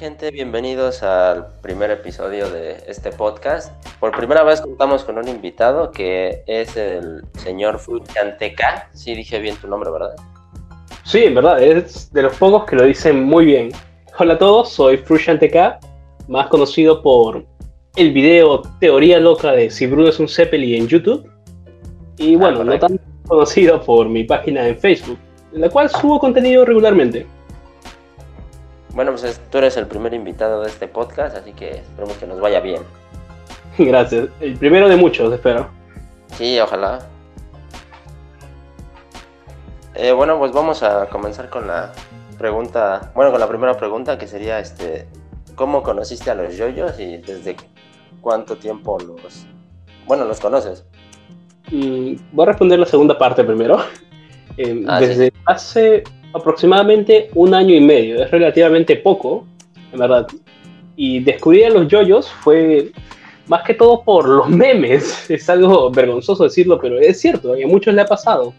¿qué tal gente? Bienvenidos al primer episodio de este podcast. Por primera vez contamos con un invitado que es el señor Fruchanteca. Sí dije bien tu nombre, ¿verdad? Sí, en verdad, es de los pocos que lo dicen muy bien. Hola a todos, soy Fruchanteca, más conocido por el video Teoría Loca de si Bruno es un Zeppelin en YouTube. Y bueno, no tan conocido por mi página en Facebook, en la cual subo contenido regularmente. Bueno, pues tú eres el primer invitado de este podcast, así que esperemos que nos vaya bien. Gracias. El primero de muchos, espero. Sí, ojalá. Eh, bueno, pues vamos a comenzar con la pregunta, bueno, con la primera pregunta que sería, este, ¿cómo conociste a los yoyos y desde cuánto tiempo los, bueno, los conoces? Mm, voy a responder la segunda parte primero. Eh, ah, desde hace aproximadamente un año y medio, es relativamente poco, en verdad. Y descubrir a los yoyos fue más que todo por los memes, es algo vergonzoso decirlo, pero es cierto, a muchos le ha pasado.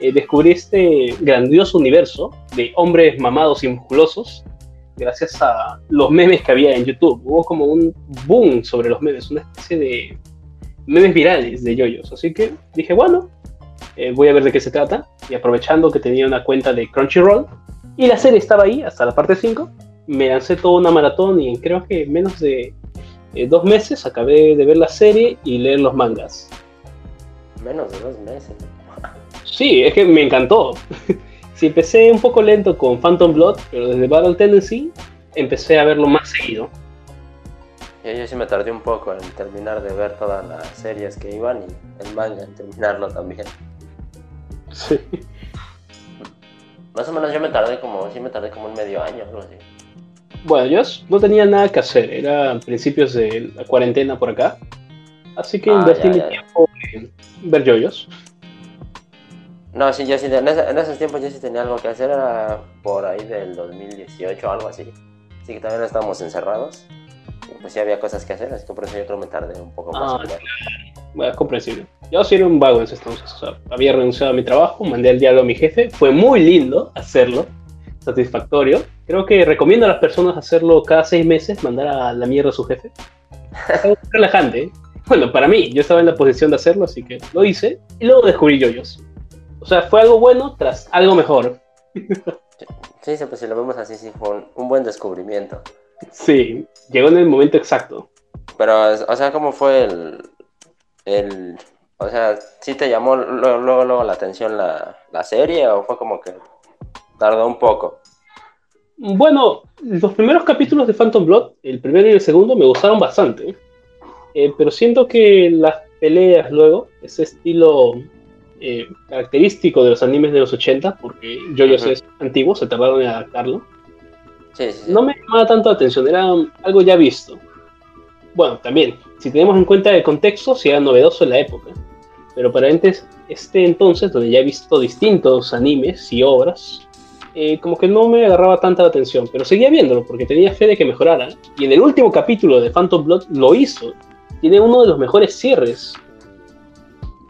Eh, descubrí este grandioso universo de hombres mamados y musculosos gracias a los memes que había en YouTube. Hubo como un boom sobre los memes, una especie de memes virales de yoyos. Así que dije, bueno, eh, voy a ver de qué se trata. Y aprovechando que tenía una cuenta de Crunchyroll y la serie estaba ahí hasta la parte 5, me lancé toda una maratón y en creo que menos de eh, dos meses acabé de ver la serie y leer los mangas. Menos de dos meses. Sí, es que me encantó. sí, empecé un poco lento con Phantom Blood, pero desde Battle Tendency empecé a verlo más seguido. Yo, sí me tardé un poco en terminar de ver todas las series que iban y el manga en terminarlo también. Sí. Más o menos yo me tardé como, sí me tardé como un medio año, algo así. Bueno, yo no tenía nada que hacer, era principios de la cuarentena por acá. Así que ah, invertí mi tiempo en ver yoyos. No, sí, yo sí, en, esos tiempos yo sí tenía algo que hacer, era por ahí del 2018 o algo así. Así que también estábamos encerrados. Y pues sí había cosas que hacer, así que por eso yo creo que me tardé un poco más. Ah, es comprensible. Yo sí era un vago en ese entonces. O sea, había renunciado a mi trabajo, mandé el diálogo a mi jefe. Fue muy lindo hacerlo, satisfactorio. Creo que recomiendo a las personas hacerlo cada seis meses, mandar a la mierda a su jefe. Es relajante. ¿eh? Bueno, para mí, yo estaba en la posición de hacerlo, así que lo hice. Y luego descubrí yoyos. O sea, fue algo bueno tras algo mejor. Sí, sí pues si lo vemos así, sí fue un, buen descubrimiento. Sí, llegó en el momento exacto. Pero, o sea, ¿cómo fue el, el, o sea, ¿sí te llamó luego, luego, la atención la, serie o fue como que tardó un poco? Bueno, los primeros capítulos de Phantom Blood, el primero y el segundo, me gustaron bastante. Eh, pero siento que las peleas luego, ese estilo eh, característico de los animes de los 80, porque yo ya sé es antiguo, se tardaron en adaptarlo. No me llamaba tanto la atención, era algo ya visto. Bueno, también, si tenemos en cuenta el contexto, si era novedoso en la época. Pero para este entonces, donde ya he visto distintos animes y obras, eh, como que no me agarraba tanta la atención. Pero seguía viéndolo porque tenía fe de que mejorara. Y en el último capítulo de Phantom Blood lo hizo. Tiene uno de los mejores cierres.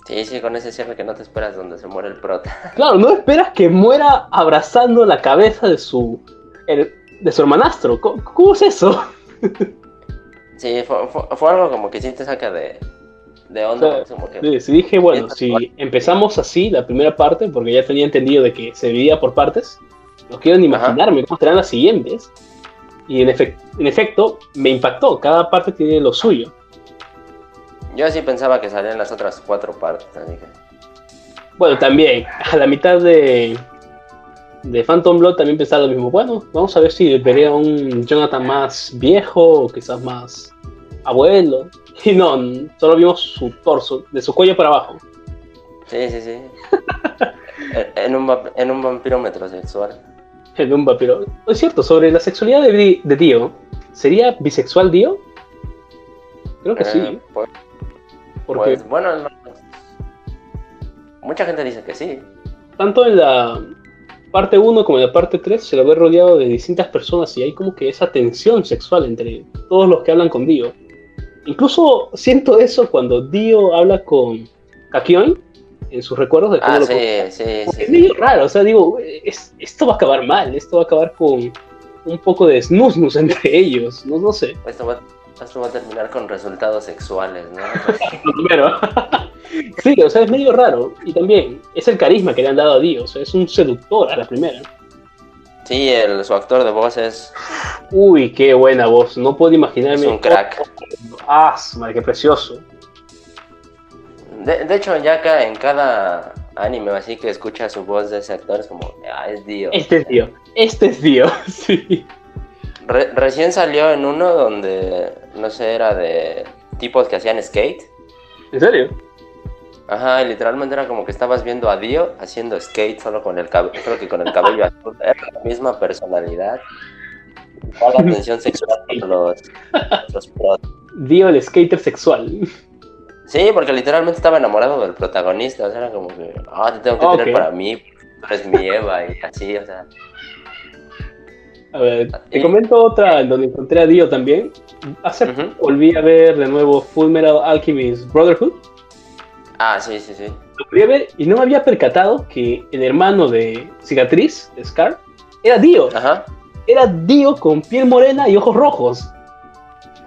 Sí, sí, con ese cierre que no te esperas donde se muere el prota. Claro, no esperas que muera abrazando la cabeza de su, de su hermanastro. ¿Cómo es eso? Sí, fue, algo como que sí te saca de, de onda. sí, dije, bueno, si empezamos así la primera parte, porque ya tenía entendido de que se dividía por partes, no quiero ni imaginarme cómo serán las siguientes. Y en, en efecto, me impactó, cada parte tiene lo suyo. Yo sí pensaba que salían las otras cuatro partes, Bueno, también, a la mitad de, de Phantom Blood también pensaba lo mismo. Bueno, vamos a ver si vería un Jonathan más viejo o quizás más abuelo. Y no, solo vimos su torso, de su cuello para abajo. Sí, sí, sí. en, un, en un vampiro metrosexual. En un vampiro. Es cierto, sobre la sexualidad de, de Dio, ¿sería bisexual Dio? Creo que sí. Eh, pues, Porque, pues, bueno, mucha gente dice que sí. Tanto en la parte 1 como en la parte 3 se lo ve rodeado de distintas personas y hay como que esa tensión sexual entre todos los que hablan con Dio. Incluso siento eso cuando Dio habla con Kakyoin en sus recuerdos de cómo ah, sí, sí, Es medio raro, o sea, digo, esto va a acabar mal, esto va a acabar con un poco de snusnus entre ellos, no, no sé. Esto va, esto va a terminar con resultados sexuales, ¿no? Primero. sí, o sea, es medio raro. Y también es el carisma que le han dado a Dios, es un seductor a la primera. Sí, el, su actor de voz es. Uy, qué buena voz. No puedo imaginarme. Es un crack. Ah, madre, qué precioso. De, de, hecho, ya acá en cada anime así que escucha su voz de ese actor es como, ah, es Dio. Este es Dio. Este es Dio, sí. Re, recién salió en uno donde, no sé, era de tipos que hacían skate. ¿En serio? Ajá, y literalmente era como que estabas viendo a Dio haciendo skate solo con el cabello, solo que con el cabello azul. Era la misma personalidad. Toda la atención sexual con los, los pros. Dio el skater sexual. Sí, porque literalmente estaba enamorado del protagonista. O sea, era como que, ah, te tengo que tener Ok. para mí, tú eres mi Eva y así, o sea. A ver, te Sí. comento otra en donde encontré a Dio también. Hace volví a ver de nuevo Full Metal Alchemist Brotherhood. Ah, sí, sí, sí. Lo volví a ver y no me había percatado que el hermano de Cicatriz, de Scar, era Dio. Ajá. Era Dio con piel morena y ojos rojos.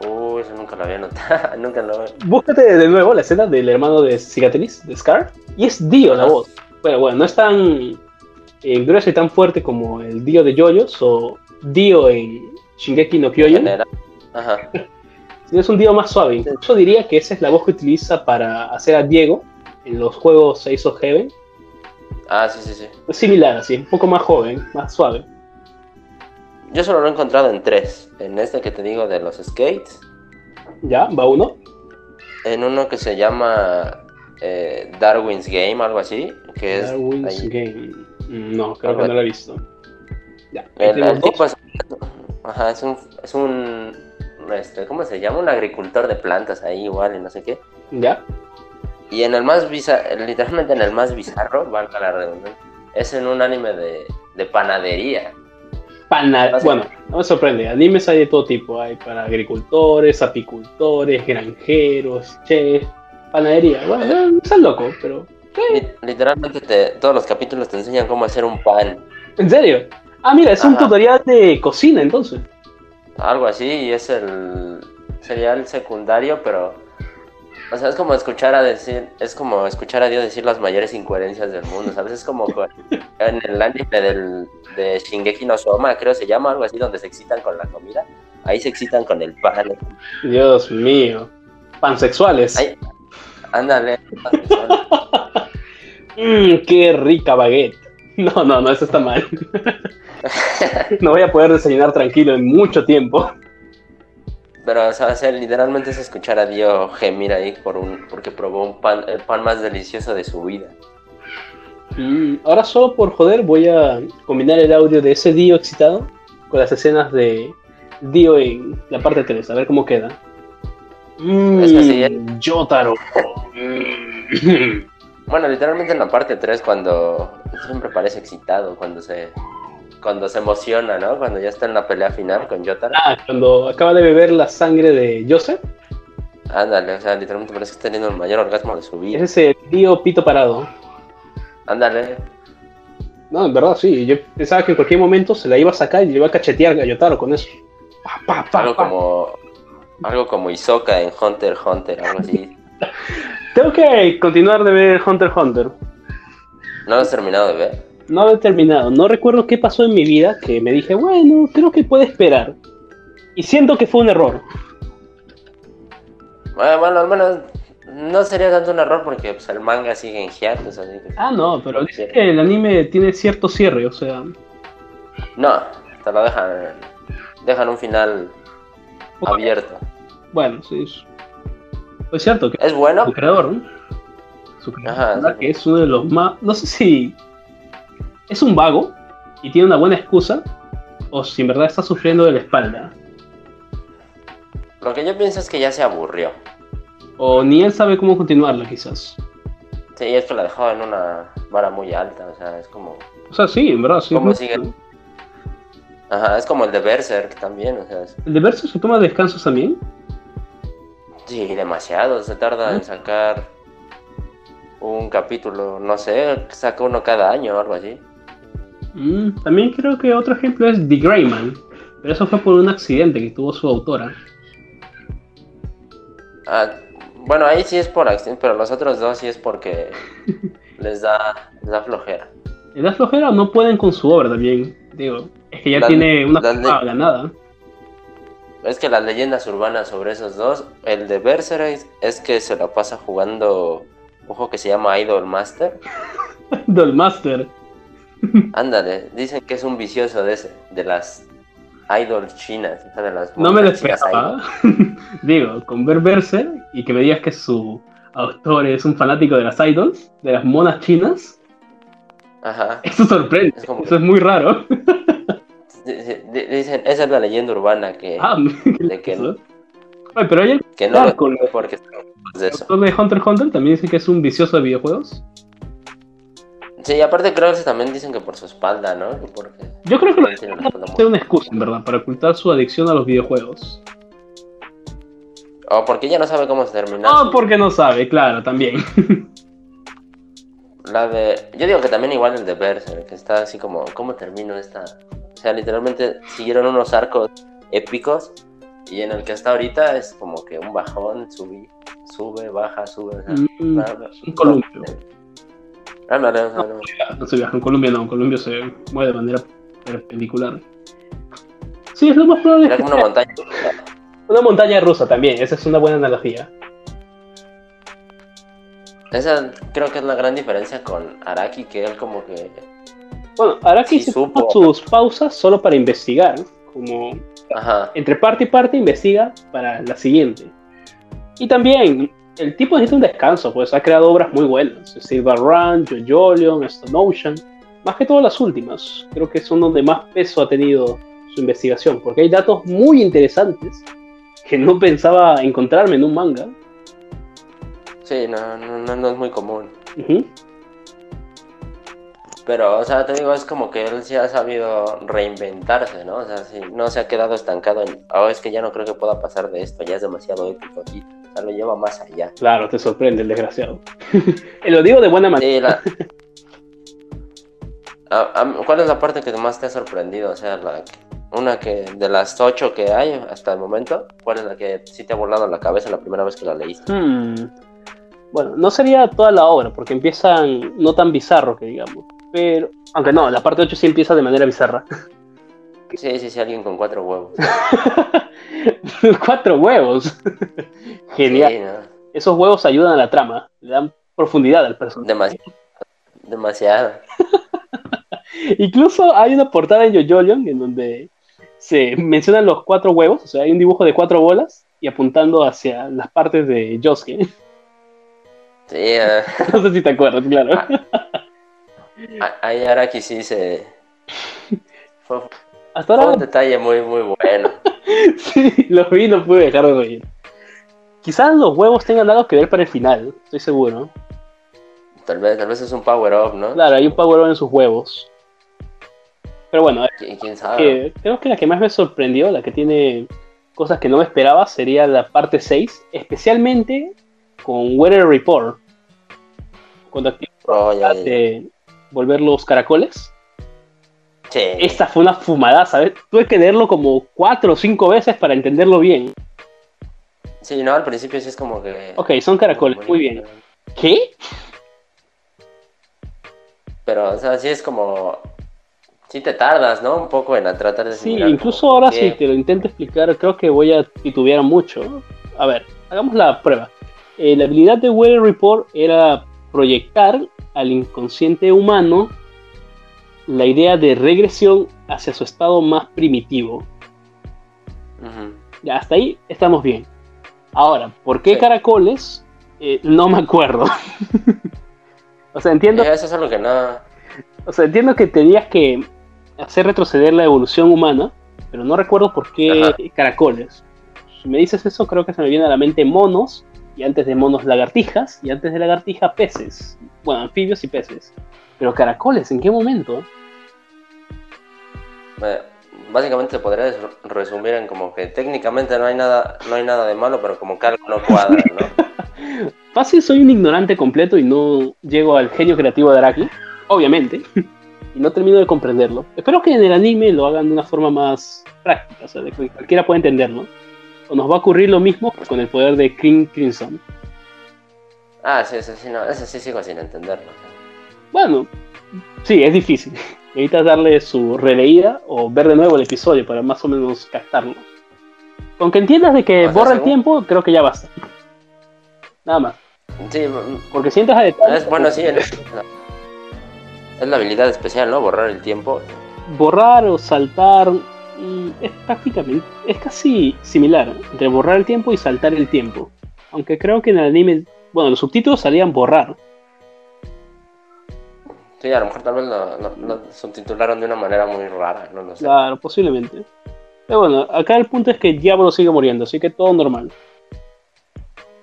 Uy, eso nunca lo había notado. nunca lo Búscate de nuevo la escena del hermano de Cicatriz, de Scar, y es Dio la voz. Bueno, bueno, no es tan eh, grueso y tan fuerte como el Dio de Yoyos o Dio en Shingeki no Kyojin. Ajá. es un Dio más suave. Incluso diría que esa es la voz que utiliza para hacer a Diego en los juegos Ace of Heaven. Ah, sí, sí, sí. Es similar, así, un poco más joven, más suave. Yo solo lo he encontrado en tres. En este que te digo de los skates. Ya, va uno. En uno que se llama eh, Darwin's Game, algo así. Que es Darwin's ahí. Game. Mm, No, creo Algo que no lo he visto. Ya, El, tipo es, ajá, es un, es un este, ¿cómo se llama? Un agricultor de plantas ahí igual y no sé qué. Ya. Y en el más bizarro, literalmente en el más bizarro, valga la redundancia, es en un anime de, de panadería. Pana- bueno, no me sorprende. Animes hay de todo tipo. Hay para agricultores, apicultores, granjeros, chefs, panadería. Bueno, estás loco, pero. Li- Literalmente te- todos los capítulos te enseñan cómo hacer un pan, ¿En serio? Ah, mira, es un tutorial de cocina entonces. algo así, y es el sería el secundario, pero o sea, es como escuchar a decir, es como escuchar a Dios decir las mayores incoherencias del mundo, ¿sabes? Es como co- en el anime del, de Shingeki no Soma, creo se llama algo así, donde se excitan con la comida. Ahí se excitan con el pan. Dios mío. Pansexuales. Ay. Ándale. Mmm, qué rica baguette. No, no, no, eso está mal. no voy a poder desayunar tranquilo en mucho tiempo. Pero, o sea, literalmente es escuchar a Dio gemir ahí por un, porque probó un pan, el pan más delicioso de su vida. Mm, ahora solo por joder voy a combinar el audio de ese Dio excitado con las escenas de Dio en la parte 3, a ver cómo queda. Es sí, ¿eh? Yotaro. Mm. Bueno, literalmente en la parte 3 cuando siempre parece excitado, cuando se cuando se emociona, ¿no? Cuando ya está en la pelea final con Yotaro. Ah, cuando acaba de beber la sangre de Joseph, Ándale, o sea, literalmente parece que está teniendo el mayor orgasmo de su vida. ese es el Dio pito parado. Ándale. No, en verdad sí, yo pensaba que en cualquier momento se la iba a sacar y le iba a cachetear a Yotaro con eso. Pa, pa, pa, Algo como algo como Isoka en Hunter x Hunter, algo así. Tengo que continuar de ver Hunter x Hunter. ¿No lo has terminado de ver? No he terminado. No recuerdo qué pasó en mi vida que me dije, bueno, creo que puede esperar. Y siento que fue un error. Bueno, bueno, al menos no sería tanto un error porque pues, el manga sigue en hiatus, así que... Ah, no, pero dice que el anime tiene cierto cierre, o sea. No, te lo dejan, dejan un final abierto. Bueno, sí. Es, es cierto que ¿Es bueno? su creador, ¿no? Su creador, Ajá, que es uno de los más. No sé si es un vago y tiene una buena excusa, o si en verdad está sufriendo de la espalda, Lo que yo pienso es que ya se aburrió. o ni él sabe cómo continuarla, quizás. Sí, es que la dejó en una vara muy alta, o sea, es como... O sea, sí, en verdad, sí. ¿Cómo sigue? Ajá, es como el de Berserk también, o sea, es- ¿El de Verso se toma descansos también? sí, demasiado, se tarda Ah. en sacar un capítulo, no sé, saca uno cada año o algo así. Mm, también creo que otro ejemplo es The Greyman. Pero eso fue por un accidente que tuvo su autora. Ah, bueno, ahí sí es por accidente, pero los otros dos sí es porque les da, les da flojera. ¿Les da flojera o no pueden con su obra también? Digo, es que ya tiene una ganada. Es que las leyendas urbanas sobre esos dos, el de Berserk es que se lo pasa jugando un juego que se llama Idol Master. Idol Master. Ándale, dicen que es un vicioso de ese, de las idols chinas, de las No me lo esperaba. Digo, con ver Berserk y que me digas que su autor es un fanático de las idols, de las monas chinas. Ajá. Eso sorprende. Eso es muy raro. Dicen, esa es la leyenda urbana que. Ah, de que, no, pero hay que no porque de eso. de Hunter x Hunter también dicen que es un vicioso de videojuegos. Sí, aparte creo que también dicen que por su espalda, ¿no? Porque Yo creo que lo es una excusa, en verdad, para ocultar su adicción a los videojuegos. O porque ya no sabe cómo terminar. O porque no sabe, claro, también. La de. Yo digo que también igual el de Berserk, que está así como, ¿cómo termino esta? O sea, literalmente siguieron unos arcos épicos y en el que está ahorita es como que un bajón, sube, sube, baja, sube. Mm, un columpio. Ah, no, no, no, no. se viaja en Colombia, no, en Colombia se mueve de manera perpendicular. Sí, es lo más probable. Era como una montaña. Una montaña rusa también, esa es una buena analogía. Esa creo que es la gran diferencia con Araki, que él como que... Bueno, Araki sí se sus pausas solo para investigar, como Ajá. entre parte y parte investiga para la siguiente. Y también el tipo necesita un descanso, pues ha creado obras muy buenas. Silver Run, JoJolion, Stone Ocean, más que todas las últimas. Creo que son donde más peso ha tenido su investigación, porque hay datos muy interesantes que no pensaba encontrarme en un manga. Sí, no, no, no es muy común. Pero, o sea, te digo, es como que él sí ha sabido reinventarse, ¿no? O sea, sí, no se ha quedado estancado en, oh, es que ya no creo que pueda pasar de esto, ya es demasiado épico aquí. O sea, lo lleva más allá. Claro, te sorprende el desgraciado. y lo digo de buena manera. Sí, ¿Cuál es la parte que más te ha sorprendido? O sea, la, una que de las ocho que hay hasta el momento, ¿cuál es la que sí te ha volado la cabeza la primera vez que la leíste? Hmm. Bueno, no sería toda la obra, porque empiezan no tan bizarro que digamos. Pero, aunque no, la parte 8 sí empieza de manera bizarra. Sí, sí, sí, alguien con cuatro huevos. cuatro huevos. Genial. Esos huevos ayudan a la trama, le dan profundidad al personaje. Demasiado. Demasiado. Incluso hay una portada en JoJolion en donde se mencionan los cuatro huevos, o sea, hay un dibujo de cuatro bolas y apuntando hacia las partes de Josuke. Sí, uh... no sé si te acuerdas, claro. Ahí ahora que sí se. Fue, Hasta ahora... un detalle muy, muy bueno. sí, lo vi y no pude dejar de reír. Quizás los huevos tengan algo que ver para el final, estoy seguro. Tal vez, tal vez es un power up, ¿no? Claro, hay un power up en sus huevos. Pero bueno, ¿Quién, sabe? creo que la que más me sorprendió, la que tiene cosas que no me esperaba, sería la parte 6, especialmente con Weather Report. Cuando activa oh, volver los caracoles. Sí. Esta fue una fumada, ¿sabes? Tuve que leerlo como cuatro o cinco veces para entenderlo bien. Sí, no, al principio sí es como que. Ok, son caracoles, muy bien. ¿Qué? Pero, o sea, sí es como. Sí te tardas, ¿no? Un poco en tratar de. Sí, incluso ahora si te lo intento explicar, creo que voy a titubear mucho. A ver, hagamos la prueba. Eh, la habilidad de Weather Report era proyectar al inconsciente humano la idea de regresión hacia su estado más primitivo. Ya, hasta ahí estamos bien. Ahora, ¿por qué caracoles? Eh, no me acuerdo. o sea, entiendo. eso es algo que no. O sea, entiendo que tenías que hacer retroceder la evolución humana, pero no recuerdo por qué caracoles. Si me dices eso, creo que se me viene a la mente monos, y antes de monos lagartijas, y antes de lagartija peces bueno, anfibios y peces. Pero caracoles, ¿en qué momento? básicamente se podría resumir en como que técnicamente no hay nada, no hay nada de malo, pero como que algo no cuadra, ¿no? Fácil, soy un ignorante completo y no llego al genio creativo de Araki, obviamente. y no termino de comprenderlo. Espero que en el anime lo hagan de una forma más práctica, o sea, de que cualquiera pueda entenderlo. Nos va a ocurrir lo mismo con el poder de King Crimson. Ah, sí, eso sí, no, eso sí sigo sin entenderlo. Bueno, sí, es difícil. Necesitas darle su releída o ver de nuevo el episodio para más o menos captarlo. Con que entiendas de que borra el tiempo, creo que ya basta. Nada más. Sí, porque sientas a detalle. Es, bueno, sí, es la habilidad especial, ¿no? Borrar el tiempo. Borrar o saltar es prácticamente, es casi similar entre borrar el tiempo y saltar el tiempo. Aunque creo que en el anime, bueno, los subtítulos salían borrar. Sí, a lo mejor tal vez lo, subtitularon de una manera muy rara, no lo sé. Claro, posiblemente. Pero bueno, acá el punto es que Diablo sigue muriendo, así que todo normal.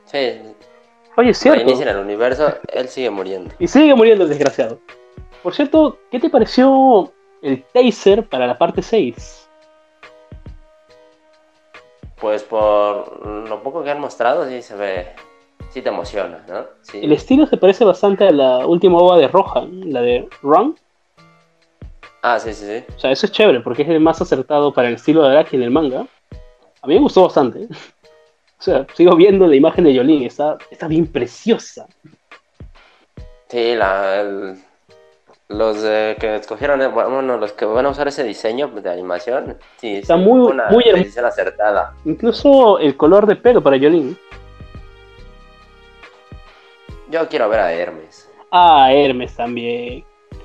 Sí. Oye, es cierto. Inicia en el universo, él sigue muriendo. Y sigue muriendo el desgraciado. Por cierto, ¿qué te pareció el taser para la parte 6? Pues por lo poco que han mostrado, sí se ve. Sí te emociona, ¿no? El estilo se parece bastante a la última ova de Rohan, la de Run. Ah, sí, sí, sí. O sea, eso es chévere porque es el más acertado para el estilo de Araki en el manga. A mí me gustó bastante. O sea, sigo viendo la imagen de Yolin, está, está bien preciosa. Sí, la, los que escogieron, eh, bueno, los que van a usar ese diseño de animación, sí, está muy, una muy decisión acertada. Incluso el color de pelo para Jolene. Yo quiero ver a Hermes. Ah, Hermes también.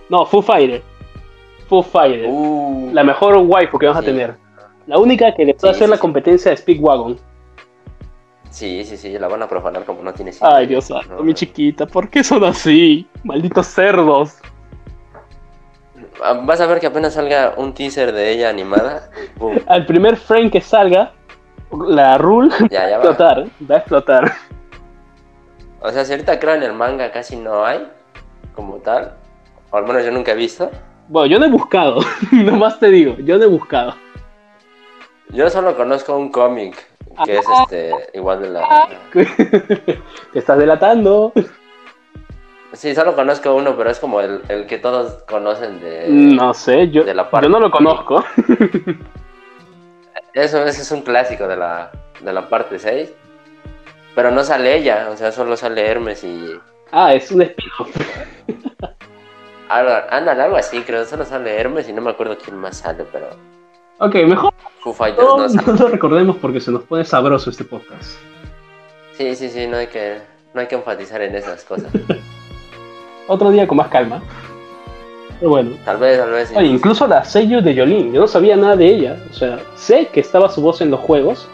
No, Foo Fighter. Foo Fighter. Uh. la mejor waifu que vamos a tener. La única que le puede hacer la competencia de Speedwagon. Sí, sí, sí, la van a profanar como no tiene sentido. Ay, Dios santo, mi chiquita, ¿por qué son así? Malditos cerdos. Ah, vas a ver que apenas salga un teaser de ella animada. Al primer frame que salga, la rule va a explotar. Va a explotar. O sea, si ahorita creo en el manga casi no hay, como tal. O al menos yo nunca he visto. Bueno, yo no he buscado. Nomás te digo, yo no he buscado. Yo solo conozco un cómic que es este igual de la. Te estás delatando. Sí, solo conozco uno, pero es como el, que todos conocen de. No sé, yo, yo no lo conozco. Eso, ese es un clásico de la, de la parte 6. Pero no sale ella, o sea, solo sale Hermes y. Ah, es un espino. Anda, algo así, creo. Solo sale Hermes y no me acuerdo quién más sale, pero. Ok, mejor. Foo Fighters no, no, lo recordemos porque se nos pone sabroso este podcast. Sí, sí, sí, no hay que, no hay que enfatizar en esas cosas. otro día con más calma. Pero bueno. Tal vez, tal vez. Oye, incluso la sello de Yolín, yo no sabía nada de ella. O sea, sé que estaba su voz en los juegos,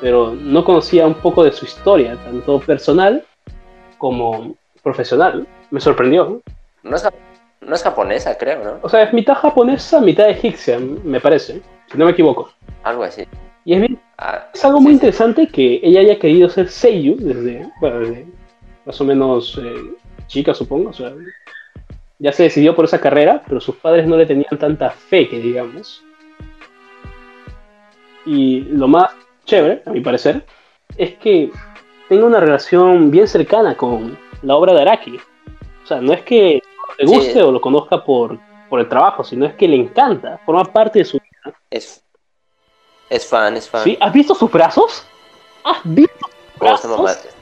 pero no conocía un poco de su historia, tanto personal como profesional. Me sorprendió. No es, no es japonesa, creo, ¿no? O sea, es mitad japonesa, mitad egipcia, me parece, si no me equivoco. Algo así. Y es bien. Ah, es algo muy interesante que ella haya querido ser Seiyu desde, bueno, desde más o menos eh, chica, supongo. O sea, ya se decidió por esa carrera, pero sus padres no le tenían tanta fe que digamos. Y lo más chévere, a mi parecer, es que tenga una relación bien cercana con la obra de Araki. O sea, no es que le guste o lo conozca por, por el trabajo, sino es que le encanta, forma parte de su vida. Es, es fan, es fan. ¿Sí? ¿Has visto sus brazos? ¿Has visto sus brazos?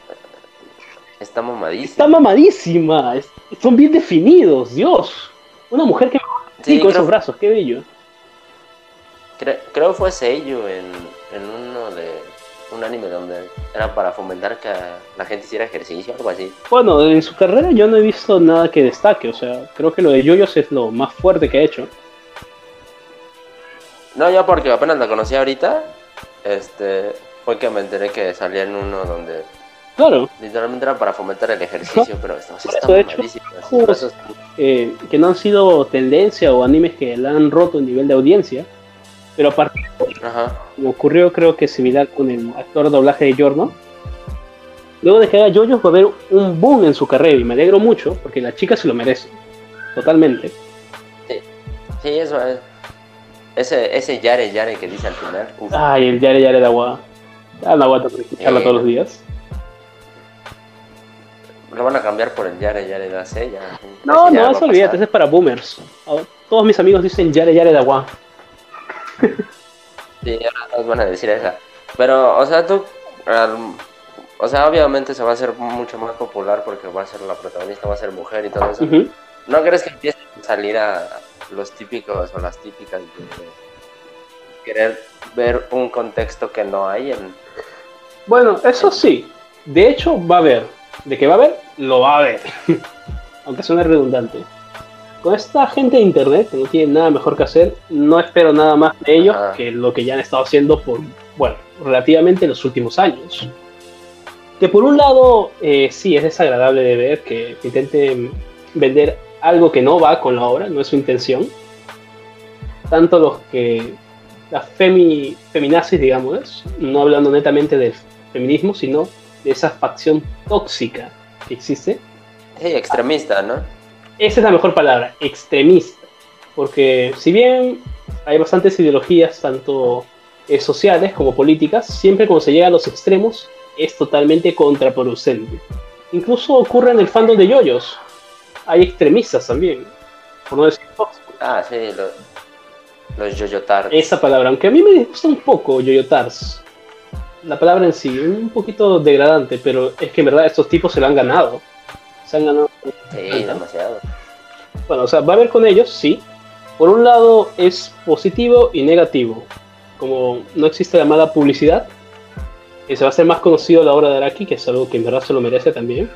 Está mamadísima. Está mamadísima. son bien definidos, Dios. Una mujer que sí, con esos brazos, qué bello. Creo, creo fue sello en, en uno de un anime donde era para fomentar que la gente hiciera ejercicio, algo así. Bueno, en su carrera yo no he visto nada que destaque, o sea, creo que lo de Yoyos es lo más fuerte que ha hecho. No, yo porque apenas la conocí ahorita, este, fue que me enteré que salía en uno donde Claro. Literalmente era para fomentar el ejercicio, pero esto está hecho, eh, que no han sido tendencia o animes que la han roto en nivel de audiencia, pero aparte, como ocurrió creo que similar con el actor de doblaje de Giorno, luego de que haga Jojo va a haber un boom en su carrera y me alegro mucho porque la chica se lo merece, totalmente. Sí, sí eso es. Ese, ese Yare Yare que dice al final. Ay, el Yare Yare de agua. Ah, la aguanto por escucharla todos los días. Lo van a cambiar por el Yare Yare de AC. Ya, no, no, eso olvídate, ese es para boomers. Todos mis amigos dicen Yare Yare de agua. sí, ahora todos van a decir esa. Pero, o sea, tú. o sea, obviamente se va a hacer mucho más popular porque va a ser la protagonista, va a ser mujer y todo eso. ¿No crees que empiece a salir a los típicos o las típicas de querer ver un contexto que no hay en... Bueno, eso sí. De hecho, va a haber. De que va a haber, lo va a haber. Aunque suene redundante. Con esta gente de internet que no tiene nada mejor que hacer, no espero nada más de ellos que lo que ya han estado haciendo por, bueno, relativamente los últimos años. Que por un lado, eh, sí, es desagradable de ver que intenten vender algo que no va con la obra, no es su intención. Tanto los que las femi, feminazis, digamos, no hablando netamente del feminismo, sino de esa facción tóxica que existe. Sí, extremista, ¿no? Esa es la mejor palabra, extremista. Porque si bien hay bastantes ideologías, tanto eh, sociales como políticas, siempre cuando se llega a los extremos es totalmente contraproducente. Incluso ocurre en el fandom de yoyos. Hay extremistas también, por no decir tóxicos. Ah, sí, lo, los yoyotars. Esa palabra, aunque a mí me gusta un poco yoyotars. La palabra en sí, un poquito degradante, pero es que en verdad estos tipos se lo han ganado. Se han ganado. Sí, demasiado. Bueno, o sea, va a haber con ellos, sí. Por un lado es positivo y negativo. Como no existe la mala publicidad, que se va a hacer más conocido la obra de Araki, que es algo que en verdad se lo merece también,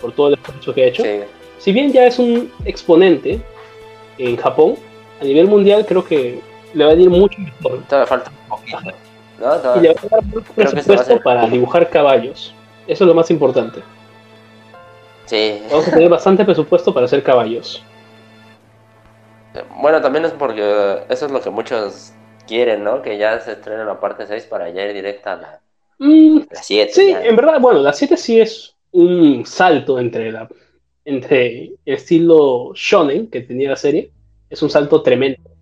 por todo el esfuerzo que ha hecho. Si bien ya es un exponente en Japón, a nivel mundial creo que le va a ir mucho mejor. Todavía falta un poquito. ¿No? Y le va a dar mucho presupuesto para dibujar caballos. Eso es lo más importante. Sí. Vamos a tener bastante presupuesto para hacer caballos. Bueno, también es porque eso es lo que muchos quieren, ¿no? Que ya se estrene la parte 6 para ya ir directa a la, 7. Mm, sí, en verdad, bueno, la 7 sí es un salto entre, la, entre el estilo shonen que tenía la serie es un salto tremendo.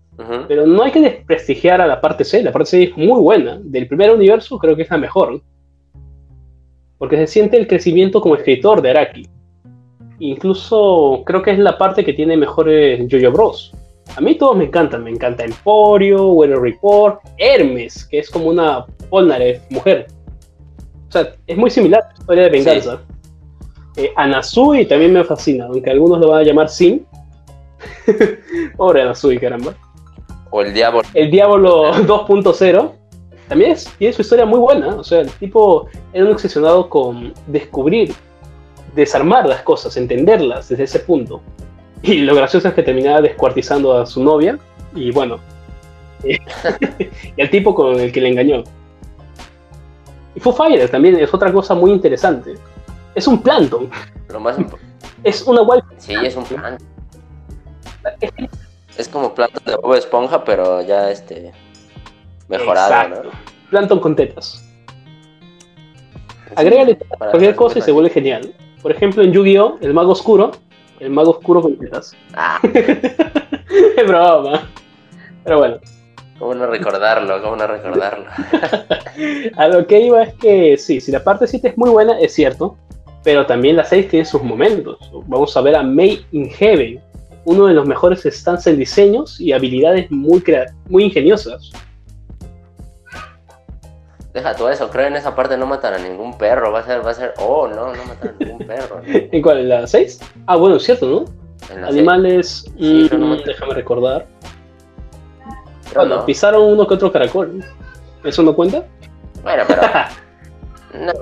Pero no hay que desprestigiar a la parte C, la parte C es muy buena. Del primer universo creo que es la mejor. Porque se siente el crecimiento como escritor de Araki. Incluso creo que es la parte que tiene mejores Jojo Bros. A mí todos me encantan, me encanta Emporio, Weather Report, Hermes, que es como una Polnareff mujer. O sea, es muy similar a la historia de venganza. Eh, Anasui también me fascina, aunque algunos lo van a llamar Sim, Pobre Anasui, caramba. O el Diablo. El Diablo 2.0 también es, tiene su historia muy buena. O sea, el tipo era un obsesionado con descubrir, desarmar las cosas, entenderlas desde ese punto. Y lo gracioso es que terminaba descuartizando a su novia. Y bueno, y el tipo con el que le engañó. Y Foo Fighters también es otra cosa muy interesante. Es un plancton. Lo más Es una wild. Sí, es un plancton. Es como plato de Bob Esponja, pero ya este mejorado, ¿no? Plankton con tetas. Agrégale cualquier cosa y se vuelve genial. Por ejemplo, en Yu-Gi-Oh! el mago oscuro, el mago oscuro con tetas. Ah. es broma. Pero bueno. ¿Cómo no recordarlo? ¿Cómo no recordarlo? a lo que iba es que sí, si la parte 7 es muy buena, es cierto, pero también la 6 tiene sus momentos. Vamos a ver a May in Heaven, uno de los mejores stands en diseños y habilidades muy, muy ingeniosas. Deja todo eso, creo en esa parte no matan a ningún perro, va a ser, va a ser, oh, no, no matan a ningún perro. ¿En cuál? ¿En la 6? Ah, bueno, es cierto, ¿no? Animales, mm, déjame recordar. Bueno, pisaron uno que otro caracol. ¿Eso no cuenta? Bueno, pero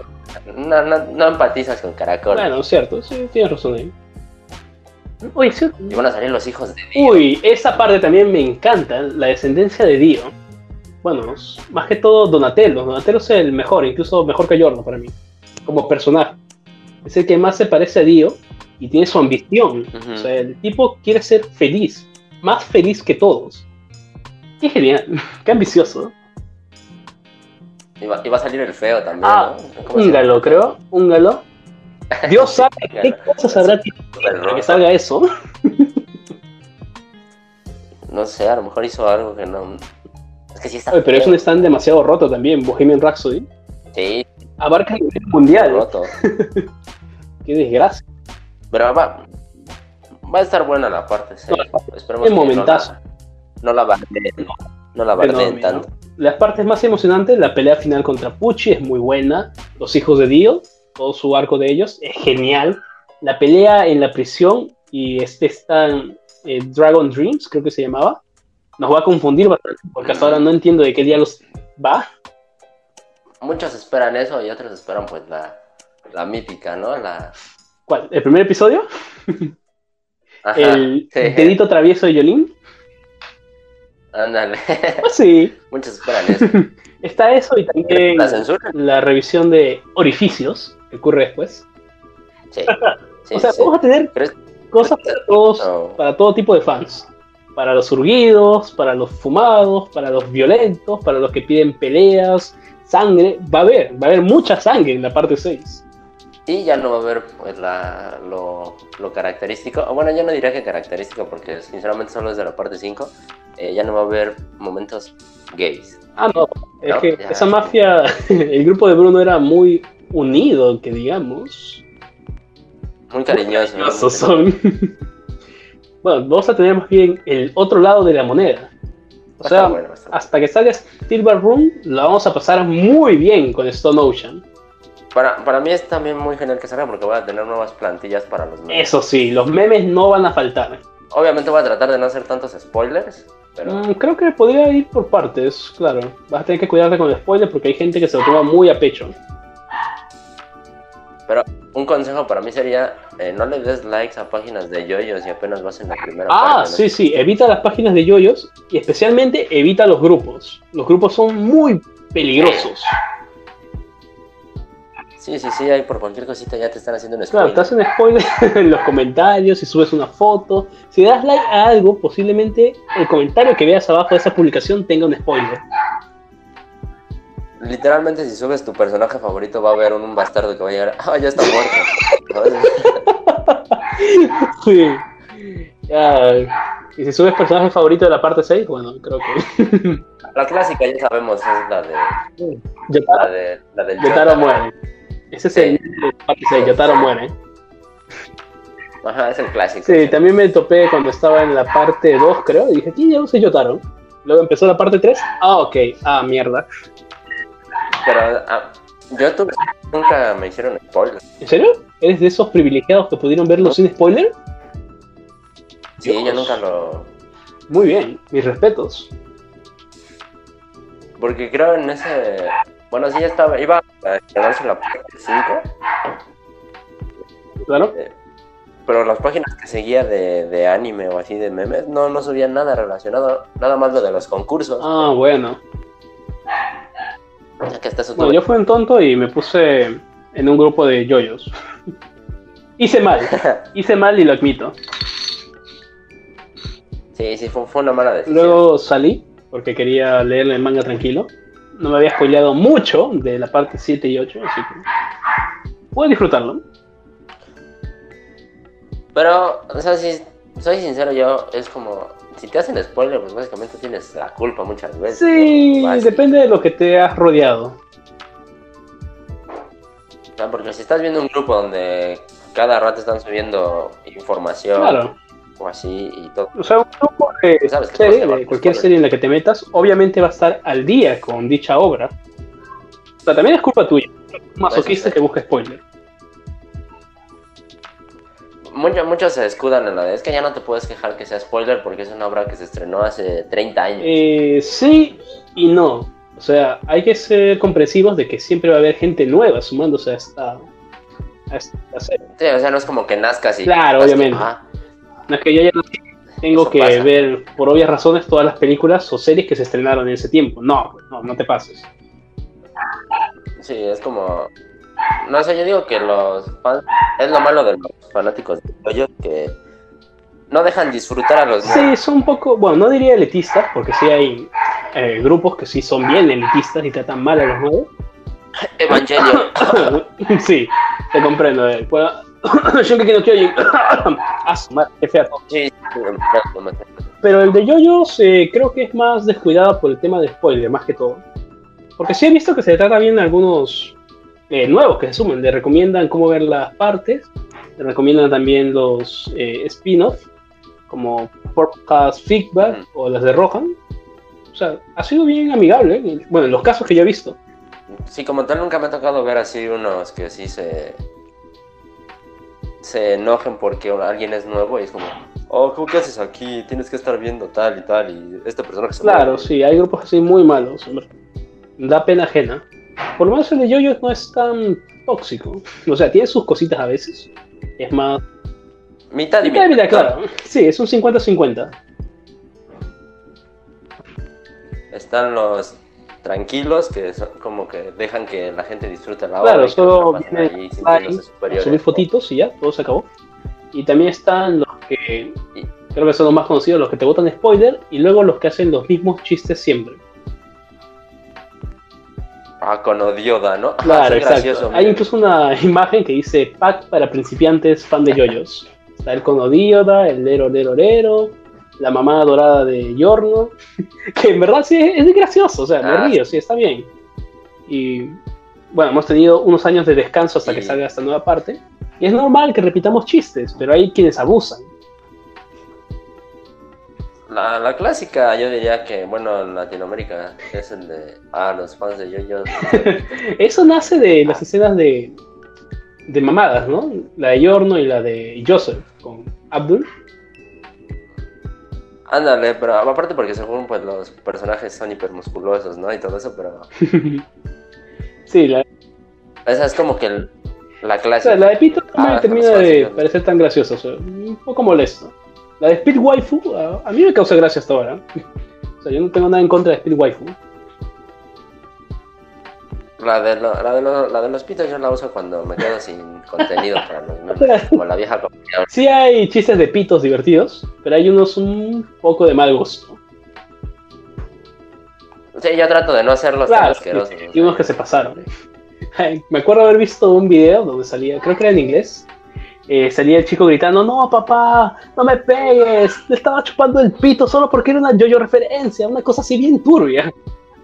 no, no, no, empatizas con caracol. Bueno, cierto, sí, tienes razón ahí. Uy, sí. Y van a salir los hijos de Dio. Uy, esa parte también me encanta, la descendencia de Dio. Bueno, más que todo Donatello. Donatello es el mejor, incluso mejor que Giorno para mí, como personaje. Es el que más se parece a Dio y tiene su ambición. O sea, el tipo quiere ser feliz, más feliz que todos. Qué genial, qué ambicioso. Y va, a salir el feo también. Ah, un galo, creo. Un galo. Dios sabe qué cosas habrá para que salga eso. No sé, a lo mejor hizo algo que no. Es que sí está. pero es un stand demasiado roto también, Bohemian Rhapsody. Sí. Abarca el nivel mundial. Roto. qué desgracia. Pero va, va a estar buena la parte 6. Esperemos que momentazo. no la, no no la tanto. Las partes más emocionantes, la pelea final contra Pucci es muy buena. Los hijos de Dio, todo su arco de ellos, es genial. La pelea en la prisión y este está eh, Dragon Dreams, creo que se llamaba. Nos va a confundir bastante, porque hasta ahora no entiendo de qué diálogos va. Muchos esperan eso y otros esperan pues la, la mítica, ¿no? La... ¿Cuál? ¿El primer episodio? ¿El dedito travieso de Yolín? Ándale. Pues sí. Muchos esperan eso. Está eso y también la revisión de orificios que ocurre después. Sí. o sea, vamos a tener cosas para todos, para todo tipo de fans. Para los surgidos, para los fumados, para los violentos, para los que piden peleas, sangre. Va a haber, va a haber mucha sangre en la parte 6. Y ya no va a haber pues, la, lo, lo, característico. Bueno, yo no diría que característico porque sinceramente solo es de la parte 5. Eh, ya no va a haber momentos gays. Ah, no. Es que esa mafia, el grupo de Bruno era muy unido, que digamos. Muy cariñoso. Muy son. bueno, vamos a tener más bien el otro lado de la moneda. O sea, hasta que salga Silver Room, la vamos a pasar muy bien con Stone Ocean. Para, para mí es también muy genial que salga porque voy a tener nuevas plantillas para los memes. Eso sí, los memes no van a faltar. Obviamente voy a tratar de no hacer tantos spoilers. Pero... Mm, creo que podría ir por partes, claro. Vas a tener que cuidarte con el spoiler porque hay gente que se lo toma muy a pecho. Pero un consejo para mí sería, eh, no le des likes a páginas de yoyos y apenas vas en la primera ah, parte. Ah, sí, sí, evita las páginas de yoyos y especialmente evita los grupos. Los grupos son muy peligrosos. Sí, sí, sí, ahí por cualquier cosita ya te están haciendo un spoiler. Claro, te hacen spoiler en los comentarios, si subes una foto. Si das like a algo, posiblemente el comentario que veas abajo de esa publicación tenga un spoiler. Literalmente, si subes tu personaje favorito, va a haber un, bastardo que va a llegar. ¡Ah, ya está muerto! sí. Y si subes personaje favorito de la parte 6, bueno, creo que. la clásica, ya sabemos, es la de. La, de, la del Yotaro muere. Ese es el de Yotaro muere. Ajá, es el clásico. Sí, también me topé cuando estaba en la parte 2, creo, y dije, ¿quién ya usa Yotaro? Luego empezó la parte 3, ah, ok, ah, mierda. Pero ah, yo tuve, nunca me hicieron spoiler. ¿En serio? ¿Eres de esos privilegiados que pudieron verlo sin spoiler? Sí, yo nunca lo... Muy bien, mis respetos. Porque creo en ese bueno, sí, estaba, iba a estrenarse la parte 5. Claro. Eh, pero las páginas que seguía de, de, anime o así de memes no, no subían nada relacionado, nada más lo de los concursos. Ah, bueno. Bueno, yo fui un tonto y me puse en un grupo de yoyos. hice mal, hice mal y lo admito. Sí, sí, fue, fue una mala decisión. Luego salí porque quería leer el manga tranquilo no me había spoileado mucho de la parte 7 y 8, así que puedo disfrutarlo. Pero, o sea, si soy sincero, yo es como, si te hacen spoiler, pues básicamente tienes la culpa muchas veces. Sí, depende de lo que te has rodeado. Porque si estás viendo un grupo donde cada rato están subiendo información, claro o así y todo. O sea, un grupo de, cualquier serie en la que te metas, obviamente va a estar al día con dicha obra. O sea, también es culpa tuya. Masoquista que busca spoiler. Muchos, muchos se escudan en la de es que ya no te puedes quejar que sea spoiler porque es una obra que se estrenó hace 30 años. Eh, sí y no. O sea, hay que ser comprensivos de que siempre va a haber gente nueva sumándose a esta, a esta serie. Sí, o sea, no es como que nazcas y. Claro, obviamente. No es que yo ya tengo que ver, por obvias razones, todas las películas o series que se estrenaron en ese tiempo. No, no, no te pases. Sí, es como. No sé, yo digo que los fans. Es lo malo de los fanáticos de ellos que no dejan disfrutar a los. Sí, son un poco. Bueno, no diría elitistas, porque sí hay eh, grupos que sí son bien elitistas y tratan mal a los nuevos. Evangelio. sí, te comprendo. Eh. Yo que Kyojin. ah, qué fea Pero el de Yoyos eh, creo que es más descuidado por el tema de spoiler, más que todo. Porque sí he visto que se trata bien algunos eh, nuevos que se suman, le recomiendan cómo ver las partes, Te recomiendan también los eh, spin-off, como Podcast Feedback o las de Rohan. O sea, ha sido bien amigable. Bueno, en los casos que yo he visto. Sí, como tal, nunca me ha tocado ver así unos que sí se. se enojen porque alguien es nuevo y es como, oh, ¿qué haces aquí? Tienes que estar viendo tal y tal. Y esta persona que se Claro, sí, hay grupos así muy malos. Da pena ajena. Por lo menos el de Yoyo no es tan tóxico. O sea, tiene sus cositas a veces. Es más. Mitad y mitad. mitad, claro. Sí, es un 50-50. Están los tranquilos que son como que dejan que la gente disfrute la obra. Claro, solo viene ahí, subir fotitos y ya, todo se acabó. Y también están los que creo que son los más conocidos, los que te botan spoiler y luego los que hacen los mismos chistes siempre. Ah, con Odioda, ¿no? Claro, exacto. Hay incluso una imagen que dice pack para principiantes fan de yoyos. Está el con Odioda, el Lero Lero Lero, la mamá dorada de Yorno, que en verdad sí es, gracioso, o sea, me ah. río, sí, está bien. Y bueno, hemos tenido unos años de descanso hasta que salga esta nueva parte. Y es normal que repitamos chistes, pero hay quienes abusan. La, clásica, yo diría que, bueno, en Latinoamérica es el de, ah, los fans de yo Eso nace de las escenas de, de mamadas, ¿no? La de Yorno y la de Joseph con Abdul. Ándale, pero aparte porque según pues los personajes son hipermusculosos, ¿no? Y todo eso, pero... sí, la... Esa es como que la clásica. la de Pito no ah, termina de parecer tan graciosa, un poco molesto. La de Speed Waifu, a, mí me causa gracia hasta ahora. O sea, yo no tengo nada en contra de Speed Waifu. La de, la, de la de los pitos yo la uso cuando me quedo sin contenido para los como la vieja comunidad. Sí hay chistes de pitos divertidos, pero hay unos un poco de mal gusto. Sí, yo trato de no hacerlos claro, tan asquerosos. Y unos que se pasaron. Me acuerdo haber visto un video donde salía, creo que era en inglés, eh, salía el chico gritando, no papá, no me pegues, le estaba chupando el pito solo porque era una yo-yo referencia, una cosa así bien turbia.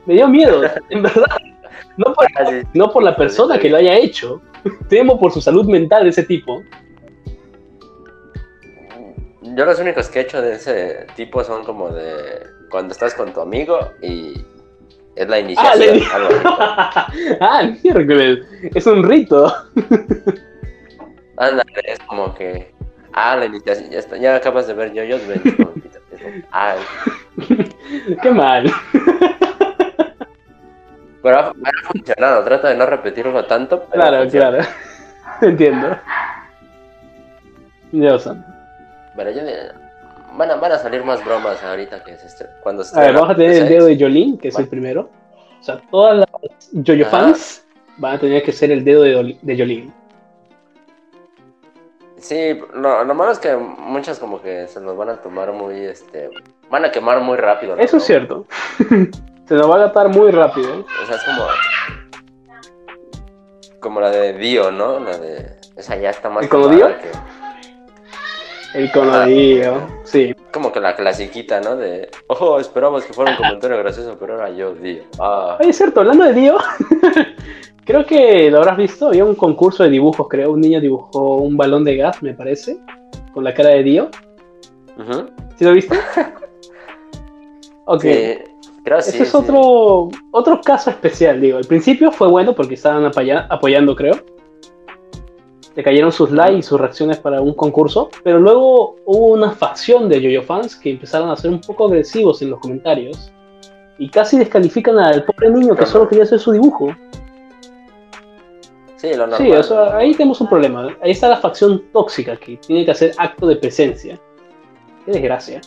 Me dio miedo, en verdad. No por, ah, no por la persona que lo haya hecho, temo por su salud mental de ese tipo. Yo los únicos que he hecho de ese tipo son como de cuando estás con tu amigo y es la iniciación. Ah, ah miércoles, es un rito. Ándale, es como que. Ah, la ya, está, ya acabas de ver yo, yo ven. Ah. Qué mal. Pero ha, funcionado, trata de no repetirlo tanto. claro, claro. Entiendo. Dios santo. Bueno, yo van a, van a salir más bromas ahorita que se cuando se A ver, vamos a tener el dedo de Jolín, que es el primero. O sea, todas las Jojo fans van a tener que ser el dedo de, de Jolín. Sí, lo, lo, malo es que muchas como que se nos van a tomar muy, este, van a quemar muy rápido. Eso es cierto. se nos va a adaptar muy rápido. O sea, es como, como la de Dio, ¿no? La de, o sea, ya está más. ¿El Dio? El Dio, sí. Como que la clasiquita, ¿no? De, oh, esperamos que fuera un comentario gracioso, pero ahora yo Dio. Ah. Oye, es cierto, hablando de Dio, Creo que lo habrás visto, había un concurso de dibujos, creo. Un niño dibujó un balón de gas, me parece, con la cara de Dio. ¿Sí lo viste? ok. creo Ese es otro, otro caso especial, digo. Al principio fue bueno porque estaban apoyando, creo. Le cayeron sus likes y sus reacciones para un concurso, pero luego hubo una facción de Yoyo fans que empezaron a ser un poco agresivos en los comentarios y casi descalifican al pobre niño que solo quería hacer su dibujo. Sí, lo normal. Sí, o sea, ahí tenemos un problema. Ahí está la facción tóxica que tiene que hacer acto de presencia. Qué desgracia.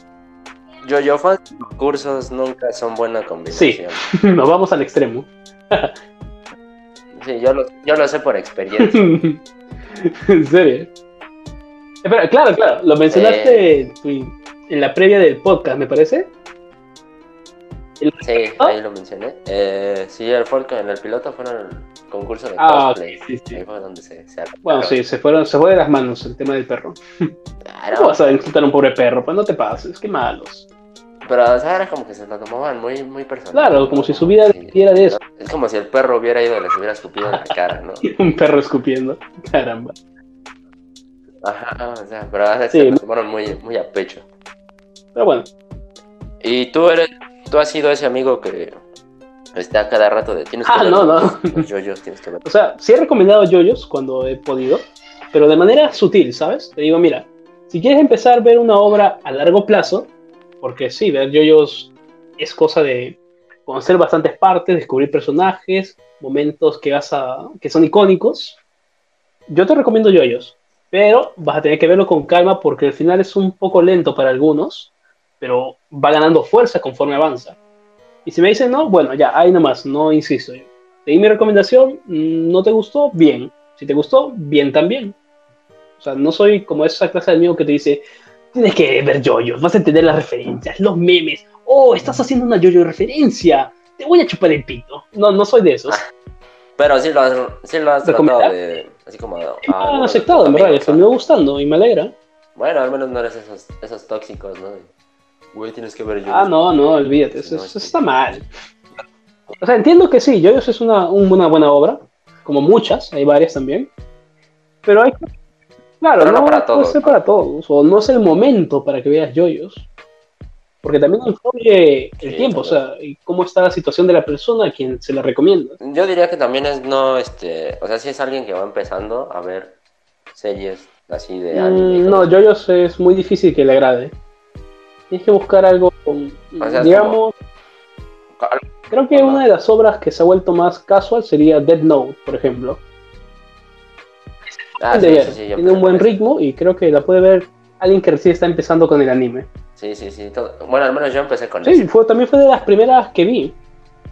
Yo, yo, fans cursos nunca son buena combinación. Sí, nos vamos al extremo. sí, yo lo, yo lo sé por experiencia. ¿En serio? Espera, claro, claro, lo mencionaste eh. en la previa del podcast, me parece. Sí, ahí lo mencioné. Eh, sí, el folk en el piloto fueron el concurso de ah, cosplay. Sí, sí. Ahí fue donde se, se Bueno, sí, se fueron, se fue de las manos el tema del perro. Claro. ¿Cómo vas a insultar a un pobre perro? Pues no te pases, qué malos. Pero era como que se lo tomaban muy, muy personal. Claro, como si su vida era de eso. Es como si el perro hubiera ido y les hubiera escupido en la cara, ¿no? un perro escupiendo, caramba. Ajá, o sea, pero a veces se lo tomaron muy, muy a pecho. Pero bueno. ¿Y tú eres, tú has sido ese amigo que está cada rato de tienes que ah, no, no. yoyos, tienes que ver. O sea, sí he recomendado yoyos cuando he podido, pero de manera sutil, ¿sabes? Te digo, mira, si quieres empezar a ver una obra a largo plazo, porque sí, ver yoyos es cosa de conocer bastantes partes, descubrir personajes, momentos que vas a que son icónicos. Yo te recomiendo yoyos, pero vas a tener que verlo con calma porque el final es un poco lento para algunos, pero va ganando fuerza conforme avanza. Y si me dicen no, bueno, ya, ahí nomás, no insisto. Yo. Te di mi recomendación, mm, no te gustó, bien. Si te gustó, bien también. O sea, no soy como esa clase de amigo que te dice, tienes que ver yoyos, vas a entender las referencias, los memes. Oh, estás haciendo una yoyo referencia. Te voy a chupar el pito. No, no soy de esos. Pero sí lo has, sí lo has tratado de. Así como. Ah, han aceptado, en verdad. Me gustando y me alegra. Bueno, al menos no eres esos, esos tóxicos, ¿no? Güey, tienes que ver yo. Ah, no, no, olvídate, eso, está mal. O sea, entiendo que sí, Yoyos es una, una buena obra, como muchas, hay varias también. Pero hay Claro, no, para todos. No para todos, o no es el momento para que veas Yoyos. Porque también influye el tiempo, o sea, y cómo está la situación de la persona a quien se la recomienda. Yo diría que también es no, este, o sea, si es alguien que va empezando a ver series así de mm, anime. no, Yoyos es muy difícil que le agrade. Tienes que buscar algo, digamos, creo que una de las obras que se ha vuelto más casual sería Dead Note, por ejemplo. Ah, Tiene un buen ritmo y creo que la puede ver alguien que recién está empezando con el anime. Sí, sí, sí. Bueno, al menos yo empecé con sí, Fue, también fue de las primeras que vi.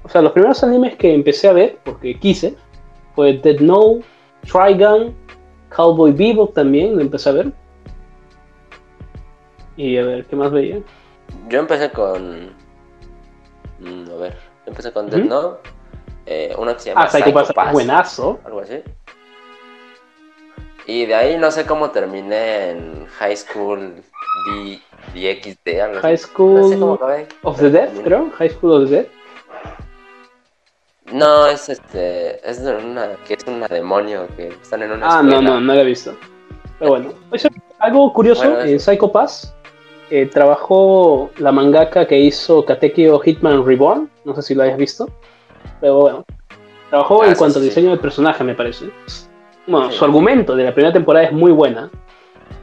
O sea, los primeros animes que empecé a ver, porque quise, fue Dead Note, Trigun, Cowboy Bebop también, lo empecé a ver. Y a ver, ¿qué más veía? Yo empecé con. Mm, a ver, empecé con Dead Note. Eh, una que se llama ah, Psycho, Pass. Buenazo. Algo así. Y de ahí no sé cómo terminé en High School D, DXD. Algo High School no sé cómo of the Dead, creo. High School of the Dead. No, es este. Es una. que es una demonio que están en una. Ah, no, no, no la he visto. Pero bueno. algo curioso, en Psycho Pass eh, trabajó la mangaka que hizo Katekyo Hitman Reborn, no sé si lo hayas visto, pero bueno, trabajó ah, en cuanto a diseño de personaje, me parece. Bueno, su argumento de la primera temporada es muy buena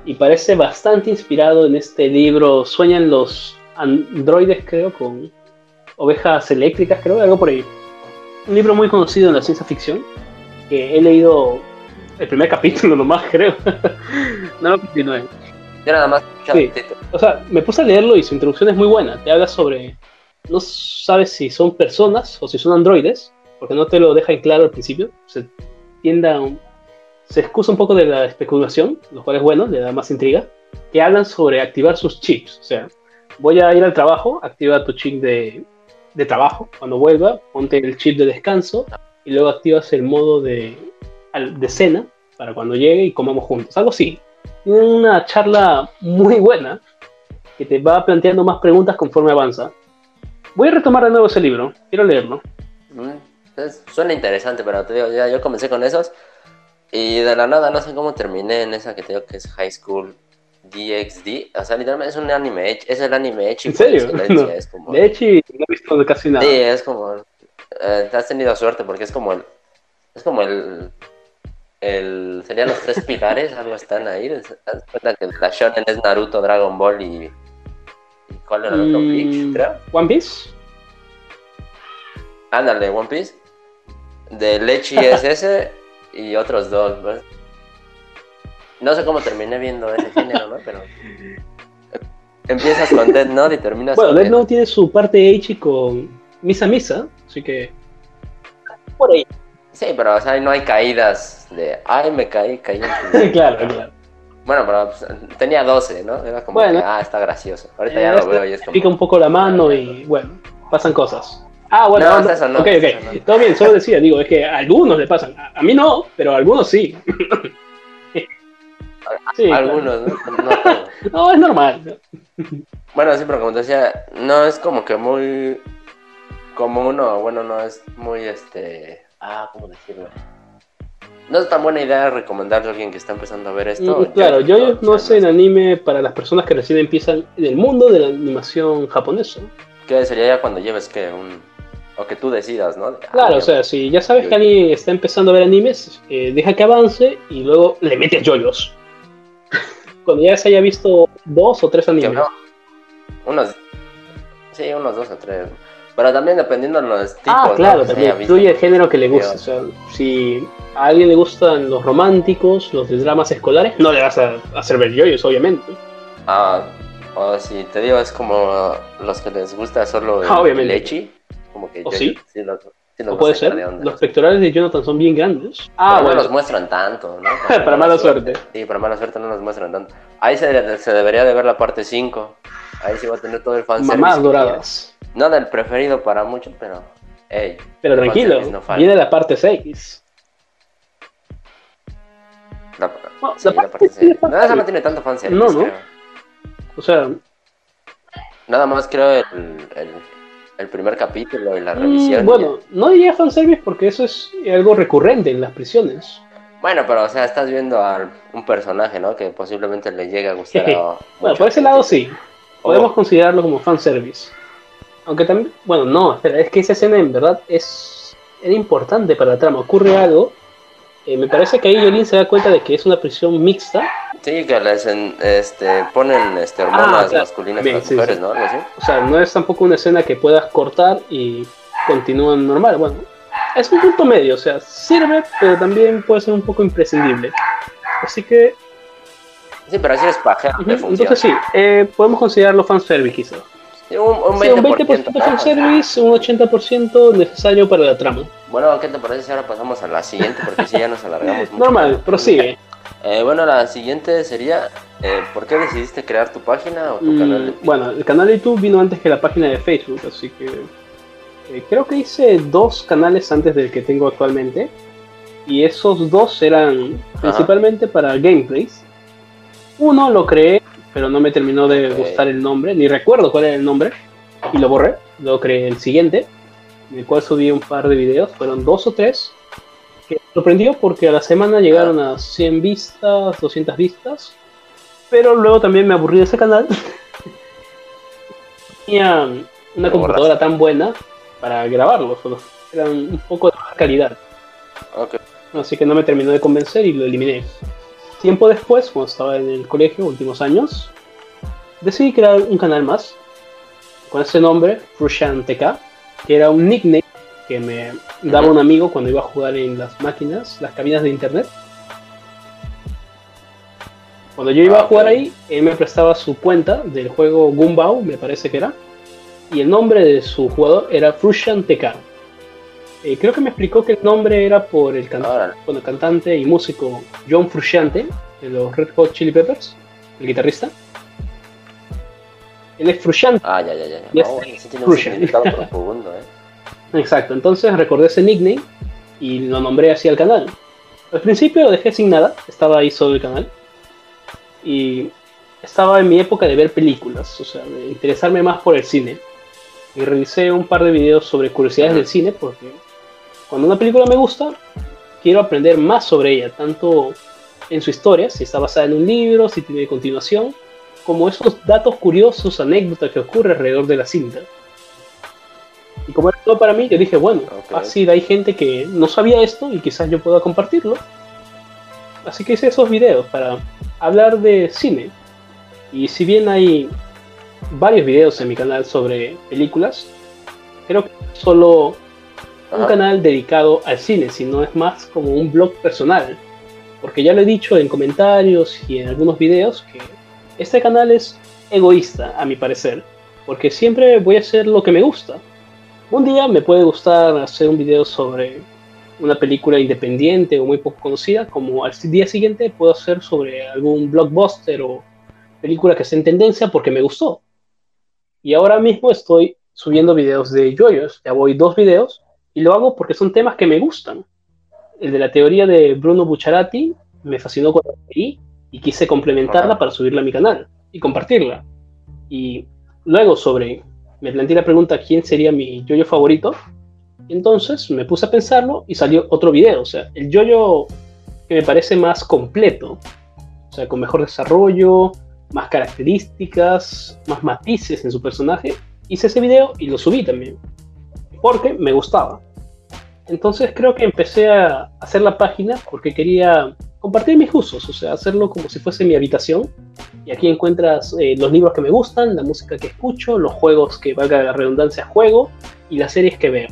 y parece bastante inspirado en este libro Sueñan los androides, creo, con ovejas eléctricas, creo, algo por ahí. Un libro muy conocido en la ciencia ficción que he leído el primer capítulo nomás, creo. no lo continué. Yo nada más sí. O sea, me puse a leerlo y su introducción es muy buena. Te habla sobre. No sabes si son personas o si son androides, porque no te lo deja en claro al principio. Se tienda se excusa un poco de la especulación, lo cual es bueno, le da más intriga. Que hablan sobre activar sus chips. O sea, voy a ir al trabajo, activa tu chip de, de trabajo. Cuando vuelva, ponte el chip de descanso y luego activas el modo de, de cena para cuando llegue y comamos juntos. Algo así una charla muy buena que te va planteando más preguntas conforme avanza. Voy a retomar de nuevo ese libro, quiero leerlo. Mm, suena interesante, pero te digo, ya yo comencé con esos y de la nada no sé cómo terminé en esa que te digo que es High School DXD. O sea, literalmente es un anime, es el anime hecho. ¿En serio? De hecho, no he visto casi nada. Sí, es como... Eh, has tenido suerte porque es como el... Es como el el, serían los tres pilares, algo están ahí. cuenta que la shonen es Naruto, Dragon Ball y. ¿Cuál era el otro? Bleach, mm, creo. ¿One Piece? Ándale, One Piece. De Lechi es ese y otros dos. ¿ves? No sé cómo terminé viendo ese género, ¿no? Pero. Empiezas con Dead Note y terminas bueno, con. Bueno, Dead Note tiene su parte H con Misa Misa, así que. Por ahí. Sí, pero o sea, no hay caídas de, ay, me caí, caí. claro, claro. Bueno, pero pues, tenía 12, ¿no? Era como, que, ah, está gracioso. Ahorita ya lo este veo y es como... Pica un poco la mano y, bueno, pasan cosas. Ah, bueno, no, eso no. Ok, ok. Todo bien, solo decía, digo, es que a algunos le pasan. A, mí no, pero a algunos sí. sí algunos, ¿no? No, no, es normal. Bueno, sí, pero como te decía, no es como que muy como uno, bueno, no es muy este Ah, ¿cómo decirlo? no es tan buena idea recomendarle a alguien que está empezando a ver esto. Claro, yo no, sé en anime para las personas que recién empiezan en el mundo de la animación japonesa. Que sería ya cuando lleves que un... O que tú decidas, ¿no? claro, o sea, si ya sabes que alguien está empezando a ver animes, eh, deja que avance y luego le metes yoyos. cuando ya se haya visto dos o tres animes. Unos... Sí, unos dos o tres. Pero también dependiendo de los tipos. Ah, claro, también incluye el género que le guste. O sea, si a alguien le gustan los románticos, los de dramas escolares, no le vas a hacer ver yoyos, obviamente. Ah, o si te digo, es como los que les gusta solo el, ah, obviamente. leche. Como que ¿O sí? ¿O puede ser? Los pectorales de Jonathan son bien grandes. Ah, bueno. no los muestran tanto, ¿no? Para, mala suerte. Sí, para mala suerte no los muestran tanto. Ahí se, se debería de ver la parte 5. Ahí sí va a tener todo el fanservice. Mamás doradas. No del preferido para muchos, pero. Hey, pero tranquilo, viene la parte 6. La, sí, la parte 6. No, esa no tiene tanto fanservice. No, no. O sea. Nada más creo el, el, el primer capítulo y la mm, revisión. bueno, no diría fanservice porque eso es algo recurrente en las prisiones. Bueno, pero o sea, estás viendo a un personaje, ¿no? Que posiblemente le llegue a gustar a. bueno, por ese lado sí. Podemos considerarlo como fanservice. Aunque también, bueno, no, espera, es que esa escena en verdad es era importante para la trama. Ocurre algo. Eh, me parece que ahí Yolín se da cuenta de que es una prisión mixta. Sí, que les este, ponen este, hormonas ah, masculinas para mujeres, ¿no? O sea, no es tampoco una escena que puedas cortar y continúan normal. Bueno, es un punto medio, o sea, sirve, pero también puede ser un poco imprescindible. Así que. Sí, pero así es paja. Entonces sí, eh, podemos considerarlo fanservice quizás. Un, un 20%, un 20 service, un 80% necesario para la trama. Bueno, ¿qué te parece si ahora pasamos a la siguiente? Porque si ya nos alargamos mucho. Normal, prosigue. Eh, bueno, la siguiente sería, eh, ¿por qué decidiste crear tu página o tu mm, canal de YouTube? Bueno, el canal de YouTube vino antes que la página de Facebook, así que eh, creo que hice dos canales antes del que tengo actualmente. Y esos dos eran principalmente para gameplays. Uno lo creé pero no me terminó de gustar el nombre, ni recuerdo cuál era el nombre, y lo borré. Luego creé el siguiente, en el cual subí un par de videos, fueron dos o tres, que sorprendió porque a la semana llegaron a 100 vistas, 200 vistas, pero luego también me aburrí de ese canal. Tenía una computadora tan buena para grabarlo, solo eran un poco de baja calidad. Así que no me terminó de convencer y lo eliminé. Tiempo después, cuando estaba en el colegio, últimos años, decidí crear un canal más con ese nombre, Frushan TK, que era un nickname que me daba un amigo cuando iba a jugar en las máquinas, las cabinas de internet. Cuando yo iba a jugar ahí, él me prestaba su cuenta del juego Gumbao, me parece que era, y el nombre de su jugador era Frushan TK. Eh, creo que me explicó que el nombre era por el, el cantante y músico John Frusciante de los Red Hot Chili Peppers, el guitarrista. Él es Frusciante. Ah, ya, ya, ya. profundo, ¿eh? Exacto, entonces recordé ese nickname y lo nombré así al canal. Al principio lo dejé sin nada, estaba ahí solo el canal. Y estaba en mi época de ver películas, o sea, de interesarme más por el cine. Y revisé un par de videos sobre curiosidades del cine porque cuando una película me gusta, quiero aprender más sobre ella, tanto en su historia, si está basada en un libro, si tiene continuación, como esos datos curiosos, anécdotas que ocurren alrededor de la cinta. Y como era todo para mí, yo dije, bueno, así hay gente que no sabía esto y quizás yo pueda compartirlo. Así que hice esos videos para hablar de cine. Y si bien hay varios videos en mi canal sobre películas, creo que solo un canal dedicado al cine, sino es más como un blog personal. Porque ya lo he dicho en comentarios y en algunos videos que este canal es egoísta, a mi parecer, porque siempre voy a hacer lo que me gusta. Un día me puede gustar hacer un video sobre una película independiente o muy poco conocida, como al día siguiente puedo hacer sobre algún blockbuster o película que esté en tendencia porque me gustó. Y ahora mismo estoy subiendo videos de yoyos, ya voy dos videos y lo hago porque son temas que me gustan. El de la teoría de Bruno Bucciarati me fascinó cuando leí y quise complementarla para subirla a mi canal y compartirla. Y luego sobre, me planteé la pregunta quién sería mi yoyo favorito. Entonces me puse a pensarlo y salió otro video. O sea, el yoyo que me parece más completo. O sea, con mejor desarrollo, más características, más matices en su personaje. Hice ese video y lo subí también. Porque me gustaba. Entonces creo que empecé a hacer la página porque quería compartir mis gustos, o sea, hacerlo como si fuese mi habitación. Y aquí encuentras eh, los libros que me gustan, la música que escucho, los juegos que, valga la redundancia, juego y las series que veo.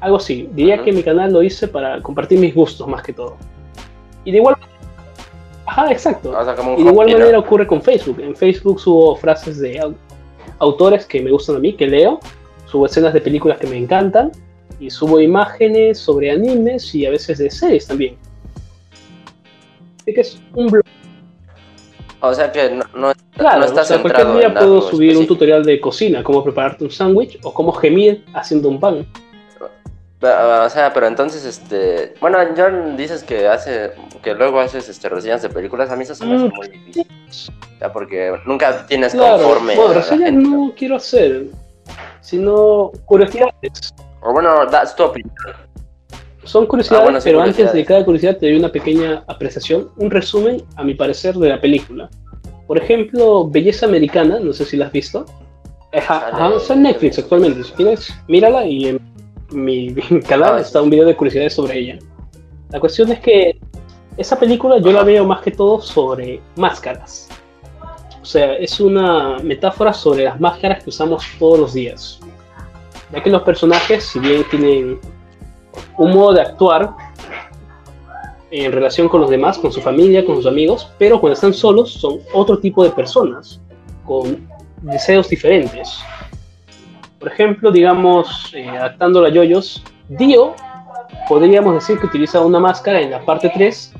Algo así. Diría que mi canal lo hice para compartir mis gustos más que todo. Y de igual Ajá, exacto. y de igual manera ocurre con Facebook. En Facebook subo frases de autores que me gustan a mí, que leo, subo escenas de películas que me encantan y subo imágenes sobre animes y a veces de series también. Así que es un blog. O sea que no, no, claro, no está cualquier día puedo subir un tutorial de cocina, cómo prepararte un sándwich o cómo gemir haciendo un pan. O sea, pero entonces, este, bueno, John dices que hace, que luego haces, este, reseñas de películas, a mí eso se me hace mm. muy difícil, ya porque nunca tienes claro, conforme. Bueno, reseñas no quiero hacer, sino curiosidades. O bueno, das tu opinión. Son curiosidades, ah, pero antes de cada curiosidad te doy una pequeña apreciación, un resumen, a mi parecer, de la película. Por ejemplo, Belleza Americana, no sé si la has visto. Ajá, está en Netflix actualmente. Si quieres, mírala y en mi, canal ah, está un video de curiosidades sobre ella. La cuestión es que esa película yo la veo más que todo sobre máscaras. O sea, es una metáfora sobre las máscaras que usamos todos los días ya que los personajes, si bien tienen un modo de actuar en relación con los demás, con su familia, con sus amigos, pero cuando están solos son otro tipo de personas, con deseos diferentes. Por ejemplo, digamos, eh, adaptando a Yoyos, Dio podríamos decir que utiliza una máscara en la parte 3,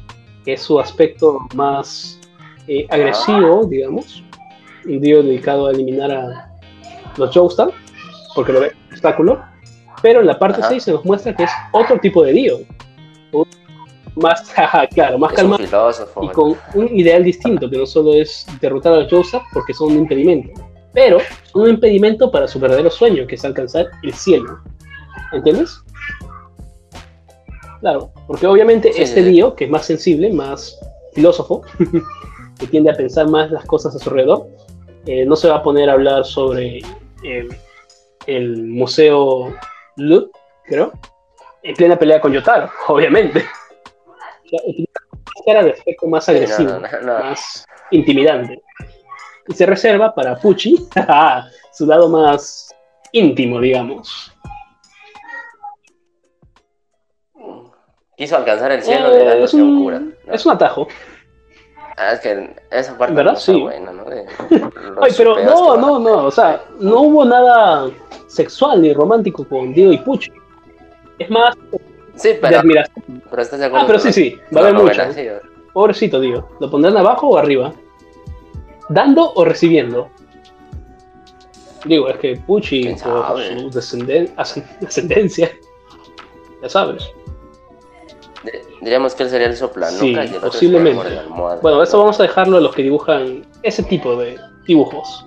que es su aspecto más eh, agresivo, digamos. Un Dio dedicado a eliminar a los Joestar, porque lo ve pero en la parte 6 se nos muestra que es otro tipo de Dio. Más, claro, más calmado y con un ideal distinto, que no solo es derrotar a los Joseph porque son un impedimento, pero un impedimento para su verdadero sueño, que es alcanzar el cielo. ¿Entiendes? Claro, porque obviamente este Dio, que es más sensible, más filósofo, que tiende a pensar más las cosas a su alrededor, eh, no se va a poner a hablar sobre eh, el Museo Lut, creo, en plena pelea con Yotaro, obviamente. era de aspecto más agresivo, más intimidante. Y se reserva para Pucci su lado más íntimo, digamos. Quiso alcanzar el cielo de la eh, es un, es un atajo. Ah, es que esa parte ¿verdad? sí. buena, ¿no? Ay, pero no, no, no, o sea, no hubo nada sexual ni romántico con Dio y Pucci. Es más sí, pero, de admiración. Pero estás de acuerdo. Ah, pero sí, sí, va a haber mucho. Pobrecito Dio. ¿Lo pondrán abajo o arriba? ¿Dando o recibiendo? Digo, es que Pucci, por su descendencia, ya sabes. Diríamos que él sería el soplano. Sí, posiblemente. Bueno, eso vamos a dejarlo a los que dibujan ese tipo de dibujos.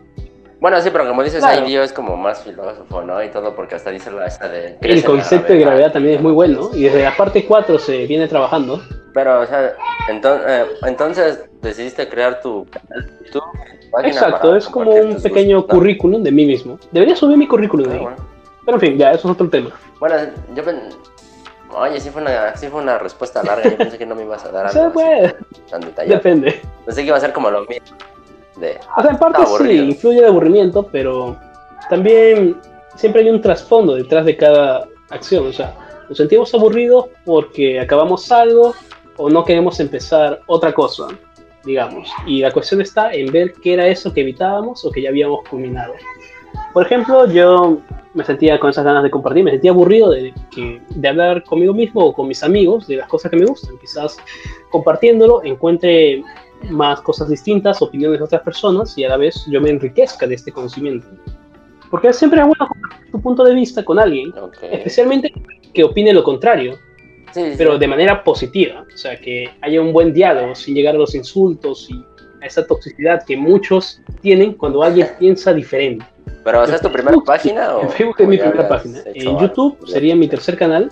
Bueno, sí, pero como dices, ahí Dio es como más filósofo, ¿no? Y todo, porque hasta dice la esta de... El concepto de gravedad también es muy bueno, y desde la parte 4 se viene trabajando. Pero, o sea, eh, entonces decidiste crear tu canal Exacto, es como un pequeño currículum de mí mismo. Debería subir mi currículum de ahí. Pero en fin, ya, eso es otro tema. Bueno, yo Oye, sí fue, una, sí fue una respuesta larga. Yo pensé que no me ibas a dar algo puede. tan detallado. Depende. Pensé que iba a ser como lo mismo. De, o sea, en parte sí, influye de aburrimiento, pero también siempre hay un trasfondo detrás de cada acción. O sea, nos sentimos aburridos porque acabamos algo o no queremos empezar otra cosa, digamos. Y la cuestión está en ver qué era eso que evitábamos o que ya habíamos culminado. Por ejemplo, yo me sentía con esas ganas de compartir, me sentía aburrido de, que, de hablar conmigo mismo o con mis amigos de las cosas que me gustan. Quizás compartiéndolo encuentre más cosas distintas, opiniones de otras personas y a la vez yo me enriquezca de este conocimiento. Porque siempre es bueno compartir tu punto de vista con alguien, especialmente que opine lo contrario, pero de manera positiva. O sea, que haya un buen diálogo sin llegar a los insultos y a esa toxicidad que muchos tienen cuando alguien piensa diferente. ¿Pero esa es tu primera página? O, en Facebook es mi primera página. En YouTube sería mi tercer canal.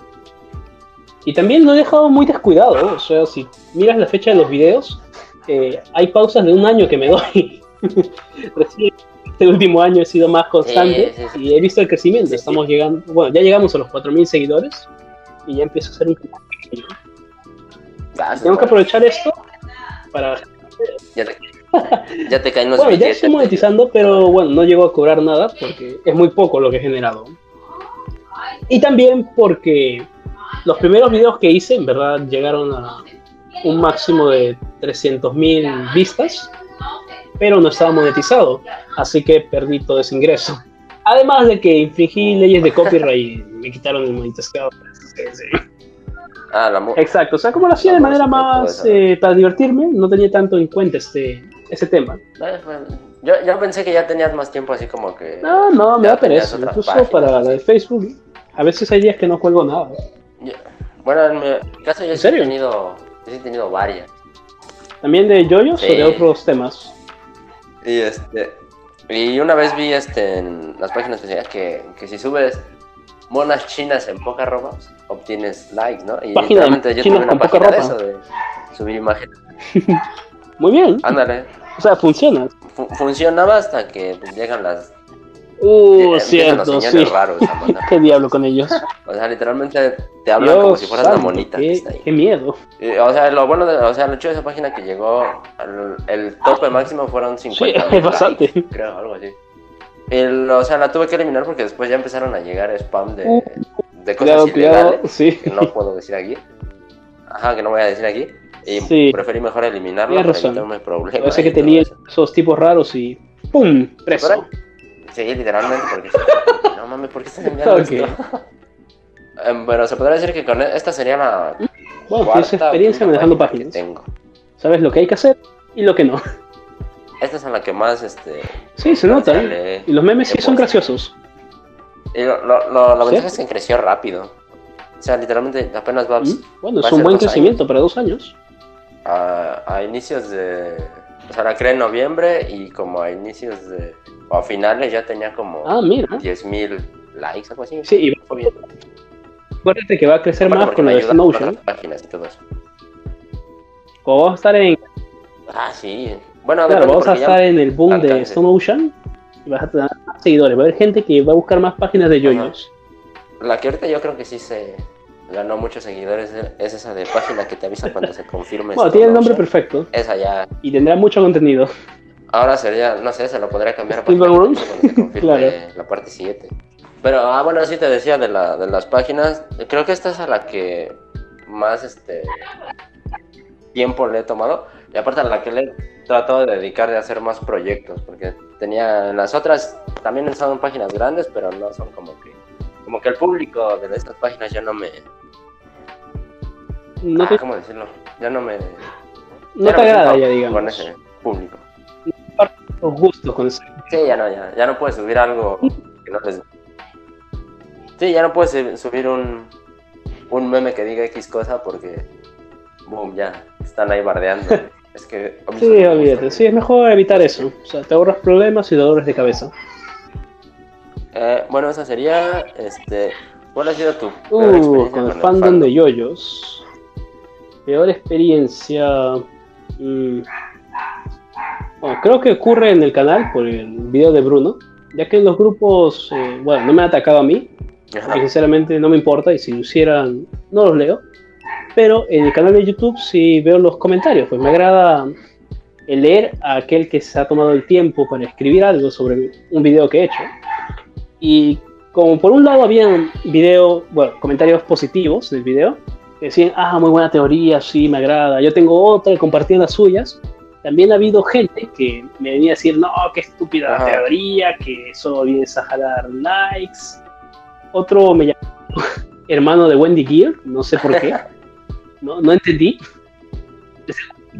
Y también lo he dejado muy descuidado. O sea, si miras la fecha de los videos, eh, hay pausas de un año que me doy. Recién este último año he sido más constante y he visto el crecimiento. Estamos llegando, bueno, ya llegamos a los 4.000 seguidores y ya empiezo a ser un poco pequeño. Tengo que aprovechar esto para... Ya te, ya te caen los Bueno, ya estoy monetizando, pero bueno, no llego a cobrar nada porque es muy poco lo que he generado. Y también porque los primeros videos que hice, en verdad, llegaron a un máximo de 300.000 vistas pero no estaba monetizado, así que perdí todo ese ingreso. Además de que infringí leyes de copyright y me quitaron el monetizado. Ah, la Exacto, o sea, como lo hacía de manera más eh, para divertirme, no tenía tanto en cuenta este, ese tema. Yo, yo pensé que ya tenías más tiempo así como que... No, no, me da pereza, incluso para la de Facebook. A veces hay días que no cuelgo nada. bueno, en mi caso yo sí he tenido, he tenido varias. ¿También de yoyos o de otros temas? Y este. Y una vez vi este en las páginas que que, que si subes monas chinas en poca ropa, obtienes likes, ¿no? Y literalmente yo tuve una página de eso, de subir imágenes. Muy bien. Ándale. O sea, funciona. funcionaba hasta que pues, llegan las Uh, cierto, sí. Raros, ¿Qué diablo con ellos? O sea, literalmente te hablan como si fueras una monita. Qué, qué miedo. o sea, lo bueno, de, o sea, lo chido de esa página que llegó, al, el tope máximo fueron 50 sí, es bastante. creo, algo así. El, o sea, la tuve que eliminar porque después ya empezaron a llegar spam de, uh, de cosas ilegales sí. que no puedo decir aquí. Ajá, que no voy a decir aquí. Y preferí mejor eliminarlo para evitarme problemas. Que tenía esos tipos raros y ¡pum! preso. Sí, literalmente, porque... no mames, ¿por qué estás enviando esto? Em, bueno, se podría decir que con esta sería la... Bueno, tienes experiencia manejando páginas. tengo. Sabes lo que hay que hacer y lo que no. Esta es en la que más, este... Sí, se nota, ¿eh? Y los memes sí son graciosos. Y lo, lo, lo, la ventaja es que creció rápido. O sea, literalmente apenas va... Mm, bueno, es un buen crecimiento para dos años. A, a inicios de... O sea, la creé en noviembre y como a inicios de o a finales ya tenía como ah, mira. 10.000 likes, algo así. Sí, y va bien. Acuérdate que va a crecer más con la de Notion. páginas y todo eso. O vamos a estar en. Ah, sí. Bueno, claro, vamos a estar en el boom de Stone Ocean y vas a tener más seguidores. Va a haber gente que va a buscar más páginas de yoyos. La que ahorita yo creo que sí se ganó muchos seguidores es esa de página que te avisa cuando se confirme. bueno, tiene el nombre perfecto. Esa ya. Y tendrá mucho contenido. Ahora sería, no sé, se lo podría cambiar para claro. la parte 7. Pero, ah, bueno, así te decía de, la, de las páginas. Creo que esta es a la que más este tiempo le he tomado. Y aparte a la que le he tratado de dedicar de hacer más proyectos. Porque tenía en las otras también son páginas grandes, pero no son como que. Como que el público de estas páginas ya no me. No ah, ¿Cómo decirlo? Ya no me. No te agrada, ya digamos. Con ese público los gustos con eso. Sí, ya no, ya, ya no puedes subir algo que no les... Sí, ya no puedes subir un, un meme que diga X cosa porque, boom, ya, están ahí bardeando. es que... Sí, olvídate, sí, es mejor evitar eso. O sea, te ahorras problemas y dolores de cabeza. Eh, bueno, esa sería, este... ¿Cuál ha sido tu peor uh, con el fandom, de yoyos? Peor experiencia... Mm, creo que ocurre en el canal por el video de Bruno, ya que en los grupos, eh, bueno, no me ha atacado a mí, y sinceramente no me importa, y si lo hicieran, no los leo, pero en el canal de YouTube sí veo los comentarios, pues me agrada el leer a aquel que se ha tomado el tiempo para escribir algo sobre un video que he hecho. Y como por un lado habían video, bueno, comentarios positivos del video, que decían, ah, muy buena teoría, sí, me agrada, yo tengo otra, compartí las suyas, también ha habido gente que me venía a decir, no, qué estúpida teoría, que solo vienes a jalar likes. Otro me llamó hermano de Wendy Gear, no sé por qué. no, no entendí.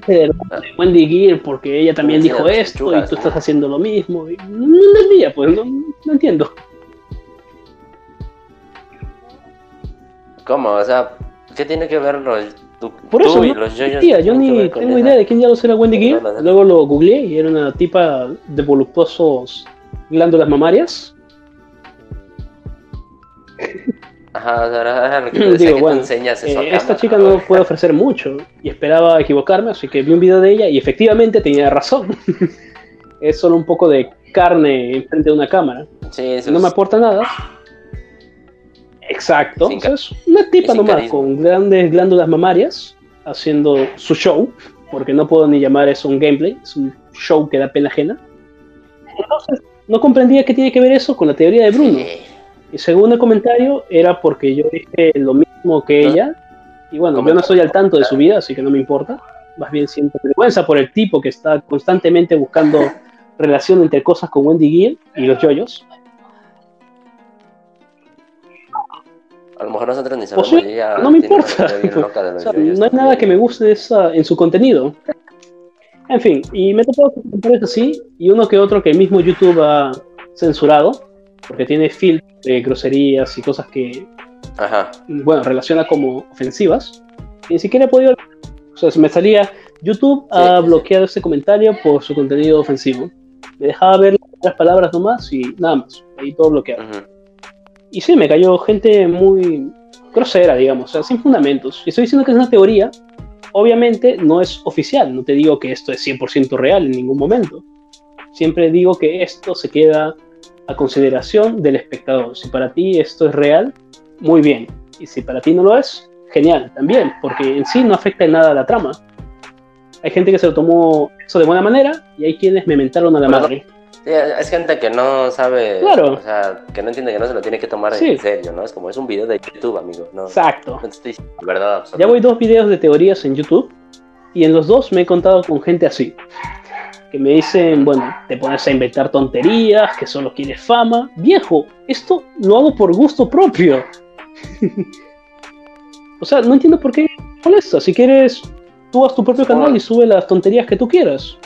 de Wendy Gear porque ella también dijo esto y tú estás haciendo lo mismo. no entendía, pues no, no entiendo. ¿Cómo? O sea, ¿qué tiene que ver los por eso, yo ni tengo idea de quién ya lo será Wendy Gear. Luego lo googleé y era una tipa de voluptuosos glándulas mamarias. Ajá, ahora lo que Digo, que bueno, enseñas eso eh, esta ¿no? chica Ah, no puede ofrecer mucho y esperaba equivocarme, así que vi un video de ella y efectivamente tenía razón. es solo un poco de carne enfrente de una cámara. Sí, eso No me es- aporta nada. Exacto. Sin o sea, es una tipa sin nomás con grandes glándulas mamarias haciendo su show, porque no puedo ni llamar eso un gameplay, es un show que da pena ajena. Entonces, no comprendía qué tiene que ver eso con la teoría de Bruno. Sí. Y según el comentario, era porque yo dije lo mismo que No. ella. Y bueno, yo no estoy al tanto de su vida, así que no me importa. Más bien siento vergüenza por el tipo que está constantemente buscando relación entre cosas con Wendy Gill y los yoyos. A lo mejor nosotros ni O sabemos sea, y ella no me importa. O sea, no hay nada que me guste esa, en su contenido. En fin, y me he topado con comentarios así, y uno que otro que el mismo YouTube ha censurado, porque tiene filtros de groserías y cosas que Ajá. bueno, relaciona como ofensivas. Y ni siquiera he podido. O sea, se me salía. YouTube ha Sí, sí, sí. bloqueado este comentario por su contenido ofensivo. Me dejaba ver las palabras nomás y nada más. Ahí todo bloqueado. ujú. Y sí, me cayó gente muy grosera, digamos, o sea, sin fundamentos. Y estoy diciendo que es una teoría. Obviamente no es oficial. No te digo que esto es 100% real en ningún momento. Siempre digo que esto se queda a consideración del espectador. Si para ti esto es real, muy bien. Y si para ti no lo es, genial también, porque en sí no afecta en nada a la trama. Hay gente que se lo tomó eso de buena manera y hay quienes me mentaron a la madre. Sí, es gente que no sabe, Claro. o sea, que no entiende que no se lo tiene que tomar Sí. en serio, ¿no? Es como, es un video de YouTube, amigo, no, no Exacto. te estoy verdad absoluta. Ya voy dos videos de teorías en YouTube y en los dos me he contado con gente así. Que me dicen, bueno, te pones a inventar tonterías, que solo quieres fama. Viejo, esto lo hago por gusto propio. o sea, no entiendo por qué molesta. Si quieres, tú haz tu propio canal y sube las tonterías que tú quieras.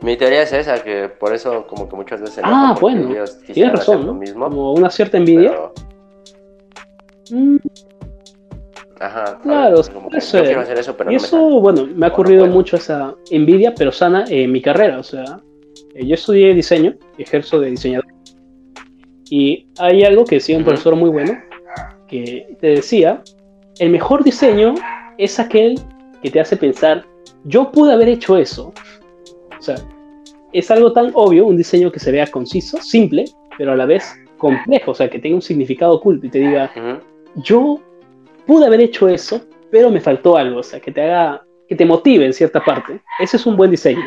Mi teoría es esa, que por eso como que muchas veces... Ah, bueno, Tienes razón, ¿no? mismo, Como una cierta envidia. pero... Mm, Ajá, Claro, ¿sabes? Como puede ser. quiero hacer eso, pero y no eso, bueno, me ha no ocurrido mucho esa envidia, pero sana, en mi carrera. O sea, eh, yo estudié diseño, ejerzo de diseñador. Y hay algo que decía un profesor muy bueno, que te decía, el mejor diseño es aquel que te hace pensar, yo pude haber hecho eso. O sea, es algo tan obvio, un diseño que se vea conciso, simple, pero a la vez complejo, o sea, que tenga un significado oculto y te diga, yo pude haber hecho eso, pero me faltó algo, o sea, que te haga, que te motive en cierta parte. Ese es un buen diseño.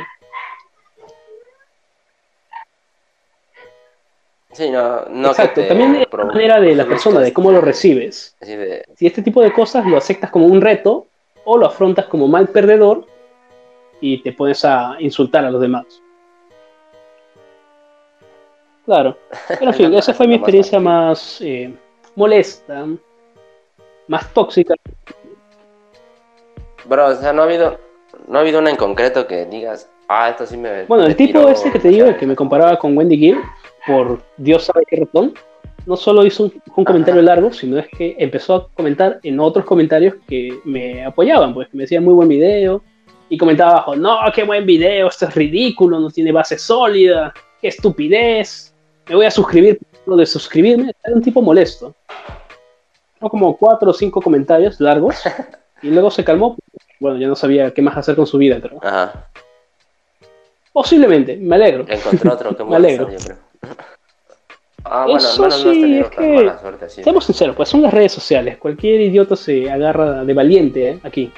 Sí, no, no Exacto, que también es la manera de la persona, de cómo lo recibes. Si este tipo de cosas lo aceptas como un reto o lo afrontas como mal perdedor y te pones a insultar a los demás. Claro. Pero en fin, esa fue mi experiencia más eh, molesta, más tóxica. Bro, o sea, no ha habido, no ha habido una en concreto que digas, ah, esto sí me. Bueno, el tipo tiró este que te digo, demasiado". que me comparaba con Wendy Gill, por Dios sabe qué ratón, no solo hizo un, un comentario largo, sino es que empezó a comentar en otros comentarios que me apoyaban, pues que me decían muy buen video, y comentaba abajo, no, qué buen video, esto es ridículo, no tiene base sólida, qué estupidez, me voy a suscribir, lo de suscribirme, era un tipo molesto. Como cuatro o cinco comentarios largos, y luego se calmó, bueno, ya no sabía qué más hacer con su vida, creo. Ajá. Posiblemente, me alegro. Encontré otro que Me alegro. yo creo. Ah, bueno, Eso no, sí, es que- suerte así. Seamos sinceros, pues son las redes sociales. Cualquier idiota se agarra de valiente ¿eh? aquí.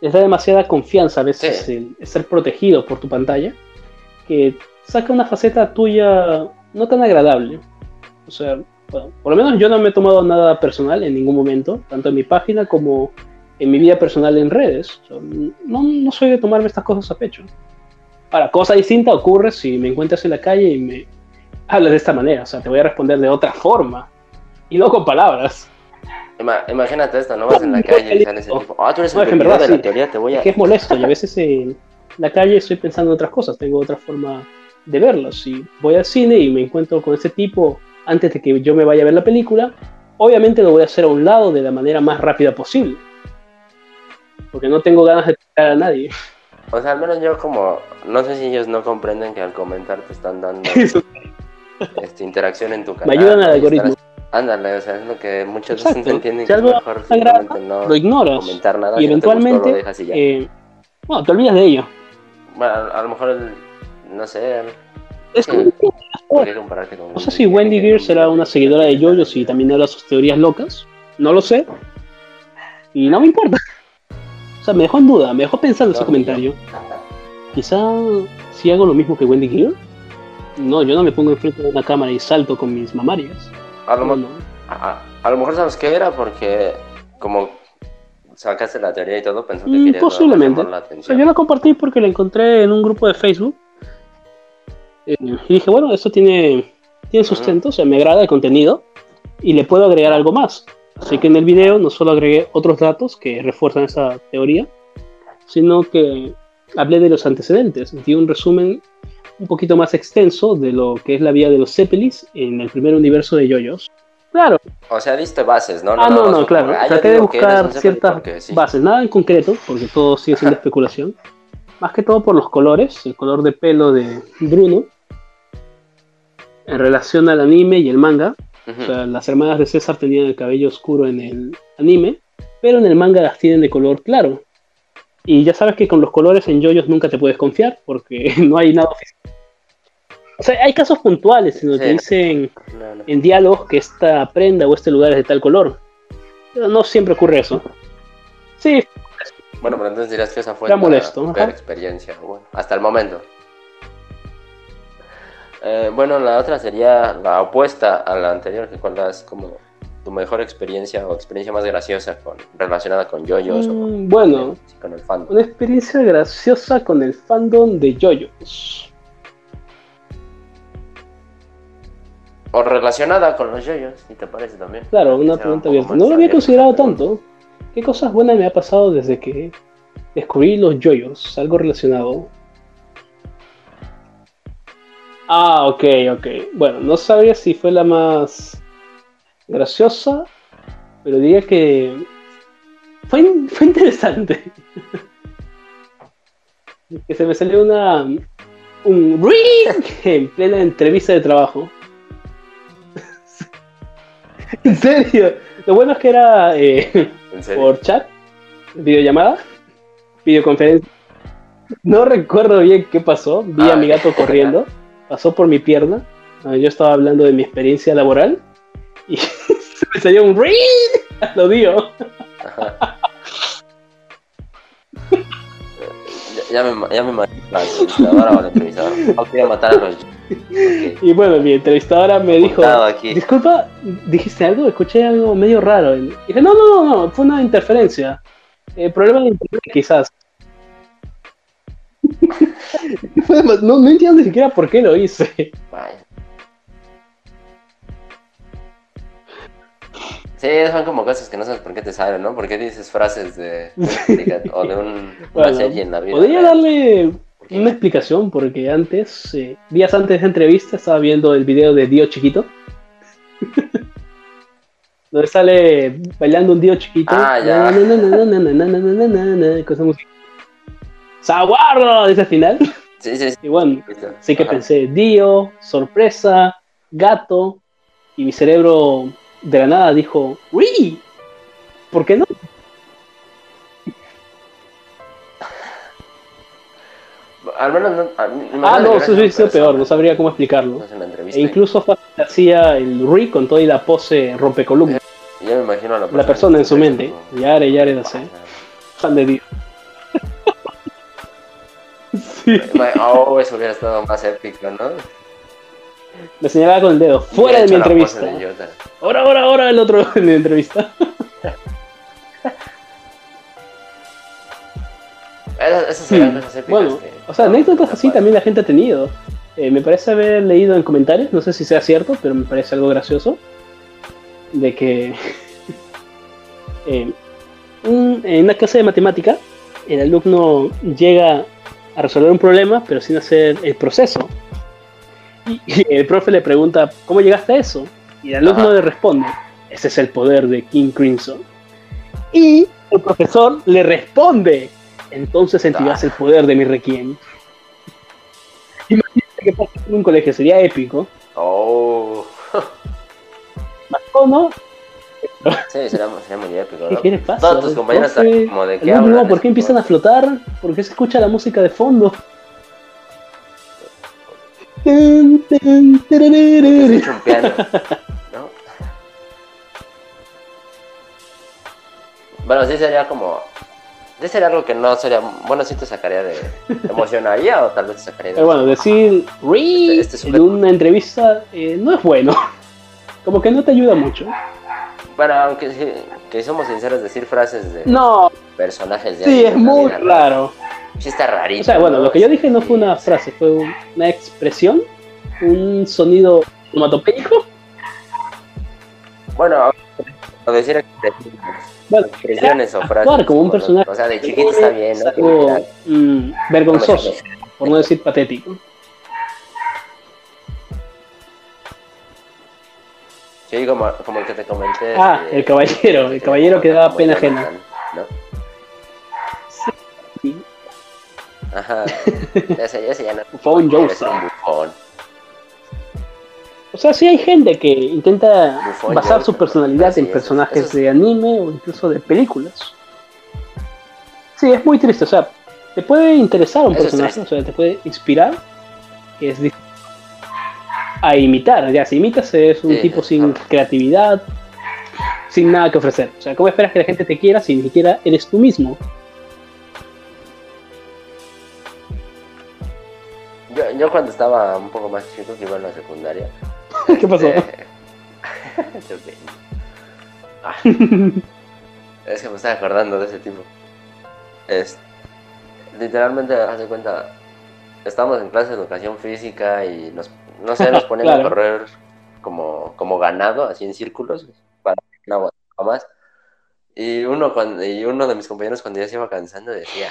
Les da demasiada confianza a veces Sí. el, ser protegido por tu pantalla que saca una faceta tuya no tan agradable. O sea, bueno, por lo menos yo no me he tomado nada personal en ningún momento, tanto en mi página como en mi vida personal en redes. O sea, no, no soy de tomarme estas cosas a pecho. Ahora, cosa distinta ocurre si me encuentras en la calle y me hablas de esta manera. O sea, te voy a responder de otra forma. Y no con palabras. Ima- imagínate esto, no vas en la calle y sale ese tipo. Ah, tú eres el verdad de la teoría, te voy a. Es que es molesto y a veces en la calle estoy pensando en otras cosas. Tengo otra forma de verlas. Si voy al cine y me encuentro con este tipo antes de que yo me vaya a ver la película, obviamente lo voy a hacer a un lado de la manera más rápida posible. Porque no tengo ganas de tocar a nadie. O sea, al menos yo como, no sé si ellos no comprenden que al comentar te están dando este, interacción en tu canal. Me ayudan al algoritmo. Ándale, o sea, es lo que muchos veces no entienden si que algo mejor simplemente no lo ignoras comentar nada. Y eventualmente, eh, bueno, te olvidas de ello. Bueno, a, lo mejor, el, no sé... Es como, no sé si Wendy Gear será una seguidora de Yoyos y también habla sus teorías locas. No lo sé. Y no me importa. O sea, me dejó en duda, me dejó pensando ese comentario. Quizá si hago lo mismo que Wendy Gear. No, yo no me pongo enfrente de una cámara y salto con mis mamarias. A lo, a, lo mejor sabes qué era porque como sacaste la teoría y todo, pensó que mm, querías Posiblemente. La o sea, yo la compartí porque la encontré en un grupo de Facebook. Eh, y dije, bueno, esto tiene, tiene sustento, o sea, me agrada el contenido y le puedo agregar algo más. Así que en el video no solo agregué otros datos que refuerzan esa teoría, sino que hablé de los antecedentes, di un resumen un poquito más extenso de lo que es la vida de los Zeppelis en el primer universo de Yoyos. Claro. O sea, diste bases, ¿no? ah, no, no, claro. Traté de buscar ciertas bases, nada en concreto, porque todo sigue siendo especulación. Más que todo por los colores, el color de pelo de Bruno, en relación al anime y el manga, o sea, las hermanas de César tenían el cabello oscuro en el anime, pero en el manga las tienen de color claro. Y ya sabes que con los colores en yoyos nunca te puedes confiar porque no hay nada oficial. O sea, hay casos puntuales en donde te dicen en diálogos que esta prenda o este lugar es de tal color. Pero no siempre ocurre eso. Sí. Bueno, pero entonces dirás que esa fue la molesto, experiencia, bueno, hasta el momento. Eh, bueno, la otra sería la opuesta a la anterior, que cuál es como tu mejor experiencia o experiencia más graciosa con, relacionada con yoyos o mm, bueno, con el fandom. Una experiencia graciosa con el fandom de yoyos. O relacionada con los yoyos, si te parece también. Claro, una pregunta abierta. No lo había considerado tanto. ¿Qué cosas buenas me ha pasado desde que descubrí los yoyos? Algo relacionado. Ah, ok, ok. Bueno, no sabría si fue la más graciosa, pero diría que fue, fue interesante. que se me salió una un ring en plena entrevista de trabajo. en serio. Lo bueno es que era eh, por chat, videollamada, videoconferencia. No recuerdo bien qué pasó. Vi a mi gato corriendo pasó por mi pierna. Ah, yo estaba hablando de mi experiencia laboral y se me salió un ring. Lo dio. ya, me, ya me mató la entrevistadora. No matar a los. Y bueno, mi entrevistadora me dijo: Disculpa, dijiste algo, escuché algo medio raro. Y dije: No, no, no, no, fue una interferencia. Eh, problema de internet, quizás. no, no entiendo ni siquiera por qué lo hice. Sí, son como cosas que no sabes por qué te salen, ¿no? ¿Por qué dices frases de, o de un, una serie en la vida? Podría darle una explicación, porque antes, eh, días antes de esa entrevista, estaba viendo el video de Dio Chiquito. donde sale bailando un Dio Chiquito. Ah, ya. Cosa música. ¡Saguardo! Dice al final. Sí, sí, sí. Y bueno, sí que pensé, Dio, sorpresa, gato, y mi cerebro de la nada dijo, ¡Uy! ¿Por qué no? Al menos no, ah, no, eso hubiese sido peor, no sabría cómo explicarlo. E incluso hacía el Ri con toda la pose rompecolumna. Ya me imagino a la persona, la persona en su mente. Yare, yare, no sé. Fan de Dios. Oh, eso hubiera estado más épico, ¿no? Me señalaba con el dedo, fuera de mi entrevista. ahora, ahora, ahora el otro en mi entrevista. Esas serían cosas épicas. Bueno, o sea, anécdotas así también la gente ha tenido. Eh, me parece haber leído en comentarios, no sé si sea cierto, pero me parece algo gracioso, de que eh, en una clase de matemática el alumno llega a resolver un problema, pero sin hacer el proceso. Y, el profe le pregunta, ¿cómo llegaste a eso? Y el alumno le responde, ese es el poder de King Crimson. Y el profesor le responde, entonces sentirás el poder de mi requiem. Imagínate que pasa en un colegio, sería épico. Oh. ¿O no? Sí, sería, sería muy épico. ¿Qué, ¿no? ¿Qué les pasa? Todos tus compañeros están Profe, como de qué alumno, hablan. ¿Por qué empiezan a flotar? ¿Por qué se escucha la música de fondo? Escucha un piano, ¿no? Bueno, sí sería como... Sí sería algo que no sería... Bueno, sí te sacaría de... ¿Te emocionaría o tal vez te sacaría de... Pero bueno, decir "Ri" Este- este en una entrevista eh, no es bueno. Como que no te ayuda mucho. Bueno, aunque sí, que somos sinceros, decir frases de No, personajes de... sí, de es muy vida raro. Sí está rarito. O sea, bueno, ¿no? lo que yo dije no fue una frase, fue un- una expresión, un sonido onomatopéyico. Bueno, o decir expresiones, Bueno, expresiones o frases. actuar como un personaje. O sea, de chiquito está bien, ¿no? algo mm, vergonzoso, por no decir patético. Sí, como, como el que te comenté. Ah, este, el caballero, el caballero que daba pena ajena. ¿no? Sí. Ajá. Ese, ese ya no. Fue un Joseph. un bufón. O sea, sí hay gente que intenta Bufón basar su personalidad en es, personajes es- de anime o incluso de películas. Sí, es muy triste. O sea, te puede interesar un Eso personaje, o sea, te puede inspirar, que es a imitar. Ya, si imitas es un Sí, tipo sin creatividad, sin nada que ofrecer. O sea, ¿cómo esperas que la gente te quiera si ni siquiera eres tú mismo? Yo, yo cuando estaba un poco más chico, que iba en la secundaria. ¿Qué pasó? pena. Ah, es que me estaba acordando de ese tipo. Es, literalmente, haz de cuenta, estábamos en clase de educación física y nos, no sé, nos Claro. a correr como, como ganado, así en círculos, para vuelta más. Y uno, cuando, y uno de mis compañeros cuando ya se iba cansando decía,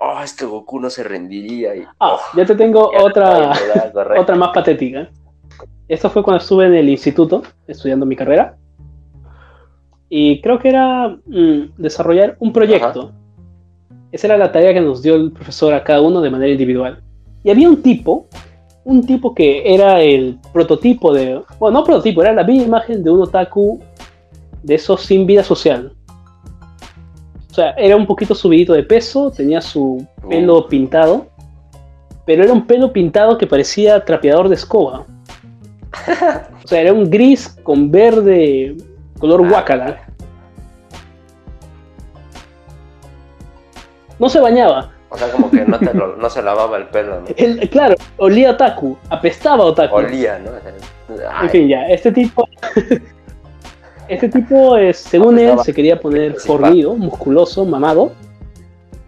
oh, es que Goku no se rendiría. Y, Ah, oh, ya te tengo otra, otra más patética. Esto fue cuando estuve en el instituto estudiando mi carrera. Y creo que era mm, desarrollar un proyecto. Esa era la tarea que nos dio el profesor a cada uno de manera individual. Y había un tipo, un tipo que era el prototipo de, bueno, no prototipo, era la viva imagen de un otaku de esos sin vida social. O sea, era un poquito subidito de peso, tenía su pelo pintado, pero era un pelo pintado que parecía trapeador de escoba. O sea, era un gris con verde, color Ah, guacala. No se bañaba. O sea, como que no, te lo- no se lavaba el pelo, claro, olía otaku, apestaba otaku. Olía, ¿no? Ay, En fin, ya, este tipo. Este tipo, es, según él, se quería poner fornido, musculoso, mamado.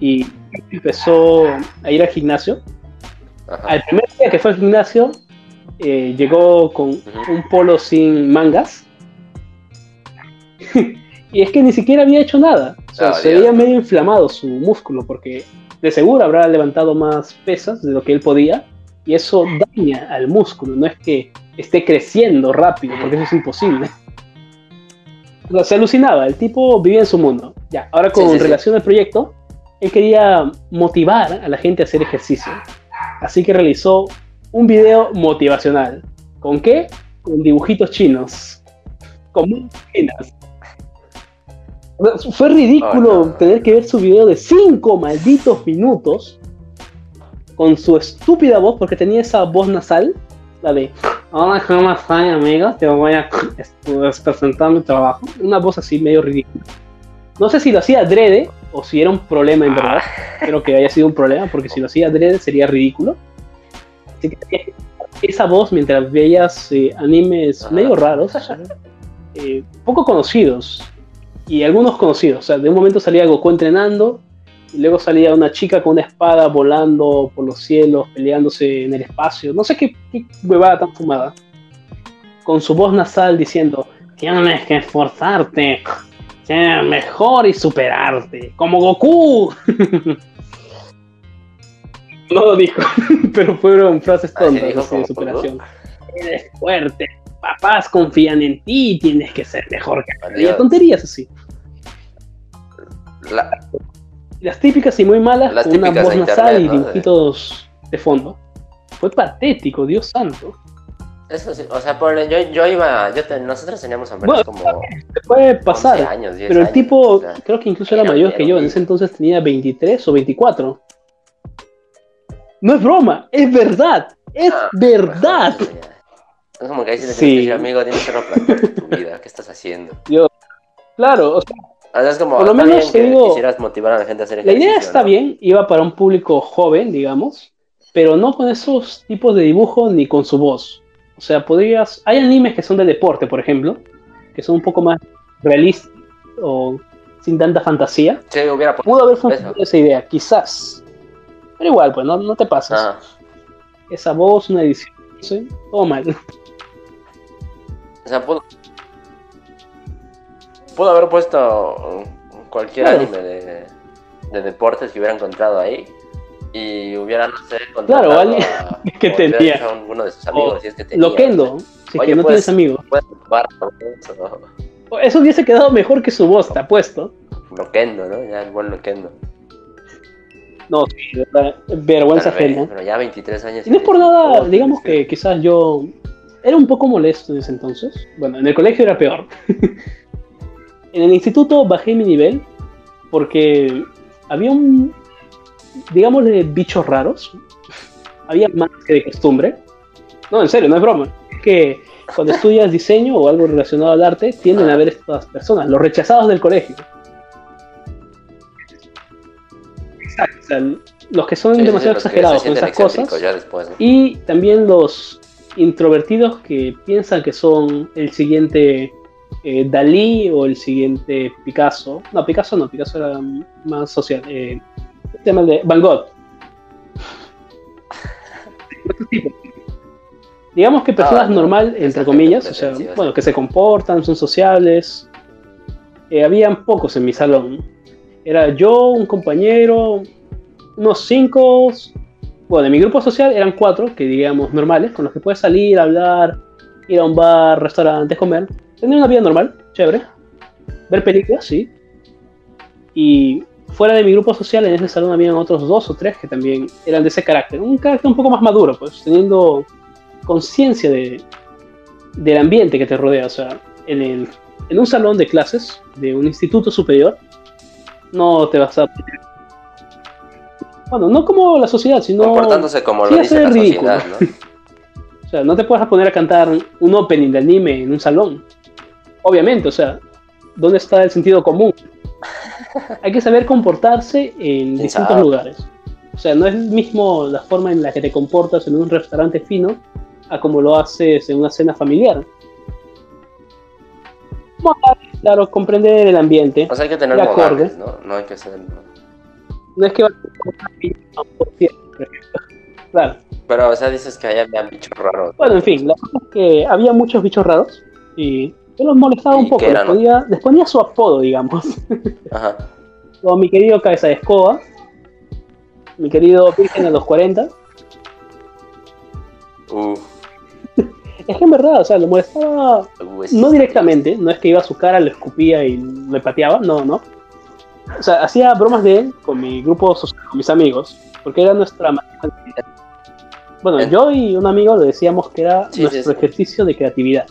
Y empezó a ir al gimnasio. ajá. Al primer día que fue al gimnasio, eh, llegó con un polo sin mangas. y es que ni siquiera había hecho nada. O sea, Ah, se veía medio inflamado su músculo porque de seguro habrá levantado más pesas de lo que él podía. Y eso daña al músculo. No es que esté creciendo rápido, porque eso es imposible. O sea, se alucinaba. El tipo vivía en su mundo. Ya, ahora con Sí, sí, sí. relación al proyecto, él quería motivar a la gente a hacer ejercicio. Así que realizó un video motivacional. ¿Con qué? Con dibujitos chinos. Con monas chinas. Fue ridículo Oh, no. tener que ver su video de 5 malditos minutos con su estúpida voz, porque tenía esa voz nasal, la de Hola, ¿cómo están amigos? Te voy a presentar mi trabajo. Una voz así medio ridícula. No sé si lo hacía adrede o si era un problema en verdad. Creo que haya sido un problema, porque si lo hacía adrede sería ridículo. Así que esa voz mientras veías eh, animes Ajá. medio raros, eh, poco conocidos y algunos conocidos. O sea, de un momento salía Goku entrenando y luego salía una chica con una espada volando por los cielos, peleándose en el espacio. No sé qué, qué huevada tan fumada. Con su voz nasal diciendo: Tienes que esforzarte, ser mejor y superarte, como Goku. no lo dijo, pero fueron frases Ah, tontas dijo de superación. Eres fuerte, papás confían en ti, tienes que ser mejor que. Tonterías así. La, Las típicas y muy malas, Las con una voz nasal y ¿no? De- dibujitos de fondo. Fue patético, Dios santo. Eso sí, o sea, ponle, yo, yo iba, yo te- nosotros teníamos apenas Bueno, como puede 11 pasar. años, 10 Pero el años, tipo, o sea, creo que incluso era era- mayor que yo. En ese entonces tenía 23 o 24. No es broma, es verdad. Es ah, verdad. Es como que ahí sí amigo, tienes que replantear tu vida, ¿qué estás haciendo? Claro, o sea, como, Por lo menos te que digo, quisieras motivar a la gente a hacer la idea está ¿no? bien, iba para un público joven, digamos, pero no con esos tipos de dibujo ni con su voz. O sea, podrías. Hay animes que son de deporte, por ejemplo, que son un poco más realistas o sin tanta fantasía. Sí, hubiera Pudo haber funcionado esa idea, quizás. Pero igual, pues no, no te pases. Ah, Esa voz, una edición, sé, todo mal. o sea, pudo, pudo haber puesto cualquier Claro. anime de, de deportes que hubiera encontrado ahí y hubiera, no sé, Claro, contratado alguien a- que tenía. a uno de sus amigos, O si es que tenía. Loquendo, si es Oye, que no pues- tienes amigos. Puedes jugar con eso. Eso hubiese quedado mejor que su voz, te apuesto. Loquendo, ¿no? Ya el buen Loquendo. No, sí, de verdad, vergüenza Tal vez, ajena. Pero ya 23 años. Y no es por nada, digamos que quizás yo era un poco molesto en ese entonces. Bueno, en el colegio era peor. en el instituto bajé mi nivel porque había un, digámosle, bichos raros. Había más que de costumbre. No, en serio, no es broma. Es que cuando estudias diseño o algo relacionado al arte, tienden a haber estas personas, los rechazados del colegio. Exacto, o sea, los que son Sí, sí, sí, demasiado exagerados con esas cosas. excéntricos Ya después, ¿no? Y también los introvertidos que piensan que son el siguiente eh, Dalí o el siguiente Picasso. No, Picasso no, Picasso era más social. Eh, ¿cómo se llama el de Van Gogh. Digamos que personas Ah, no, normal, entre comillas, o sea, bueno, que se comportan, son sociables. Eh, habían pocos en mi salón. Era yo, un compañero, unos cinco, bueno, de mi grupo social eran cuatro, que digamos normales, con los que puedes salir, hablar, ir a un bar, restaurantes, comer, tener una vida normal, chévere, ver películas, sí. Y fuera de mi grupo social, en ese salón habían otros dos o tres que también eran de ese carácter, un carácter un poco más maduro, pues, teniendo conciencia de, del ambiente que te rodea, o sea, en, el, en un salón de clases de un instituto superior, no te vas a bueno, no como la sociedad, sino. Comportándose como sí lo dice la ridículo. sociedad, ¿no? O sea, no te puedes poner a cantar un opening de anime en un salón. Obviamente, o sea, ¿dónde está el sentido común? Hay que saber comportarse en distintos lugares. O sea, no es el mismo la forma en la que te comportas en un restaurante fino a como lo haces en una cena familiar. Bueno, Claro, comprender el ambiente. O sea, hay que tener De modales, ¿no? No hay que ser... No es que va a. Claro. Pero, o sea, dices que ahí había bichos raros. Bueno, en fin, la cosa es que había muchos bichos raros y yo los molestaba ¿Y un poco. Les ponía, les ponía su apodo, digamos. Ajá. Como mi querido Cabeza de Escoba, mi querido Virgen a los 40. Uh, Es que en verdad, o sea, lo molestaba uh, es- no directamente, no es que iba a su cara, lo escupía y le pateaba, no, no. O sea, hacía bromas de él con mi grupo social, con mis amigos, porque era nuestra Bueno, En- yo y un amigo le decíamos que era Sí, sí, nuestro sí. ejercicio de creatividad.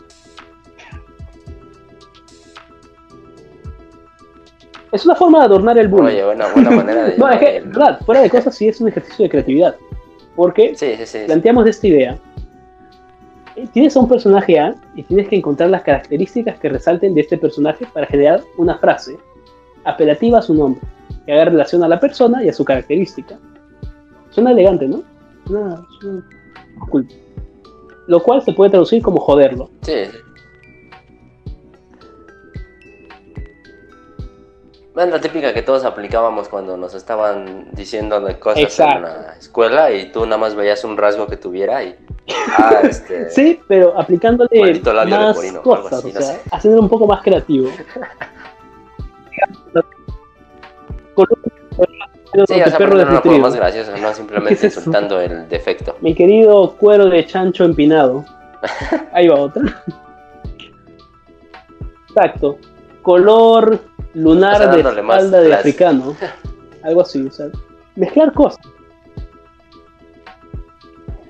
Es una forma de adornar el bullying. Oye, buena, buena manera de... no, es que, el- verdad, fuera de cosas sí es un ejercicio de creatividad. Porque Sí, sí, sí. planteamos esta idea. Tienes a un personaje A y tienes que encontrar las características que resalten de este personaje para generar una frase apelativa a su nombre, que haga relación a la persona y a su característica. Suena elegante, ¿no? Suena, suena cool. Lo cual se puede traducir como joderlo. Sí, Es la típica que todos aplicábamos cuando nos estaban diciendo de cosas Exacto. en la escuela y tú nada más veías un rasgo que tuviera y... Ah, este... Sí, pero aplicándole más leporino, o algo cosas, así, o no sea, haciéndolo un poco más creativo. Color- Sí, o sea, de perro no lo más gracioso, no simplemente ¿Qué es insultando el defecto. Mi querido cuero de chancho empinado. Ahí va otra. Exacto. Color lunar O sea, de espalda de clase. africano. algo así, o sea, mezclar cosas.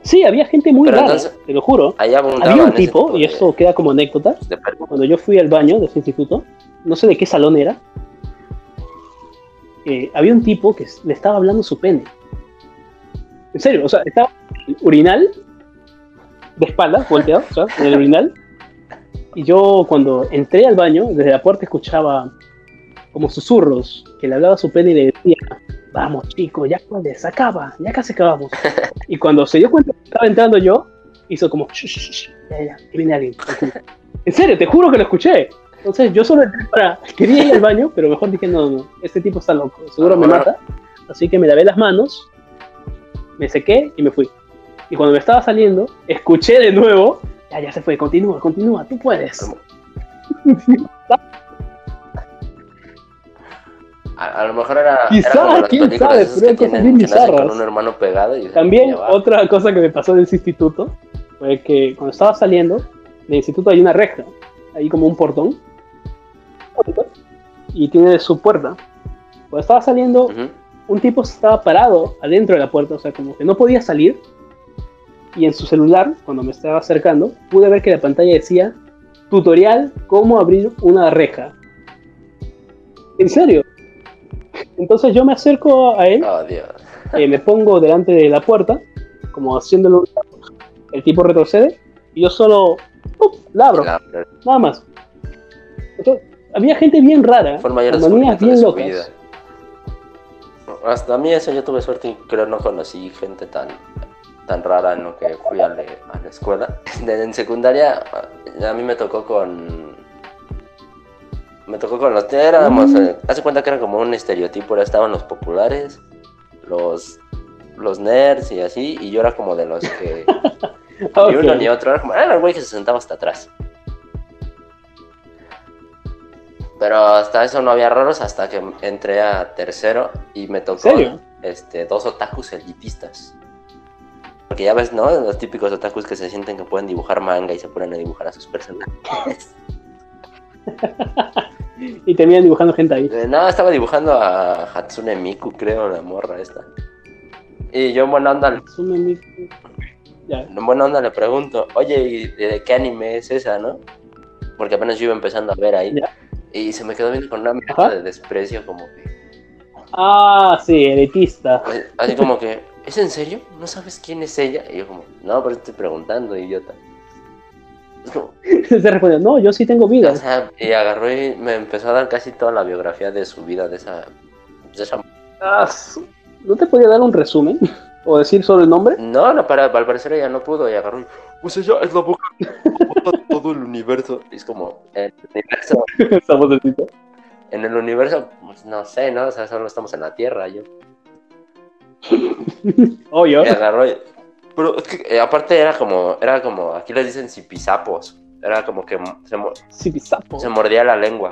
Sí, había gente muy rara, te lo juro. Había un tipo, y esto queda como anécdota, cuando yo fui al baño de ese instituto, no sé de qué salón era, eh, había un tipo que le estaba hablando su pene. En serio, o sea, estaba en el urinal, de espalda, volteado, o sea, en el urinal, y yo cuando entré al baño, desde la puerta escuchaba como susurros, que le hablaba a su pene y le decía, vamos chicos, ya se acaba, ya casi acabamos. Y cuando se dio cuenta que estaba entrando yo, hizo como, ya, ya, que viene alguien. En serio, te juro que lo escuché. Entonces yo solo entré para, quería ir al baño, pero mejor dije, no, no, este tipo está loco, seguro me mata. Así que me lavé las manos, me sequé y me fui. Y cuando me estaba saliendo, escuché de nuevo, ya, ya se fue, continúa, continúa, tú puedes. A, lo mejor era. Quizá, quién sabe, pero hay cosas bien bizarras. Con un hermano pegado y También, otra cosa que me pasó en ese instituto fue que cuando estaba saliendo del instituto hay una reja, ahí como un portón, y tiene su puerta. Cuando estaba saliendo, un tipo estaba parado adentro de la puerta, o sea, como que no podía salir. Y en su celular, cuando me estaba acercando, pude ver que la pantalla decía tutorial cómo abrir una reja. ¿En serio? Entonces yo me acerco a él, oh, eh, me pongo delante de la puerta, como haciéndolo. El tipo retrocede y yo solo la abro. Nada más. había gente bien rara, con manías bien locas. Hasta a mí eso yo tuve suerte y creo no conocí gente tan tan rara en lo que fui a, la escuela. En secundaria a mí me tocó con me tocó con los éramos, mm. eh, hace cuenta que era como un estereotipo, estaban los populares, los los nerds y así, y yo era como de los que ni uno ni otro, era como, era el güey que se sentaba hasta atrás. Pero hasta eso no había raros hasta que entré a tercero y me tocó este dos otakus elitistas. Porque ya ves, ¿no? Los típicos otakus que se sienten que pueden dibujar manga y se ponen a dibujar a sus personajes. y terminan dibujando gente ahí. Eh, no, estaba dibujando a Hatsune Miku, creo, la morra esta. Y yo en buena onda. Hatsune Miku. En buena onda le pregunto, oye, ¿y de qué anime es esa, no? Porque apenas yo iba empezando a ver ahí. Y se me quedó viendo con una mirada de desprecio, como que. Ah, sí, elitista. Así como que, ¿es en serio? ¿No sabes quién es ella? Y yo, como, no, pero estoy preguntando, idiota. Se respondió, no, yo sí tengo vida. O sea, y agarró y me empezó a dar casi toda la biografía de su vida, de esa... Ah, ¿No te podía dar un resumen? ¿O decir solo el nombre? No, no, para, al parecer ella no pudo y agarró y... Pues ella es la boca todo el universo. Es como, en el universo... en el universo, pues no sé, ¿no? O sea, solo estamos en la Tierra, yo. oh, yo. Y agarró y... Pero es que eh, aparte era como, era como, aquí les dicen zipisapos. Era como que se, se mordía la lengua.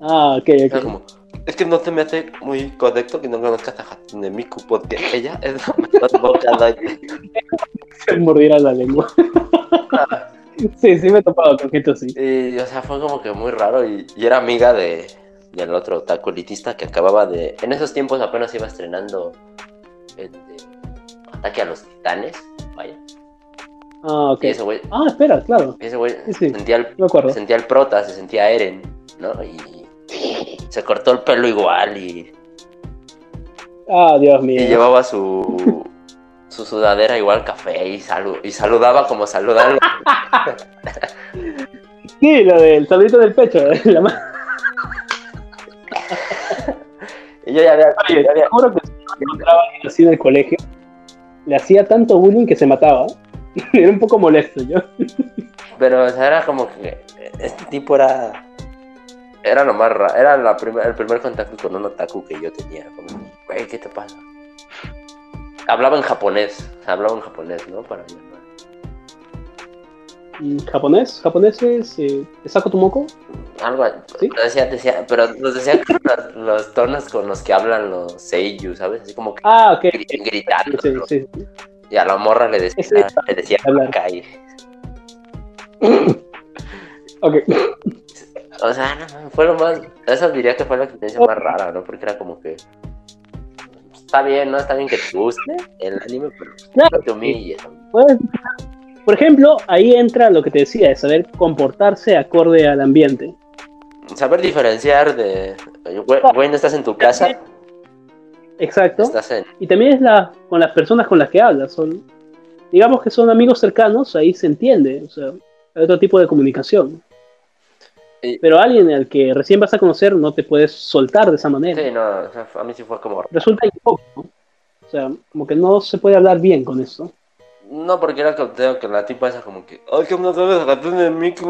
Ah, ok, ok. como, es que no te me hace muy correcto que no conozcas a Hatsune Miku porque ella es la mejor boca Se mordiera la lengua. sí, sí me he topado con gente así. Y, o sea, fue como que muy raro y, era amiga de, del otro taculitista que acababa de... En esos tiempos apenas iba estrenando... Ataque a los Titanes, vaya. Ah, ok. ah, espera, claro. Ese güey sentía, el, sentía el prota, se sentía Eren, ¿no? Y se cortó el pelo igual y... Ah, Dios mío. Y llevaba su, su sudadera igual café y, y saludaba como saludan. sí, lo del saludito del pecho. La y yo ya había... Oye, ya había... Juro que si encontraba así en el colegio, le hacía tanto bullying que se mataba. era un poco molesto yo. Pero era como que este tipo era era lo más era la el primer contacto con un otaku que yo tenía. Como, güey, ¿qué te pasa? Hablaba en japonés, hablaba en japonés, ¿no? Para mí. ¿Japonés? ¿Japonés es eh, Sako Tomoko? Algo, ¿Sí? decía, decía, pero nos decía los, los, tonos con los que hablan los seiyuu, ¿sabes? Así como que ah, okay. gritando. Sí, sí, sí. Y a la morra le decía, le decía Kai. ok. O sea, no, fue lo más. Eso diría que fue la experiencia más rara, ¿no? Porque era como que. Está bien, ¿no? Está bien que te guste el anime, pero no te humilles. Pues, por ejemplo, ahí entra lo que te decía, de saber comportarse acorde al ambiente. Saber diferenciar de. Güey, no estás en tu casa. Exacto. Y también es la con las personas con las que hablas. Son, digamos que son amigos cercanos, ahí se entiende. O sea, hay otro tipo de comunicación. Pero alguien al que recién vas a conocer no te puedes soltar de esa manera. Sí, no, a mí sí fue como... Resulta incómodo. O sea, como que no se puede hablar bien con eso. No, porque era que, que la tipa esa como que... Ay, que no sabes de mí.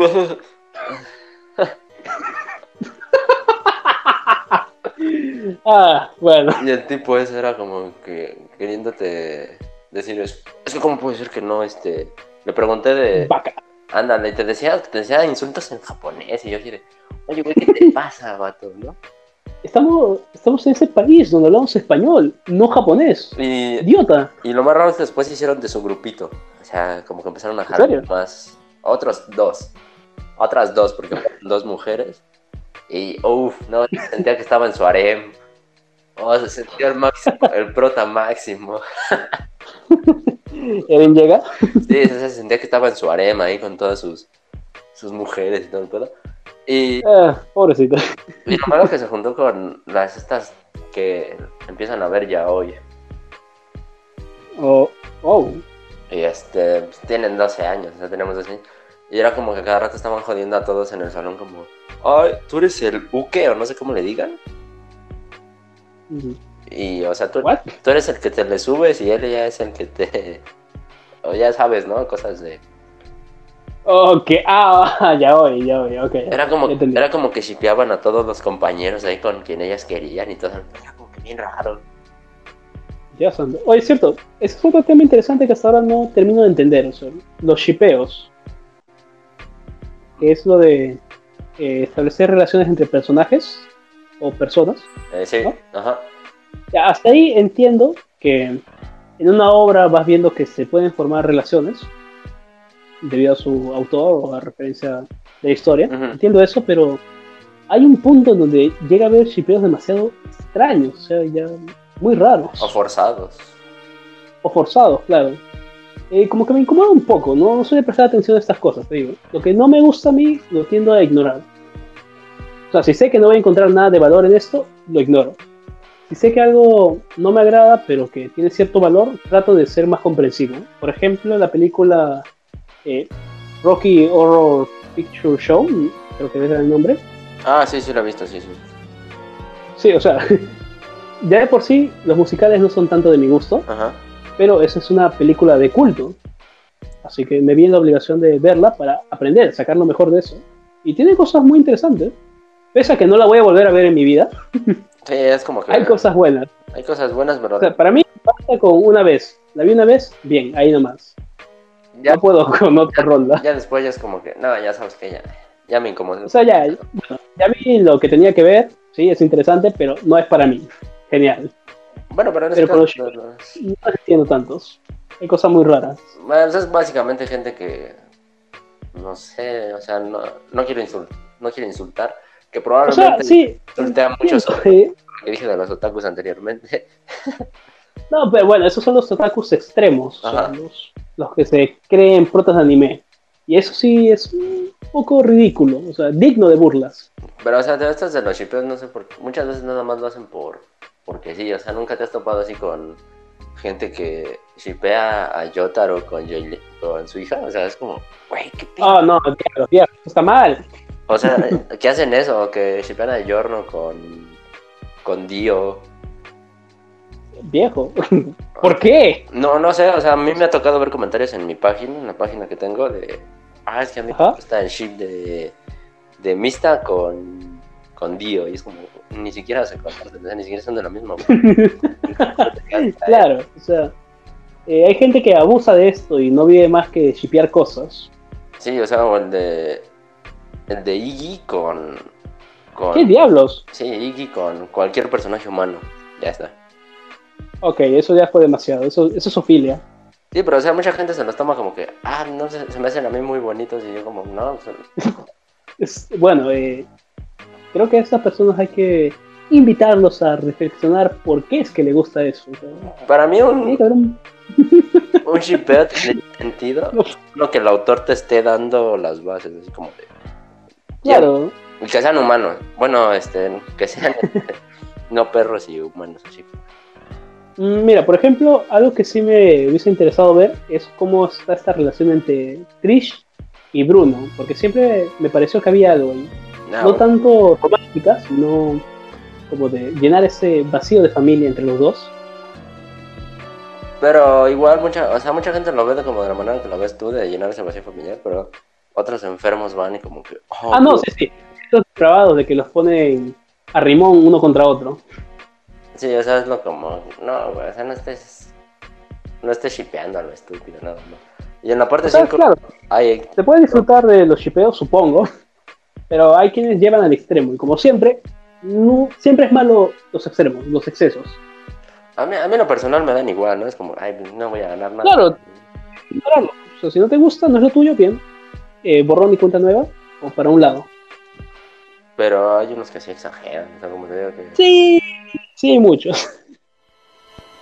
ah, bueno. Y el tipo ese era como que queriéndote decir, es, es que cómo puede ser que no, este... Le pregunté de... Vaca. Ándale, te decía, te decía insultos en japonés y yo dije, oye, güey, ¿qué te pasa, vato, no? Estamos, estamos en ese país donde hablamos español, no japonés. Idiota. Y lo más raro es que después hicieron de su grupito. O sea, como que empezaron a jalar más. Otros dos. Otras dos, porque dos mujeres. Y, uff, no, sentía que estaba en su harem. Oh, se sentía el máximo, el prota máximo. ¿Eren llega? Sí, se sentía que estaba en su arema ahí con todas sus, sus mujeres y todo el pedo. Y, ah, pobrecito. Y lo malo que se juntó con las estas que empiezan a ver ya hoy. Oh, oh. Y este, pues, tienen 12 años, sea, tenemos 12 años. Y era como que cada rato estaban jodiendo a todos en el salón como, ay, tú eres el uke o no sé cómo le digan. Y, o sea, tú, tú, eres el que te le subes y él ya es el que te... O ya sabes, ¿no? Cosas de... Ok, ah, ya voy, ya voy, ok. Era como, era como que shipeaban a todos los compañeros ahí con quien ellas querían y todo. Era como que bien raro. Ya son. Oye, es cierto, ese es otro tema interesante que hasta ahora no termino de entender. O sea, los shipeos. Que es lo de eh, establecer relaciones entre personajes o personas. Eh, sí, ajá hasta ahí entiendo que en una obra vas viendo que se pueden formar relaciones debido a su autor o a referencia de la historia. Entiendo eso, pero hay un punto en donde llega a haber shipeos demasiado extraños, o sea, ya muy raros. O forzados. O forzados, claro. Eh, como que me incomoda un poco, ¿no? no de prestar atención a estas cosas, te digo. Lo que no me gusta a mí, lo tiendo a ignorar. O sea, si sé que no voy a encontrar nada de valor en esto, lo ignoro si sé que algo no me agrada, pero que tiene cierto valor, trato de ser más comprensivo. Por ejemplo, la película eh, Rocky Horror Picture Show, creo que es el nombre. Ah, sí, sí, lo he visto, sí, sí. Sí, o sea, ya de por sí los musicales no son tanto de mi gusto, Ajá. pero esa es una película de culto. Así que me vi en la obligación de verla para aprender, sacar lo mejor de eso. Y tiene cosas muy interesantes, pese a que no la voy a volver a ver en mi vida. Sí, es como que. Hay cosas buenas. Hay cosas buenas, pero. O sea, para mí, basta con una vez. La vi una vez, bien, ahí nomás. Ya, no puedo con otra ronda. Ya después ya es como que, no, ya sabes que ya, ya me incomodo. O sea, ya, ya vi lo que tenía que ver, sí, es interesante, pero no es para mí. Genial. Bueno, pero en este caso, no, no, entiendo tantos. Hay cosas muy raras. Bueno, es básicamente gente que, no sé, o sea, no, no quiero insultar, no quiero insultar, que probablemente o sí, mucho sobre que dije de los otakus anteriormente. No, pero bueno, esos son los otakus extremos, los, que se creen protas de anime. Y eso sí es un poco ridículo, o sea, digno de burlas. Pero, o sea, de estas de los shipeos, no sé por qué. Muchas veces nada más lo hacen por. Porque sí, o sea, nunca te has topado así con gente que shipea a Yotaro con, con su hija. O sea, es como, güey, qué Ah, no, tío, está mal. O sea, ¿qué hacen eso? Que shipean a Yorno con, con Dio. Viejo. ¿Por qué? No, no sé, o sea, a mí me ha tocado ver comentarios en mi página, en la página que tengo, de. Ah, es que a mí me gusta el ship de, de Mista con, con Dio. Y es como, ni siquiera se comparten, ni siquiera son de la misma. claro, o sea, eh, hay gente que abusa de esto y no vive más que shipear cosas. Sí, o sea, o el de el de Iggy con, con... ¿Qué diablos? Sí, Iggy con cualquier personaje humano. Ya está. Ok, eso ya fue demasiado. Eso, eso es ofilia. Sí, pero o sea, mucha gente se los toma como que, ah, no sé, se me hacen a mí muy bonitos y yo como, no. es, bueno, eh, creo que a estas personas hay que invitarlos a reflexionar por qué es que le gusta eso. Para mí un, un shipeo tiene sentido lo que el autor te esté dando las bases, así como de... Claro. que sean humanos. Bueno, este, que sean no perros y humanos, así. Mm, mira, por ejemplo, algo que sí me hubiese interesado ver es cómo está esta relación entre Trish y Bruno, porque siempre me pareció que había algo ahí. Ah, no, tanto romántica, sino como de llenar ese vacío de familia entre los dos. Pero igual mucha, o sea, mucha gente lo ve como de la manera que lo ves tú, de llenar ese vacío familiar, pero otros enfermos van y como que... Oh, ah, no, sí, sí. Estos grabados de que los ponen a rimón uno contra otro. Sí, o sea, es lo como... No, güey, o sea, no estés... No estés shipeando a lo estúpido, nada más. Y en la parte 5... Claro, se puede disfrutar de los shipeos, supongo, pero hay quienes llevan al extremo, y como siempre, no, siempre es malo los extremos, los excesos. A mí, a mí lo personal me dan igual, ¿no? Es como, ay, no voy a ganar nada. Claro, claro. O sea, si no te gusta, no es lo tuyo, bien. Eh, borrón y cuenta nueva, o para un lado. Pero hay unos que sí exageran, o sea, como te digo que... Sí, sí, muchos.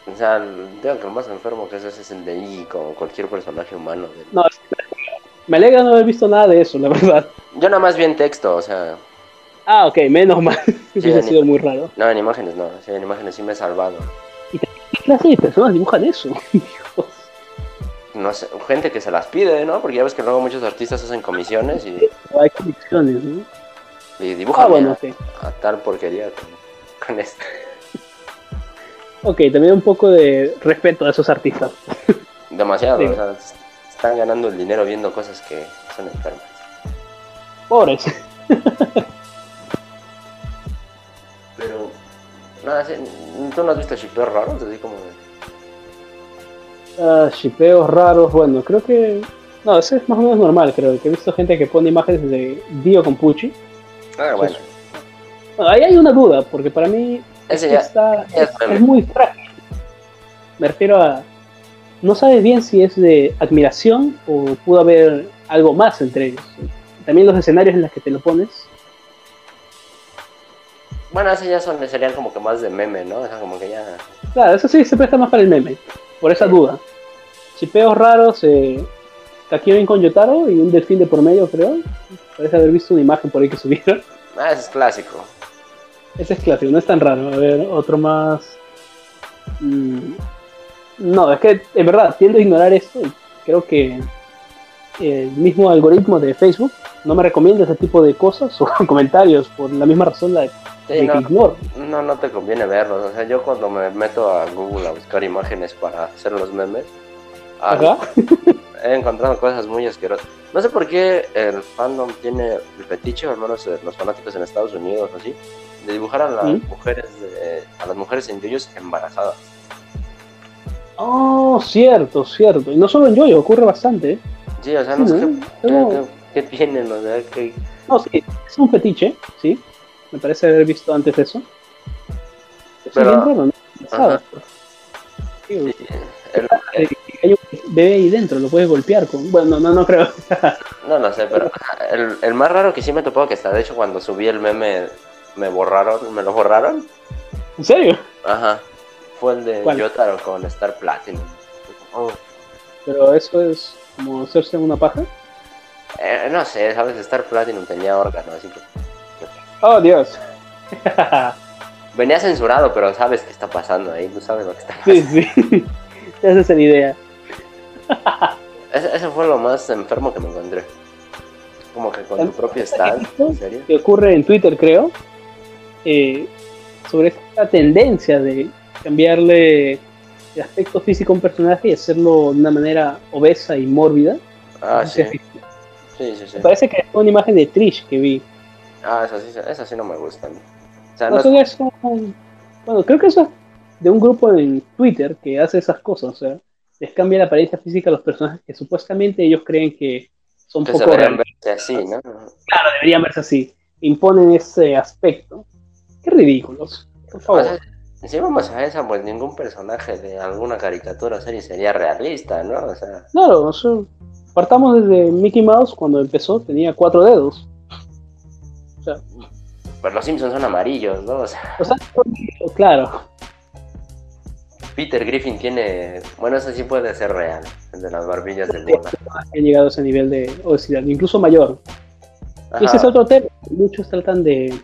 O sea, digo que el más enfermo que eso es el de Iggy, como cualquier personaje humano. No, me alegra no haber visto nada de eso, la verdad. Yo nada más vi en texto, o sea... Ah, ok, menos mal. Sí, ha sido muy raro. No, en imágenes no, sí, en imágenes sí me he salvado. ¿Qué clase de personas dibujan eso? no sé, gente que se las pide, ¿no? Porque ya ves que luego muchos artistas hacen comisiones y... Hay comisiones, ¿no? Y dibujan ah, bueno, a, tal porquería con, esto. Ok, también un poco de respeto a esos artistas. Demasiado, o sea, están ganando el dinero viendo cosas que son enfermas. Pobres. Nada, ¿tú no has visto shipeos raros? Así como Ah, shipeos raros, bueno, creo que... No, ese es más o menos normal, creo. Que he visto gente que pone imágenes de Dio con Pucci. Ah, bueno. ahí hay una duda, porque para mí ese ya, está, es, muy frágil. Me refiero a... No sabes bien si es de admiración o pudo haber algo más entre ellos. También los escenarios en los que te lo pones bueno, ese ya son, serían como que más de meme, ¿no? O sea, como que ya. Claro, eso sí se presta más para el meme, por esa duda. Chipeos raros, eh, Kakyoin con Yotaro y un delfín de por medio, creo. Parece haber visto una imagen por ahí que subieron. Ah, ese es clásico. Ese es clásico, no es tan raro. A ver, otro más. Mm, no, es que en verdad tiendo a ignorar esto y creo que el mismo algoritmo de Facebook no me recomienda ese tipo de cosas o comentarios por la misma razón la no, no, te conviene verlos. O sea, yo cuando me meto a Google a buscar imágenes para hacer los memes, he encontrado cosas muy asquerosas. No sé por qué el fandom tiene el fetiche, al menos los fanáticos en Estados Unidos, así, de dibujar a las mujeres, a las mujeres en yoyos embarazadas. Oh, cierto, cierto. Y no solo en yoyo, ocurre bastante. ¿eh? Sí, o sea, no sé qué, tienen, o sea, que... No, sí, es un fetiche, sí, me parece haber visto antes eso. Pero, ¿no? Sí, hay un bebé ahí dentro, lo puedes golpear con. Bueno, no, no creo. no, no sé, pero el, el, más raro que sí me topó, que está de hecho cuando subí el meme, me borraron, me lo borraron. ¿En serio? Ajá. Fue el de Yotaro con Star Platinum. Oh. Pero eso es como hacerse una paja. Eh, no sé, sabes, Star Platinum tenía órgano, así que Oh, Dios. Venía censurado, pero sabes qué está pasando ahí, tú sabes lo que está pasando. Sí, sí. Esa es la idea. ese, fue lo más enfermo que me encontré. Como que con tu propio stand, ¿en serio? Que ocurre en Twitter, creo. Eh, sobre esta tendencia de cambiarle el aspecto físico a un personaje y hacerlo de una manera obesa y mórbida. Ah, sí. Sí, sí, sí. Me parece que fue una imagen de Trish que vi Ah, esas sí, eso sí no me gustan. O sea, no es... bueno, creo que eso es de un grupo en Twitter que hace esas cosas. O sea, les cambia la apariencia física a los personajes que supuestamente ellos creen que son que poco deberían verse así, ¿no? Claro, deberían verse así. Imponen ese aspecto. Qué ridículos. Por favor. si vamos a esa, pues ningún personaje de alguna caricatura o serie sería realista, ¿no? O sea... Claro, o sea, partamos desde Mickey Mouse cuando empezó, tenía cuatro dedos Pues los Simpsons son amarillos, ¿no? O sea, claro. Peter Griffin tiene. Bueno, eso sí puede ser real. El de las barbillas del Mona. Ha llegado a ese nivel de obesidad, incluso mayor. ese es otro tema. Muchos tratan de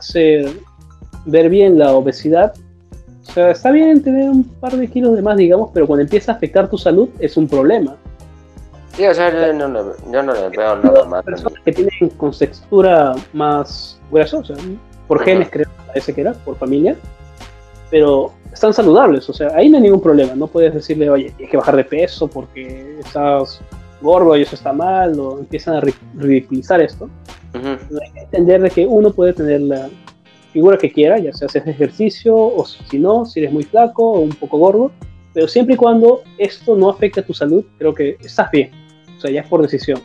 hacer ver bien la obesidad. O sea, está bien tener un par de kilos de más, digamos, pero cuando empieza a afectar tu salud es un problema. Sí, o sea, yo no, le veo nada más. Personas que tienen con textura más grasosa, por genes creo, parece que era, por familia, pero están saludables, o sea, ahí no hay ningún problema, no puedes decirle, oye, tienes que bajar de peso porque estás gordo y eso está mal, o empiezan a ridiculizar esto. Hay que entender de que uno puede tener la figura que quiera, ya sea hacer ejercicio, o si no, si eres muy flaco o un poco gordo, pero siempre y cuando esto no afecte a tu salud, creo que estás bien. O sea, ya es por decisión.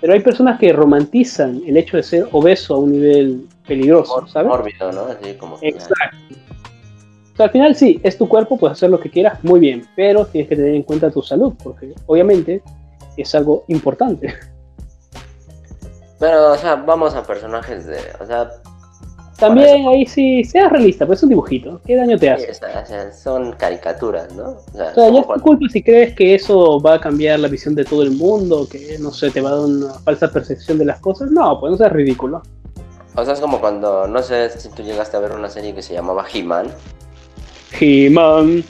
Pero hay personas que romantizan el hecho de ser obeso a un nivel peligroso, ¿sabes? Mórbido, ¿no? Así como Exacto. O sea, al final sí, es tu cuerpo, puedes hacer lo que quieras, muy bien, pero tienes que tener en cuenta tu salud, porque obviamente es algo importante. Pero, o sea, vamos a personajes de, o sea, también ahí sí, seas realista, pues es un dibujito. ¿Qué daño te hace? son caricaturas, ¿no? O sea, ya es tu culpa si crees que eso va a cambiar la visión de todo el mundo, que no sé, te va a dar una falsa percepción de las cosas. No, pues no seas ridículo. O sea, es como cuando, no sé si tú llegaste a ver una serie que se llamaba He-Man. He-Man.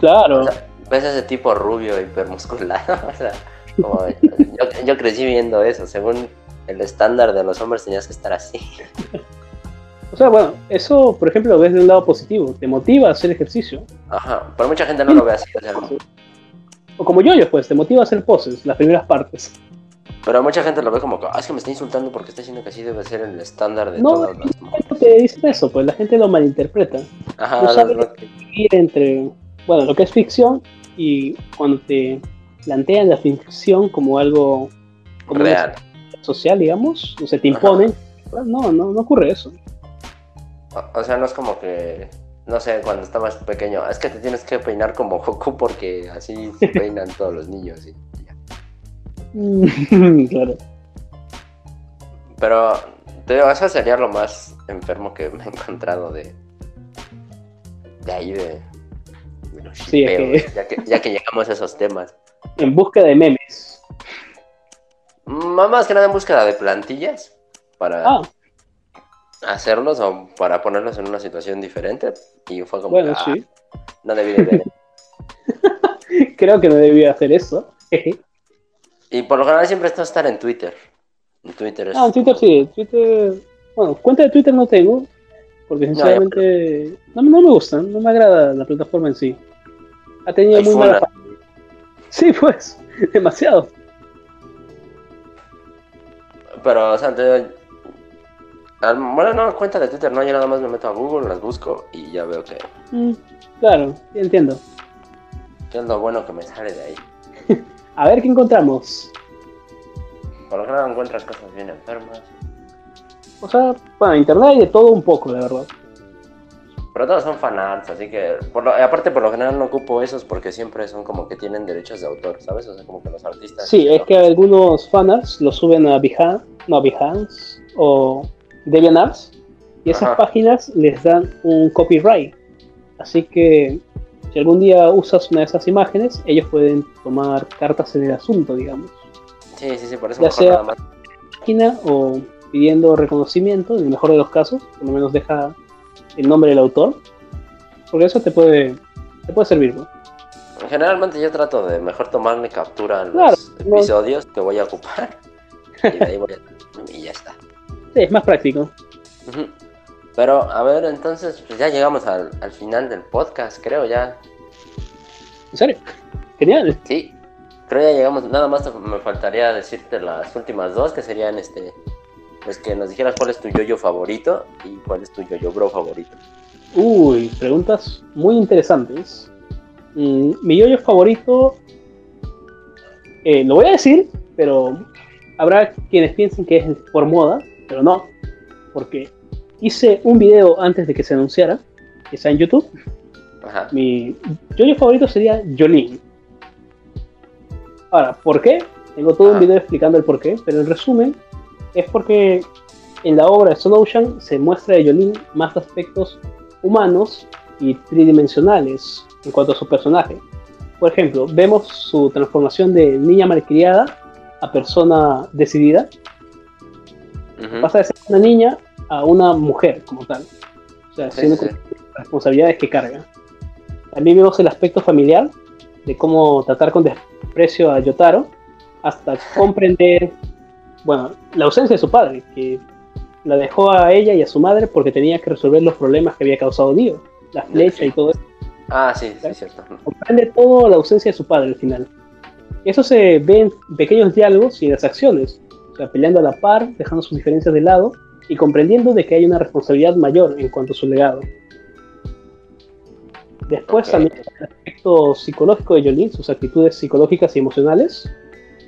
claro. ves ese tipo rubio, hipermusculado. o sea, como, yo, yo crecí viendo eso, según el estándar de los hombres tenías que estar así. O sea, bueno, eso, por ejemplo, lo ves de un lado positivo, te motiva a hacer ejercicio. Ajá, pero mucha gente no lo ve así. O, como yo, yo, pues, te motiva a hacer poses, las primeras partes. Pero mucha gente lo ve como que, ah, es que me está insultando porque está diciendo que así debe ser el estándar de no, todas No, te dicen eso, pues la gente lo malinterpreta. Ajá, no sabes entre, bueno, lo que es ficción y cuando te plantean la ficción como algo como real social, digamos, o se te imponen. No, no, no ocurre eso. O, sea, no es como que, no sé, cuando estabas pequeño, es que te tienes que peinar como Goku porque así se peinan todos los niños y claro. Pero, te digo, eso sería lo más enfermo que me he encontrado de, de ahí, de, sí, ya, que, ya que llegamos a esos temas. En busca de memes. Más que nada en búsqueda de plantillas para ah. hacerlos o para ponerlos en una situación diferente. Y fue como, bueno, sí. Ah, no debí de ver. Creo que no debí hacer eso. y por lo general siempre está estar en Twitter. En Twitter Ah, en Twitter sí. Twitter... Bueno, cuenta de Twitter no tengo. Porque sinceramente no, no, me gusta, no me agrada la plataforma en sí. Ha tenido muy mala Sí, pues, demasiado. Pero, o sea, bueno, no, cuenta de Twitter, no, yo nada más me meto a Google, las busco y ya veo que... Mm, claro, entiendo. ¿Qué es lo bueno que me sale de ahí? a ver qué encontramos. Por lo general encuentras cosas bien enfermas. O sea, bueno, internet hay de todo un poco, de verdad. Pero todos son fanarts, así que. Por aparte, por lo general no ocupo esos porque siempre son como que tienen derechos de autor, ¿sabes? O sea, como que los artistas. Sí, es que algunos fanarts los suben a Behance, no, Behance o DeviantArts y esas páginas les dan un copyright. Así que si algún día usas una de esas imágenes, ellos pueden tomar cartas en el asunto, digamos. Sí, sí, sí, por eso ya sea nada más. página o pidiendo reconocimiento, en el mejor de los casos, por lo menos deja el nombre del autor, porque eso te puede, te puede servir, ¿no? Generalmente yo trato de mejor tomarme captura en los episodios que voy a ocupar y, ahí voy a... y ya está. Sí, es más práctico. Pero, a ver, entonces, pues ya llegamos al, al final del podcast, creo ya. ¿En serio? Genial. Sí, creo ya llegamos. Nada más me faltaría decirte las últimas dos, que serían este pues que nos dijeras cuál es tu yoyo favorito y cuál es tu yoyo bro favorito. Uy, preguntas muy interesantes. Mm, mi yoyo favorito, eh, lo voy a decir, pero habrá quienes piensen que es por moda, pero no, porque hice un video antes de que se anunciara, que está en YouTube. Ajá. Mi yoyo favorito sería Jolene. Ahora, ¿por qué? Tengo todo un video explicando el por qué, pero en resumen, es porque en la obra de Stone Ocean se muestra a Yolin más aspectos humanos y tridimensionales en cuanto a su personaje. Por ejemplo, vemos su transformación de niña malcriada a persona decidida. Pasa de ser una niña a una mujer como tal. O sea, siendo las responsabilidades que carga. También vemos el aspecto familiar de cómo tratar con desprecio a Yotaro hasta comprender, bueno, la ausencia de su padre, que la dejó a ella y a su madre porque tenía que resolver los problemas que había causado Dio, la flecha y todo eso. Ah, sí, sí, es cierto. Comprende todo la ausencia de su padre al final. Eso se ve en pequeños diálogos y en las acciones, o sea, peleando a la par, dejando sus diferencias de lado y comprendiendo de que hay una responsabilidad mayor en cuanto a su legado. Después también el aspecto psicológico de Jolene, sus actitudes psicológicas y emocionales,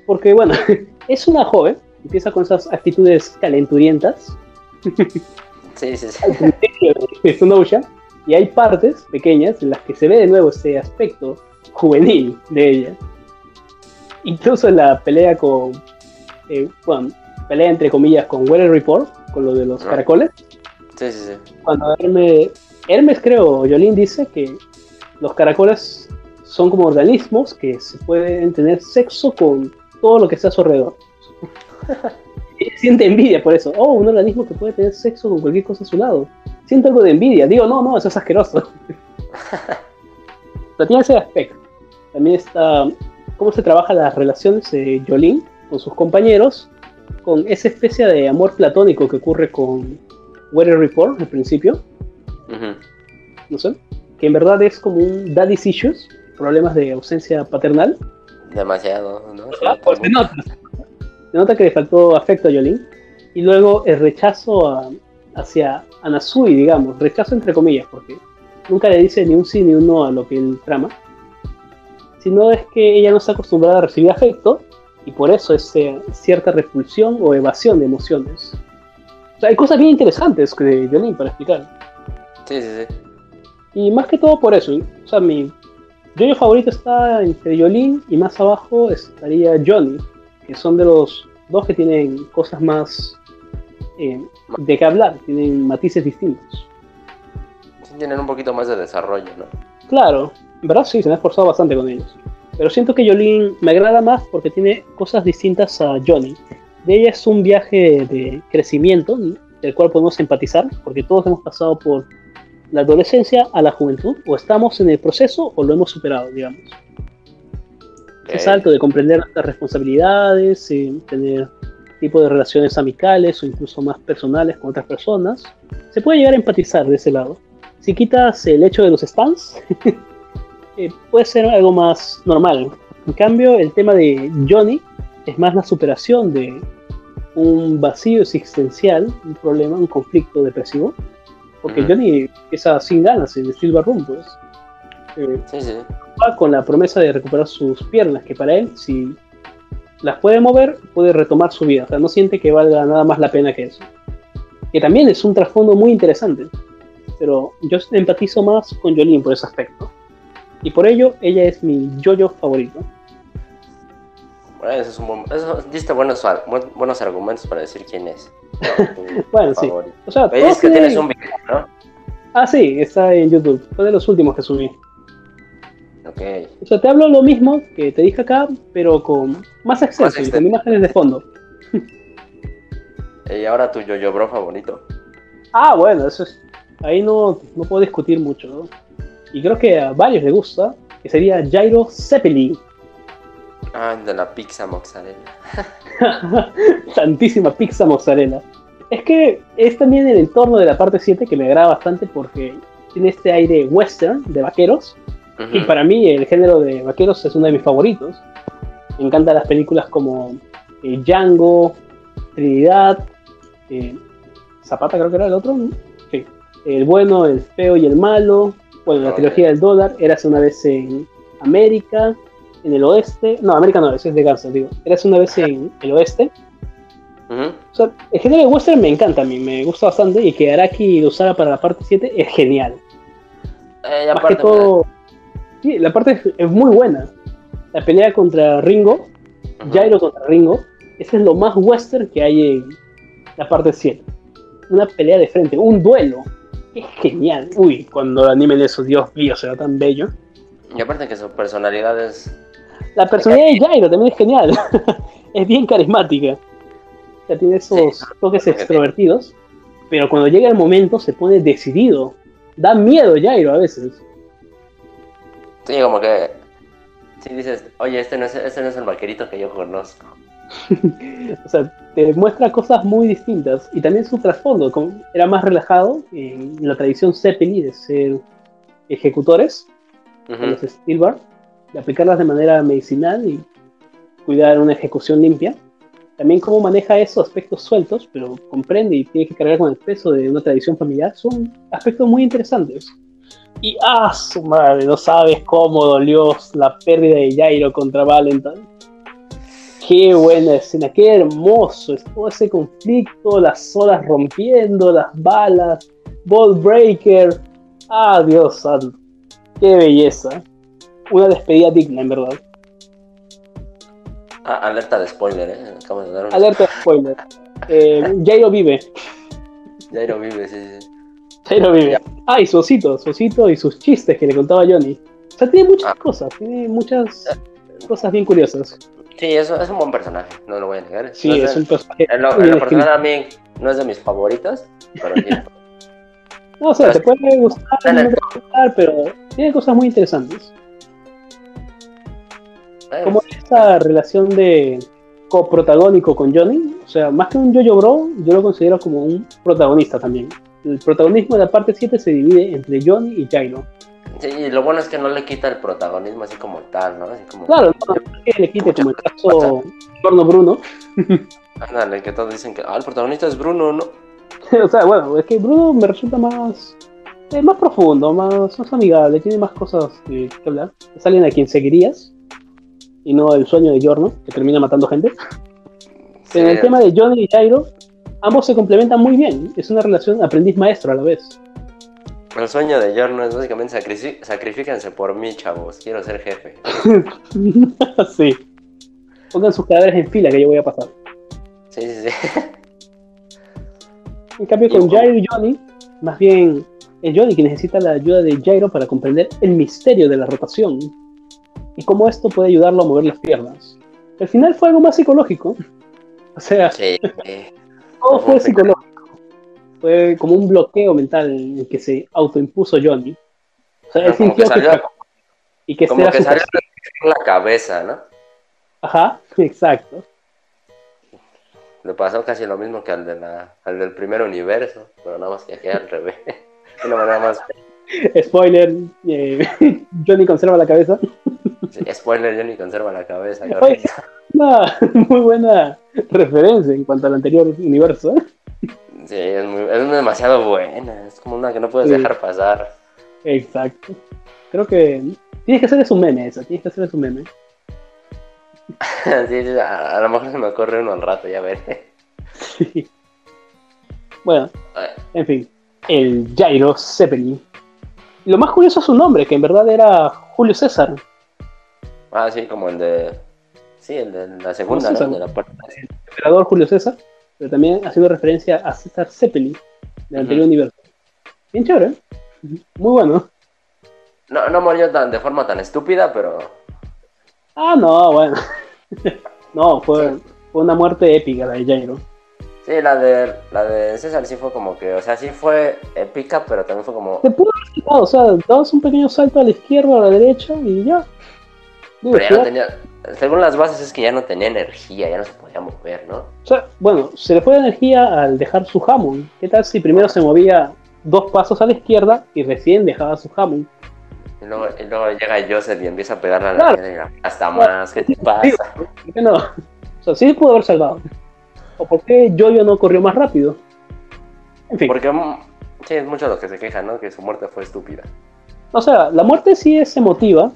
porque bueno, es una joven, empieza con esas actitudes calenturientas. Sí, sí, sí. y hay partes pequeñas en las que se ve de nuevo ese aspecto juvenil de ella. Incluso en la pelea con, eh, bueno, pelea entre comillas con Weather Report, con lo de los ah. caracoles. Sí, sí, sí. Cuando Hermes, Hermes creo, Jolín dice que los caracoles son como organismos que se pueden tener sexo con todo lo que está a su alrededor. siente envidia por eso. Oh, un organismo que puede tener sexo con cualquier cosa a su lado siento algo de envidia. Digo, no, no, eso es asqueroso. Pero tiene ese aspecto. También está cómo se trabaja las relaciones de Jolín con sus compañeros, con esa especie de amor platónico que ocurre con Weather Report al principio. No sé. Que en verdad es como un daddy's issues, problemas de ausencia paternal. Demasiado, ¿no? Ah, pues se nota. Se nota que le faltó afecto a Jolín. Y luego el rechazo hacia Anasui, digamos, rechazo entre comillas, porque nunca le dice ni un sí ni un no a lo que él trama, sino es que ella no está acostumbrada a recibir afecto y por eso es eh, cierta repulsión o evasión de emociones. O sea, hay cosas bien interesantes de Jolene para explicar. Sí, sí, sí. Y más que todo por eso, o sea, mi yo favorito está entre Jolene y más abajo estaría Johnny, que son de los dos que tienen cosas más eh, de qué hablar, tienen matices distintos. tienen un poquito más de desarrollo, ¿no? Claro, en verdad sí, se me ha esforzado bastante con ellos. Pero siento que Jolene me agrada más porque tiene cosas distintas a Johnny. De ella es un viaje de crecimiento del cual podemos empatizar, porque todos hemos pasado por la adolescencia a la juventud, o estamos en el proceso o lo hemos superado, digamos. Es salto de comprender las responsabilidades, y tener tipo de relaciones amicales o incluso más personales con otras personas, se puede llegar a empatizar de ese lado. Si quitas el hecho de los stands, eh, puede ser algo más normal. En cambio, el tema de Johnny es más la superación de un vacío existencial, un problema, un conflicto depresivo. Porque Johnny empieza sin ganas en Silver Room, pues. Eh, sí, sí. Va con la promesa de recuperar sus piernas, que para él, si las puede mover, puede retomar su vida. O sea, no siente que valga nada más la pena que eso. Que también es un trasfondo muy interesante. Pero yo empatizo más con Jolene por ese aspecto. Y por ello, ella es mi yo-yo favorito. Bueno, eso es un buen, eso, diste buenos, buenos argumentos para decir quién es. bueno, sí. O sea, es que tienes un video, ¿no? Ah, sí, está en YouTube. Fue de los últimos que subí. Okay. O sea, te hablo lo mismo que te dije acá, pero con más acceso y con imágenes de fondo. y ahora tu yo-yo bro favorito. Ah, bueno, eso es. Ahí no, no puedo discutir mucho, ¿no? Y creo que a varios les gusta, que sería Jairo Zeppelin. Ah, de la pizza mozzarella. Santísima pizza mozzarella. Es que es también el entorno de la parte 7 que me agrada bastante porque tiene este aire western de vaqueros y para mí el género de vaqueros es uno de mis favoritos. Me encantan las películas como eh, Django, Trinidad, eh, Zapata creo que era el otro, sí. El bueno, el feo y el malo. Bueno, la trilogía del dólar, Eras una vez en América, en el oeste. No, América no, eso es de Garza, digo. Eras una vez en el oeste. o sea, el género de western me encanta a mí, me gusta bastante y que Araki lo usara para la parte 7 es genial. Eh, Más que todo... Sí, la parte es, muy buena. La pelea contra Ringo, Jairo contra Ringo, ese es lo más western que hay la parte 7. Una pelea de frente, un duelo. Es genial. Uy, cuando animen eso, Dios mío, será tan bello. Y aparte que su personalidad es... La personalidad de Jairo también es genial. es bien carismática. Ya tiene esos toques extrovertidos. Pero cuando llega el momento se pone decidido. Da miedo Jairo a veces. Sí, como que... Si dices, oye, este no es, este no es el vaquerito que yo conozco. o sea, te muestra cosas muy distintas. Y también su trasfondo. Era más relajado en la tradición Zeppelin de ser ejecutores los Spielberg, de aplicarlas de manera medicinal y cuidar una ejecución limpia. También cómo maneja esos aspectos sueltos, pero comprende y tiene que cargar con el peso de una tradición familiar, son aspectos muy interesantes. Y ¡ah, su madre! No sabes cómo dolió la pérdida de Jairo contra Valentine. Qué buena escena, qué hermoso es todo ese conflicto, las olas rompiendo, las balas, Ball Breaker. ¡Ah, Dios santo! Qué belleza. Una despedida digna, en verdad. Ah, alerta de spoiler, ¿eh? Acabo de dar Alerta de spoiler. Eh, Jairo vive. Jairo vive, sí, sí. Jairo vive. Ah, y su osito, su osito y sus chistes que le contaba Johnny. O sea, tiene muchas ah. cosas, tiene muchas cosas bien curiosas. Sí, eso es un buen personaje, no lo voy a negar. Sí, es, un personaje. En lo, personal a mí no es de mis favoritos, pero No, o sea, te puede gustar, no te puede gustar, pero tiene cosas muy interesantes. Como esa relación de coprotagónico con Johnny, o sea, más que un yo-yo bro, yo lo considero como un protagonista también. El protagonismo de la parte 7 se divide entre Johnny y Jairo. Sí, y lo bueno es que no le quita el protagonismo así como tal, ¿no? Así como... Claro, no, que le quite como el caso Torno Bruno. Ándale, que todos dicen que ah, el protagonista es Bruno, ¿no? o sea, bueno, es que Bruno me resulta más es más profundo, más, más amigable, tiene más cosas que, hablar. Es alguien a quien seguirías y no el sueño de Giorno, que termina matando gente. en el tema de Johnny y Jairo, ambos se complementan muy bien. Es una relación aprendiz-maestro a la vez. El sueño de Giorno es básicamente sacrifíquense por mí, chavos. Quiero ser jefe. sí. Pongan sus cadáveres en fila que yo voy a pasar. Sí, sí, sí. En cambio, con Jairo y Johnny, más bien es Johnny que necesita la ayuda de Jairo para comprender el misterio de la rotación y cómo esto puede ayudarlo a mover las piernas. Al final fue algo más psicológico. O sea, todo fue psicológico. Fue como un bloqueo mental en el que se autoimpuso Johnny. O sea, él sintió que, salió, y que como que salió la cabeza, ¿no? Ajá, exacto. Le pasó casi lo mismo que al, de la, al del primer universo, pero nada más que aquí al revés una manera más. Spoiler, eh, Johnny conserva la cabeza. spoiler, Johnny conserva la cabeza. muy buena referencia en cuanto al anterior universo. ¿eh? Sí, es, muy, es, demasiado buena. Es como una que no puedes dejar pasar. Exacto. Creo que tienes que hacer su meme esa, tienes que hacer su meme. sí, a, a, lo mejor se me ocurre uno al rato, ya veré. Sí. Bueno, en fin el Jairo Zeppelin. Lo más curioso es su nombre, que en verdad era Julio César. Ah, sí, como el de. Sí, el de la segunda, ¿no? De la parte. El emperador Julio César, pero también haciendo referencia a César Zeppelin, del anterior universo. Bien chévere, ¿eh? muy bueno. No, no murió tan, de forma tan estúpida, pero. Ah, no, bueno. no, fue, fue una muerte épica la de Jairo. Sí, la de, la de César sí fue como que, o sea, sí fue épica, pero también fue como... Te pudo haber o sea, dabas un pequeño salto a la izquierda, a la derecha y ya. pero ya no tenía, según las bases es que ya no tenía energía, ya no se podía mover, ¿no? O sea, bueno, se le fue la energía al dejar su Hammond. ¿Qué tal si primero se movía dos pasos a la izquierda y recién dejaba su Hammond? Y luego, y luego llega Joseph y empieza a pegarle a la claro. hasta más, ¿qué te pasa? ¿Por qué no? O sea, sí pudo haber salvado. ¿O por qué Jojo no corrió más rápido? En fin. Porque mm, sí, es mucho lo que se quejan, ¿no? Que su muerte fue estúpida. O sea, la muerte sí es emotiva,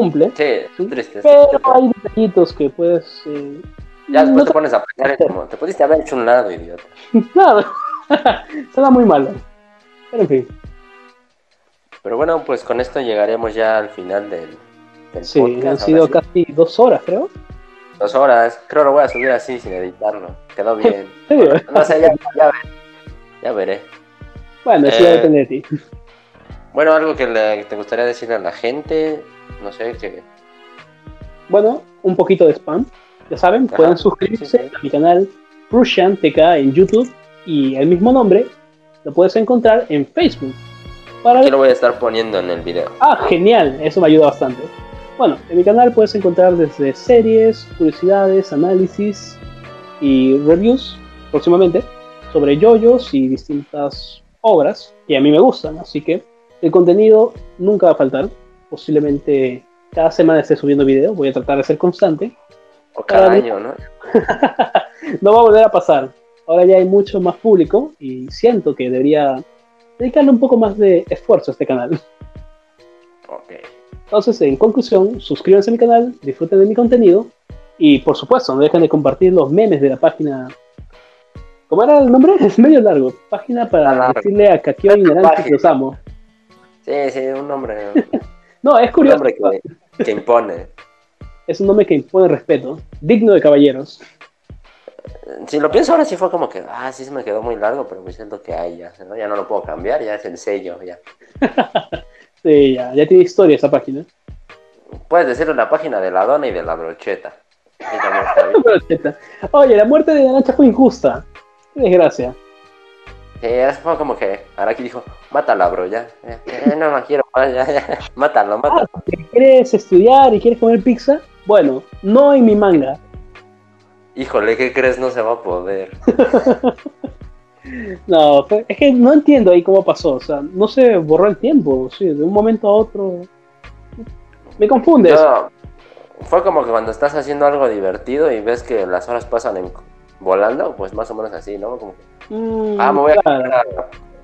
cumple. Sí, triste. Pero hay detallitos que puedes. Eh, ya después te pones a pensar como, te pudiste haber hecho un lado, idiota. claro, suena muy malo. Pero en fin. Pero bueno, pues con esto llegaremos ya al final del, del sí, han sido casi dos horas, creo. Dos horas. Creo que lo voy a subir así sin editarlo. Quedó bien. no sé, ya, ya, ya veré. Bueno, eh, depende de ti. Bueno, algo que te gustaría decirle a la gente, no sé, que... Bueno, un poquito de spam. Ya saben, pueden suscribirse a mi canal Prussian TK en YouTube y el mismo nombre lo puedes encontrar en Facebook. Para... Aquí lo voy a estar poniendo en el video. Ah, genial, eso me ayuda bastante. Bueno, en mi canal puedes encontrar desde series, curiosidades, análisis y reviews próximamente sobre yoyos y distintas obras que a mí me gustan, así que el contenido nunca va a faltar. Posiblemente cada semana esté subiendo video, voy a tratar de ser constante. O cada, año, ¿no? no va a volver a pasar. Ahora ya hay mucho más público y siento que debería dedicarle un poco más de esfuerzo a este canal. Ok. Entonces, en conclusión, suscríbanse a mi canal, disfruten de mi contenido y, por supuesto, no dejen de compartir los memes de la página ¿Cómo era el nombre? Es medio largo. Página para decirle a Kakio Ignorante que los amo. Sí, sí, un nombre. no, es curioso. Un nombre que, impone. Es un nombre que impone respeto. Digno de caballeros. Si lo pienso ahora sí fue como que, ah, sí se me quedó muy largo, pero me siento que hay ya, ¿no? ya no lo puedo cambiar, ya es el sello, ya. sí, ya, ya tiene historia esa página. Puedes decirle la página de la dona y de la brocheta. Oye, la muerte de Nacha fue injusta. Qué desgracia. Sí, fue como que Araki dijo, mátala, bro, ya. no más quiero ya, ya. Mátalo, mátalo. Ah, ¿Quieres estudiar y quieres comer pizza? Bueno, no en mi manga. Híjole, ¿qué crees? No se va a poder. no, es que no entiendo ahí cómo pasó. O sea, no se borró el tiempo, sí, de un momento a otro. Me confunde. fue como que cuando estás haciendo algo divertido y ves que las horas pasan en volando, pues más o menos así, ¿no? Como que, mm, ah, me voy a,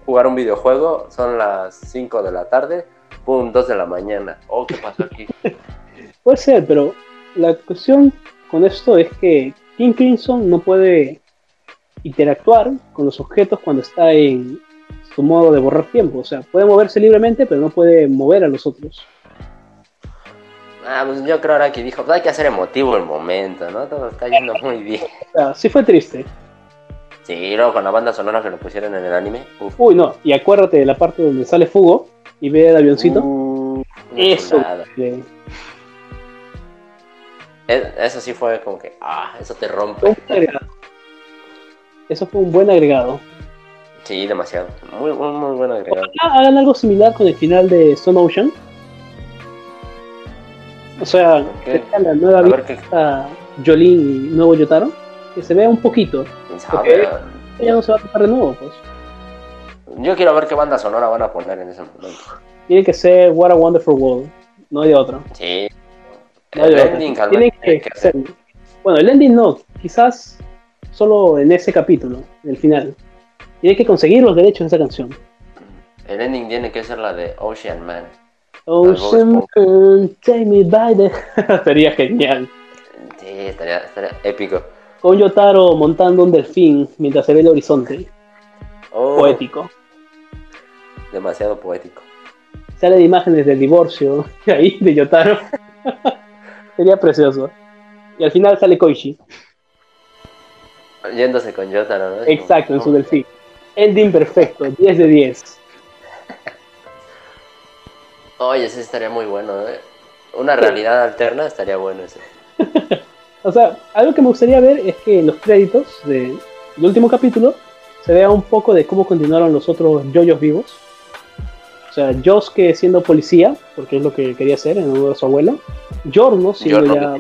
jugar un videojuego, son las 5 de la tarde, pum, 2 de la mañana. Oh, ¿qué pasó aquí? Puede ser, pero la cuestión con esto es que King Crimson no puede interactuar con los objetos cuando está en su modo de borrar tiempo. O sea, puede moverse libremente, pero no puede mover a los otros. Ah, pues yo creo ahora que dijo, pues hay que hacer emotivo el momento, ¿no? Todo está yendo muy bien. Ah, sí fue triste. Sí, luego con la banda sonora que lo pusieron en el anime. Uy, no, y acuérdate de la parte donde sale Fugo y ve el avioncito. Uh, eso. eso sí fue como que, ah, eso te rompe. Eso fue un buen agregado. Sí, demasiado. Muy, muy, muy buen agregado. hagan algo similar con el final de Stone Ocean o sea, que la nueva vista Jolín y nuevo Yotaro, que se vea un poquito. Porque ya no se va a tocar de nuevo, pues. Yo quiero ver qué banda sonora van a poner en ese momento. Tiene que ser What a Wonderful World, no hay otro. Sí. el ending, Tiene que, ser. Bueno, el ending no, quizás solo en ese capítulo, en el final. Tiene que conseguir los derechos de esa canción. El ending tiene que ser la de Ocean Man. Ocean take me by the... Sería genial. Sí, estaría, estaría, épico. Con Yotaro montando un delfín mientras se ve el horizonte. Oh. Poético. Demasiado poético. Salen imágenes del divorcio ahí de Yotaro. Sería precioso. Y al final sale Koichi. Yéndose con Yotaro, ¿no? Exacto, en su delfín. Ending perfecto, 10 de 10. Oye, ese estaría muy bueno, ¿eh? Una realidad alterna estaría bueno ese. O sea, algo que me gustaría ver es que en los créditos del último capítulo se vea un poco de cómo continuaron los otros yoyos vivos. O sea, Josuke siendo policía, porque es lo que quería hacer en honor de su abuelo. Giorno siendo ya.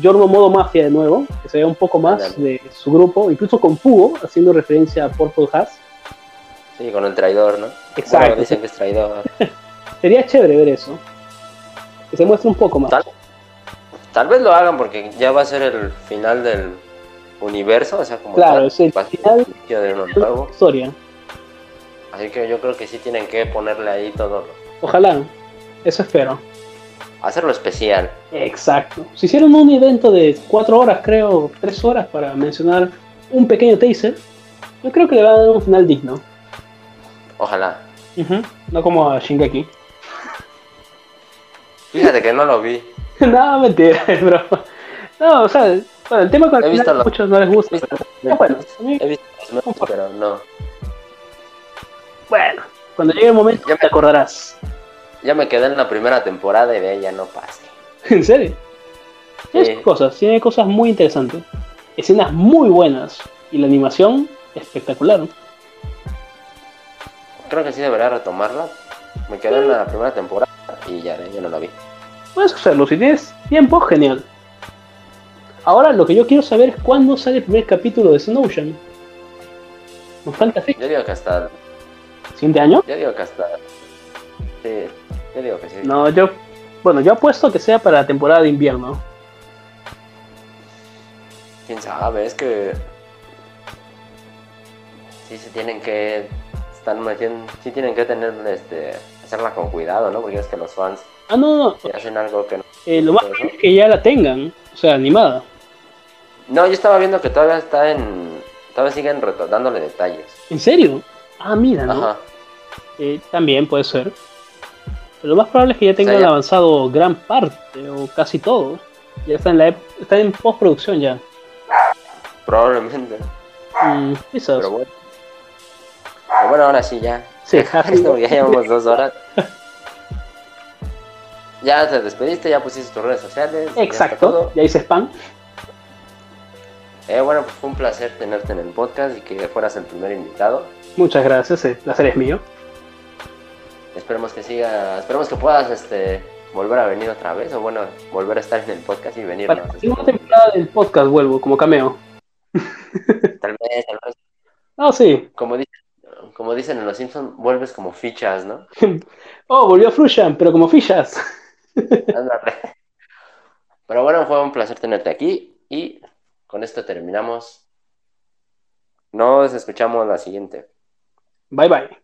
Giorno modo mafia de nuevo, que se vea un poco más de su grupo, incluso con Fugo, haciendo referencia a Purple Hat. Sí, con el traidor, ¿no? Exacto. dicen que es traidor. Sería chévere ver eso. Que se muestre un poco más. Tal, vez lo hagan porque ya va a ser el final del universo, o sea, como claro, es el final de nuevo. historia. Así que yo creo que sí tienen que ponerle ahí todo. Ojalá, eso espero. Hacerlo especial. Exacto. Si hicieron un evento de cuatro horas, creo, tres horas para mencionar un pequeño taser, yo creo que le va a dar un final digno. Ojalá. No como a Shingeki. Fíjate que no lo vi. no, mentira, bro. No, o sea, bueno, el tema con el final, muchos no les gusta. Pero, bueno, he visto pero no. Bueno, cuando llegue el momento ya te acordarás. Ya me quedé en la primera temporada y de ella no pase. ¿En serio? Tiene cosas, tiene cosas muy interesantes. Escenas muy buenas. Y la animación espectacular. Creo que sí debería retomarla. Me quedé en la primera temporada y ya, ya no la vi. Puedes hacerlo, si tienes tiempo, genial. Ahora lo que yo quiero saber es cuándo sale el primer capítulo de Snowshow. Nos falta fecha. Yo digo que hasta. ¿Siguiente año? Yo digo que hasta. Sí, yo digo que sí. No, yo. Bueno, yo apuesto que sea para la temporada de invierno. Quién sabe, es que. Sí, se tienen que. Están metiendo. Sí, tienen que tener. Este. Hacerla con cuidado, ¿no? Porque es que los fans. Ah, no, no. Si hacen algo que no. Eh, lo más es que ya la tengan. O sea, animada. No, yo estaba viendo que todavía está en. Todavía siguen dándole detalles. ¿En serio? Ah, mira, ¿no? Ajá. Eh, también puede ser. Pero lo más probable es que ya tengan avanzado gran parte o casi todo. Ya está en la está en postproducción ya. Probablemente. Mm, Pero bueno. Pero bueno, ahora sí ya. Sí, ya llevamos dos horas. ya te despediste, ya pusiste tus redes sociales. Exacto, ya, hice spam. Eh, bueno, pues fue un placer tenerte en el podcast y que fueras el primer invitado. Muchas gracias, el placer es mío. Esperemos que siga, esperemos que puedas este, volver a venir otra vez, o bueno, volver a estar en el podcast y venir. Para la segunda temporada del podcast vuelvo, como cameo. Tal vez, tal vez. No, sí. Como dicen, como dicen en Los Simpsons, vuelves como fichas, ¿no? oh, volvió Frushan, pero como fichas. Pero bueno, fue un placer tenerte aquí y con esto terminamos. Nos escuchamos la siguiente. Bye bye.